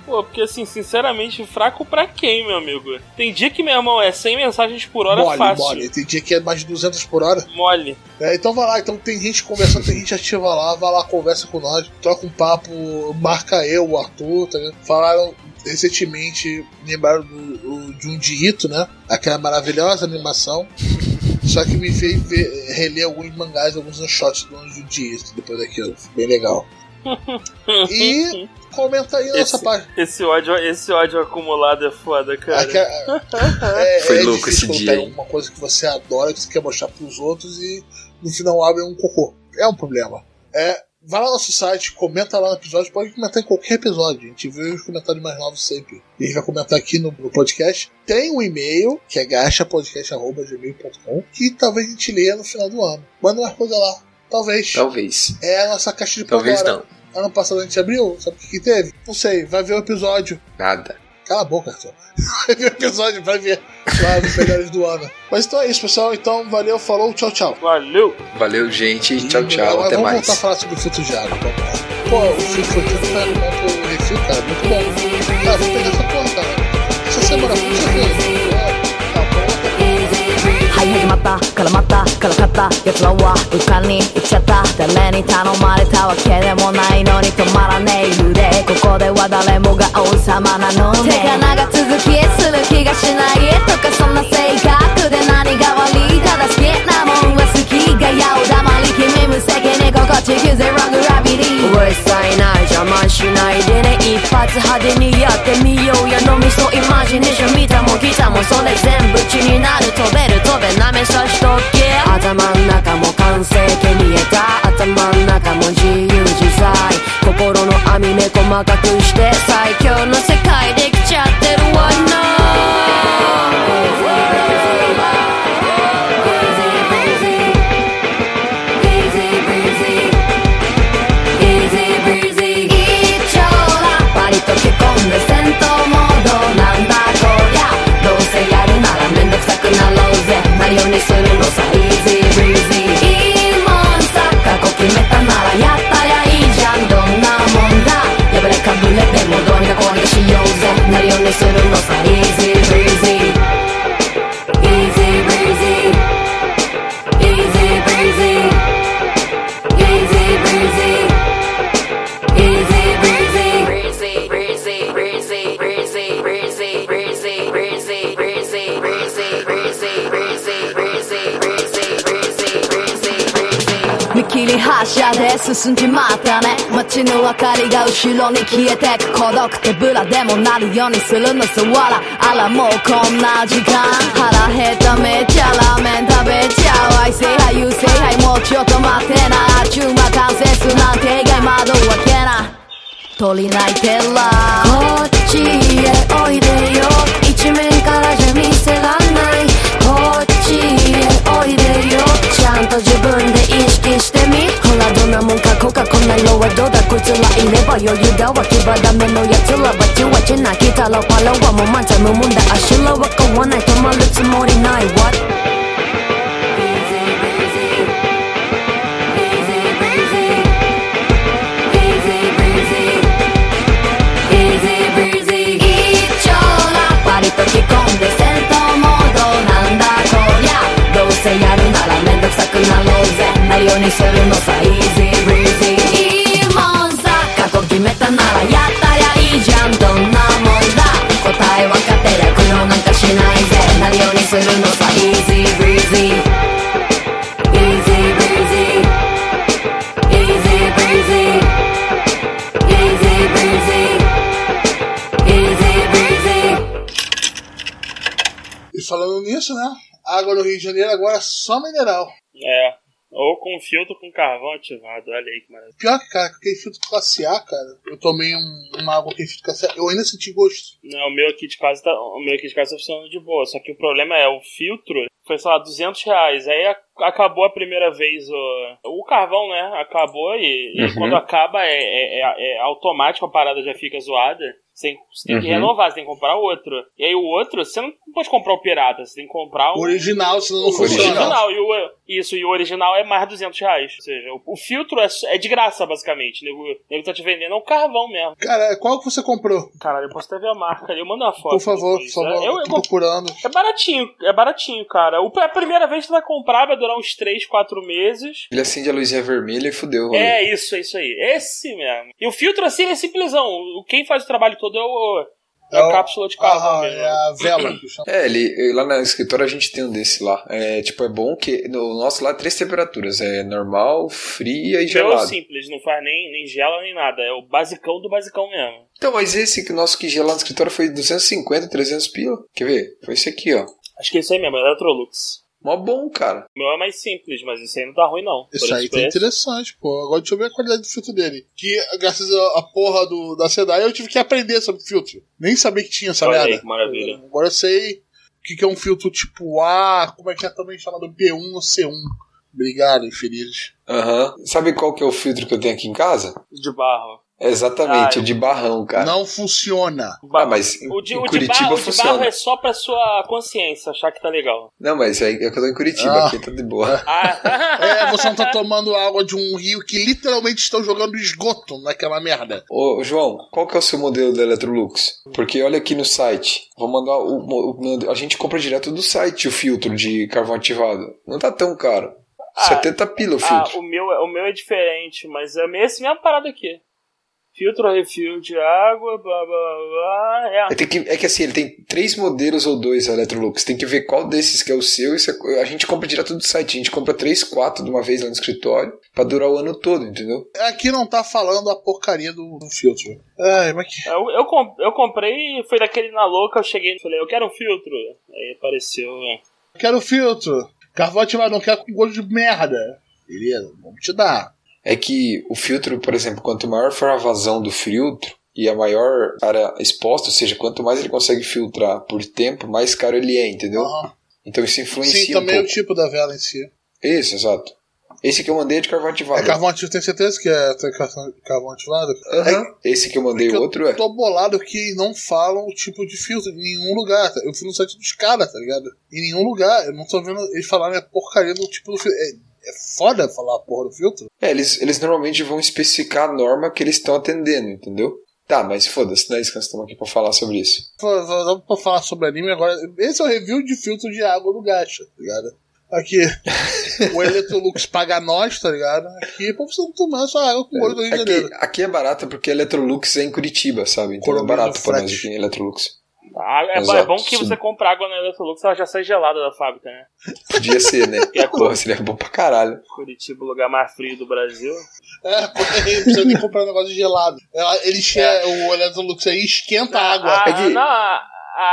Pô, porque assim, sinceramente, fraco pra quem, meu amigo? Tem dia que, meu irmão, é 100 mensagens por hora mole, fácil. mole. Tem dia que é mais de 200 por hora. Mole. É, então vai lá, então tem gente conversando, tem gente ativa lá, vai lá, conversa com nós, troca um papo, marca eu, o Arthur, tá ligado? Falaram recentemente, lembraram do, do Junji Ito, né? Aquela maravilhosa animação. Só que me fez ver, reler alguns mangás, alguns shots do Junji Ito depois daquilo. Bem legal. E comenta aí Esse- página. Esse ódio, esse ódio acumulado é foda, cara. Aqui, é, Foi é louco difícil esse dia, pega hein? alguma coisa que você adora, que você quer mostrar pros outros e no final abre um cocô. É um problema. É, vai lá no nosso site, comenta lá no episódio, pode comentar em qualquer episódio. A gente vê os comentários mais novos sempre. E a gente vai comentar aqui no, no podcast. Tem um e-mail, que é gachapodcast.gmail.com, que talvez a gente leia no final do ano. Manda uma coisa lá. Talvez. Talvez. É a nossa caixa de Talvez Pandora. não. Ano passado a gente abriu, sabe o que, que teve? Não sei, vai ver o episódio. Nada. Cala a boca, Arthur. Vai ver o episódio, vai ver lá nos melhores do ano. Mas então é isso, pessoal. Então, valeu, falou, tchau, tchau. Valeu! Valeu, gente. Tchau, E, tchau. agora Até vamos mais. voltar a falar sobre o filtro de água. vamos lá. Pô, o filtro de água tá bom pro refil, cara. Muito bom. Cara, vou pegar essa porra, cara. Essa semana, com certeza. からまたからかった奴らは床に行っちゃった誰に頼まれたわけでもないのに止まらねえ腕ここでは誰もが王様なのね。手が長続きする気がしないとかそんな性格で何が悪いただ好きなもん。は好きがやお黙り君無責任。心地ゼログラビリー。うるさいな邪魔しないでね一発派手にやってみようやのみそイマジネーション見たも来たもそれ全部血になる飛べる飛べなめさしとけ。頭ん中も完成形見えた頭ん中も自由自在。心の網目細かくして最強の世界できちゃってる。わ割なようにするのさ Easy breezy いいもんさ過去決めたならやったらいいじゃん。どんなもんだ。破れかぶれてもどうにかこうにかしようぜ。なようにするのさ Easy きり発車で進んじまったね。街の明かりが後ろに消えてく孤独。手ぶらでもなるようにするのさ。わらあらもうこんな時間。腹減っためっちゃラーメン食べちゃう。愛せはい優勢はいもうちょっと待ってな。あちゅう間完成するなんて意外窓開けな。鳥鳴いてら。こっちへおいでよ。つらいれば余裕だわ牙ダメのやつらバチバチな来たらファロワーも満載無問だ足らは買わない止まるつもりない What? Easy breezy Easy breezy Easy breezy Easy breezy 一丁ら割と着込ん italiani sono il nostro easy breezy Easy breezy Easy breezy Easy breezy Easy breezy E falando nisso, né? Água no Rio de Janeiro agora é só mineral. Ou com filtro com carvão ativado. Olha aí que maravilha. Pior que, cara, aquele filtro classe A, cara. Eu tomei um, uma água com aquele filtro classe A. Eu ainda senti gosto. Não, o meu aqui de casa tá, o meu aqui de casa tá funcionando de boa. Só que o problema é o filtro foi, sei lá, 200 reais. Aí a- acabou a primeira vez o, o carvão, né? Acabou e, e Uhum. quando acaba é, é, é- é automático, a parada já fica zoada. Você tem, você tem que Uhum. renovar, você tem que comprar outro. E aí o outro, você não pode comprar o pirata, você tem que comprar O o original, senão não o funciona. original. E o, isso, e o original é mais 200 reais. Ou seja, o, o filtro é, é de graça, basicamente. O nego, o nego tá te vendendo é um carvão mesmo. Cara, qual que você comprou? Caralho, eu posso até ver a marca ali. Eu mando uma foto. Por favor, por favor. né? Eu, eu, tô procurando. é baratinho, é baratinho, cara. O, a primeira vez que tu vai comprar vai durar uns 3, 4 meses. Ele acende a luzinha vermelha e fudeu. rolê. É isso, é isso aí. Esse mesmo. E o filtro assim é simplesão. O- Quem faz o trabalho todo é o, é a o- cápsula de Ah, mesmo. é a vela. É, ele, lá na escritório a gente tem um desse lá. É, tipo, é bom que no nosso lá é três temperaturas. É normal, fria e Que é o gelado. simples, não faz nem, nem gela nem nada. É o basicão do basicão mesmo. Então, mas esse que o nosso que gela no escritório foi 250, 300 pila. Quer ver? Foi esse aqui, ó. Acho que é isso aí mesmo, é Electrolux. Mó bom, cara. O meu é mais simples, mas esse aí não tá ruim, não. Isso aí tá interessante, pô. Agora deixa eu ver a qualidade do filtro dele. Que, graças a porra do, da SEDAI, eu tive que aprender sobre filtro. Nem sabia que tinha essa Olha aí merda. que maravilha. Agora eu sei o que, que é um filtro tipo A, como é que é também chamado B1 ou C1. Obrigado, infelizes. Aham. Sabe qual que é o filtro que eu tenho aqui em casa? De barro. Exatamente, Ah, o de barrão, cara. Não funciona. Ah, mas em, O de, em o de Curitiba barro, o de funciona. barro é só pra sua consciência achar que tá legal. Não, mas é, é que eu tô em Curitiba, Ah. aqui tá de boa. Ah, É, você não tá tomando água de um rio que literalmente estão jogando esgoto naquela merda. Ô, João, qual que é o seu modelo da Electrolux? Porque olha aqui no site. Vou mandar o, o- A gente compra direto do site o filtro de carvão ativado. Não tá tão caro. Ah, 70 pila o ah, filtro. o, meu, é- o meu é diferente, mas é esse mesmo parada aqui. Filtro, refil de água, blá blá blá. É. É, tem que, é que assim, ele tem três modelos ou dois a Electrolux. Tem que ver qual desses que é o seu. Se é- a gente compra direto do site. A gente compra três, quatro de uma vez lá no escritório. Pra durar o ano todo, entendeu? Aqui não tá falando a porcaria do, do filtro. Ai, mas que. Eu, eu, com- eu comprei, foi daquele na louca, eu cheguei e falei, eu quero um filtro. Aí apareceu. né? Quero filtro. Carvão ativado, não quero com gosto de merda. Beleza, vamos te dar. É que o filtro, por exemplo, quanto maior for a vazão do filtro e a maior área exposta, ou seja, quanto mais ele consegue filtrar por tempo, mais caro ele é, entendeu? Aham. Então isso influencia Sim, um também é o tipo da vela em si. Isso, exato. Esse que eu mandei é de carvão ativado. É carvão ativo, tem certeza que é carvão ativado? Aham. Esse que eu mandei, Porque outro é. Eu tô bolado que não falam o tipo de filtro em nenhum lugar. tá? Eu fui no site dos caras, tá ligado? Em nenhum lugar. Eu não tô vendo eles falarem a porcaria do tipo do filtro. É, é foda falar a porra do filtro. É, eles, eles normalmente vão especificar a norma que eles estão atendendo, entendeu? Tá, mas foda-se, não é isso que nós estamos aqui pra falar sobre isso. Vamos pra falar sobre anime agora. Esse é o review de filtro de água do gacha, tá ligado? Aqui, o Electrolux paga nós, tá ligado? Aqui pra você não tomar sua água com o olho do Rio de Aqui, Janeiro. aqui é barato porque Electrolux é em Curitiba, sabe? Então Economiza é barato pra nós aqui em Electrolux. A água- É, Exato, é bom que sim. você compra água na Electrolux, ela já sai gelada da fábrica, né? Podia ser, né? É Porra, seria bom pra caralho. Curitiba, o lugar mais frio do Brasil. É, porque não precisa nem comprar um negócio gelado. Ela, ele che- o Electrolux aí esquenta a água. A, É que- não, a,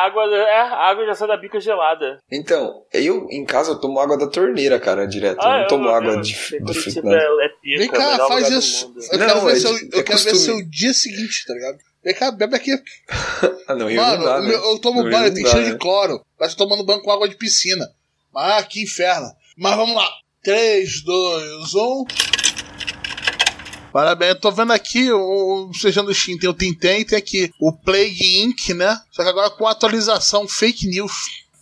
água, é, a água já sai da bica gelada. Então, eu em casa eu tomo água da torneira, cara, direto. eu Ah, não tomo água eu- de, do né? é, é pica, Vem cá, melhor faz isso. Eu Não, quero, ver, é seu, de- eu é quero ver seu dia seguinte, tá ligado? Vem cá, bebe aqui. Ah, não, eu Mano, não dá, o né? meu- eu tomo No banho, Rio tem cheiro né? de cloro. Parece que eu tomando banho com água de piscina. Ah, que inferno. Mas vamos lá. 3, 2, 1. Parabéns, eu tô vendo aqui o o Seja do Steam, tem o Tintin, tem aqui o Plague Inc, né? Só que agora com atualização fake news.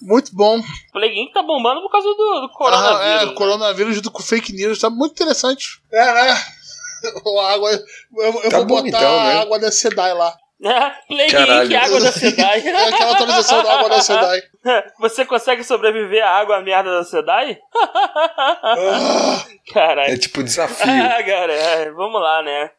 Muito bom. Plague Inc tá bombando por causa do, do Ah, coronavírus. é, né? coronavírus junto com fake news, tá muito interessante. É, né? A água, eu, eu Tá vou bom, botar então, né? a água da Sedai lá. Plague Caralho. Inc, água da Sedai. É aquela atualização da água da Sedai. Você consegue sobreviver à água merda da Sedai? Ah, É Caralho. tipo desafio. Ah, cara, é, vamos lá, né?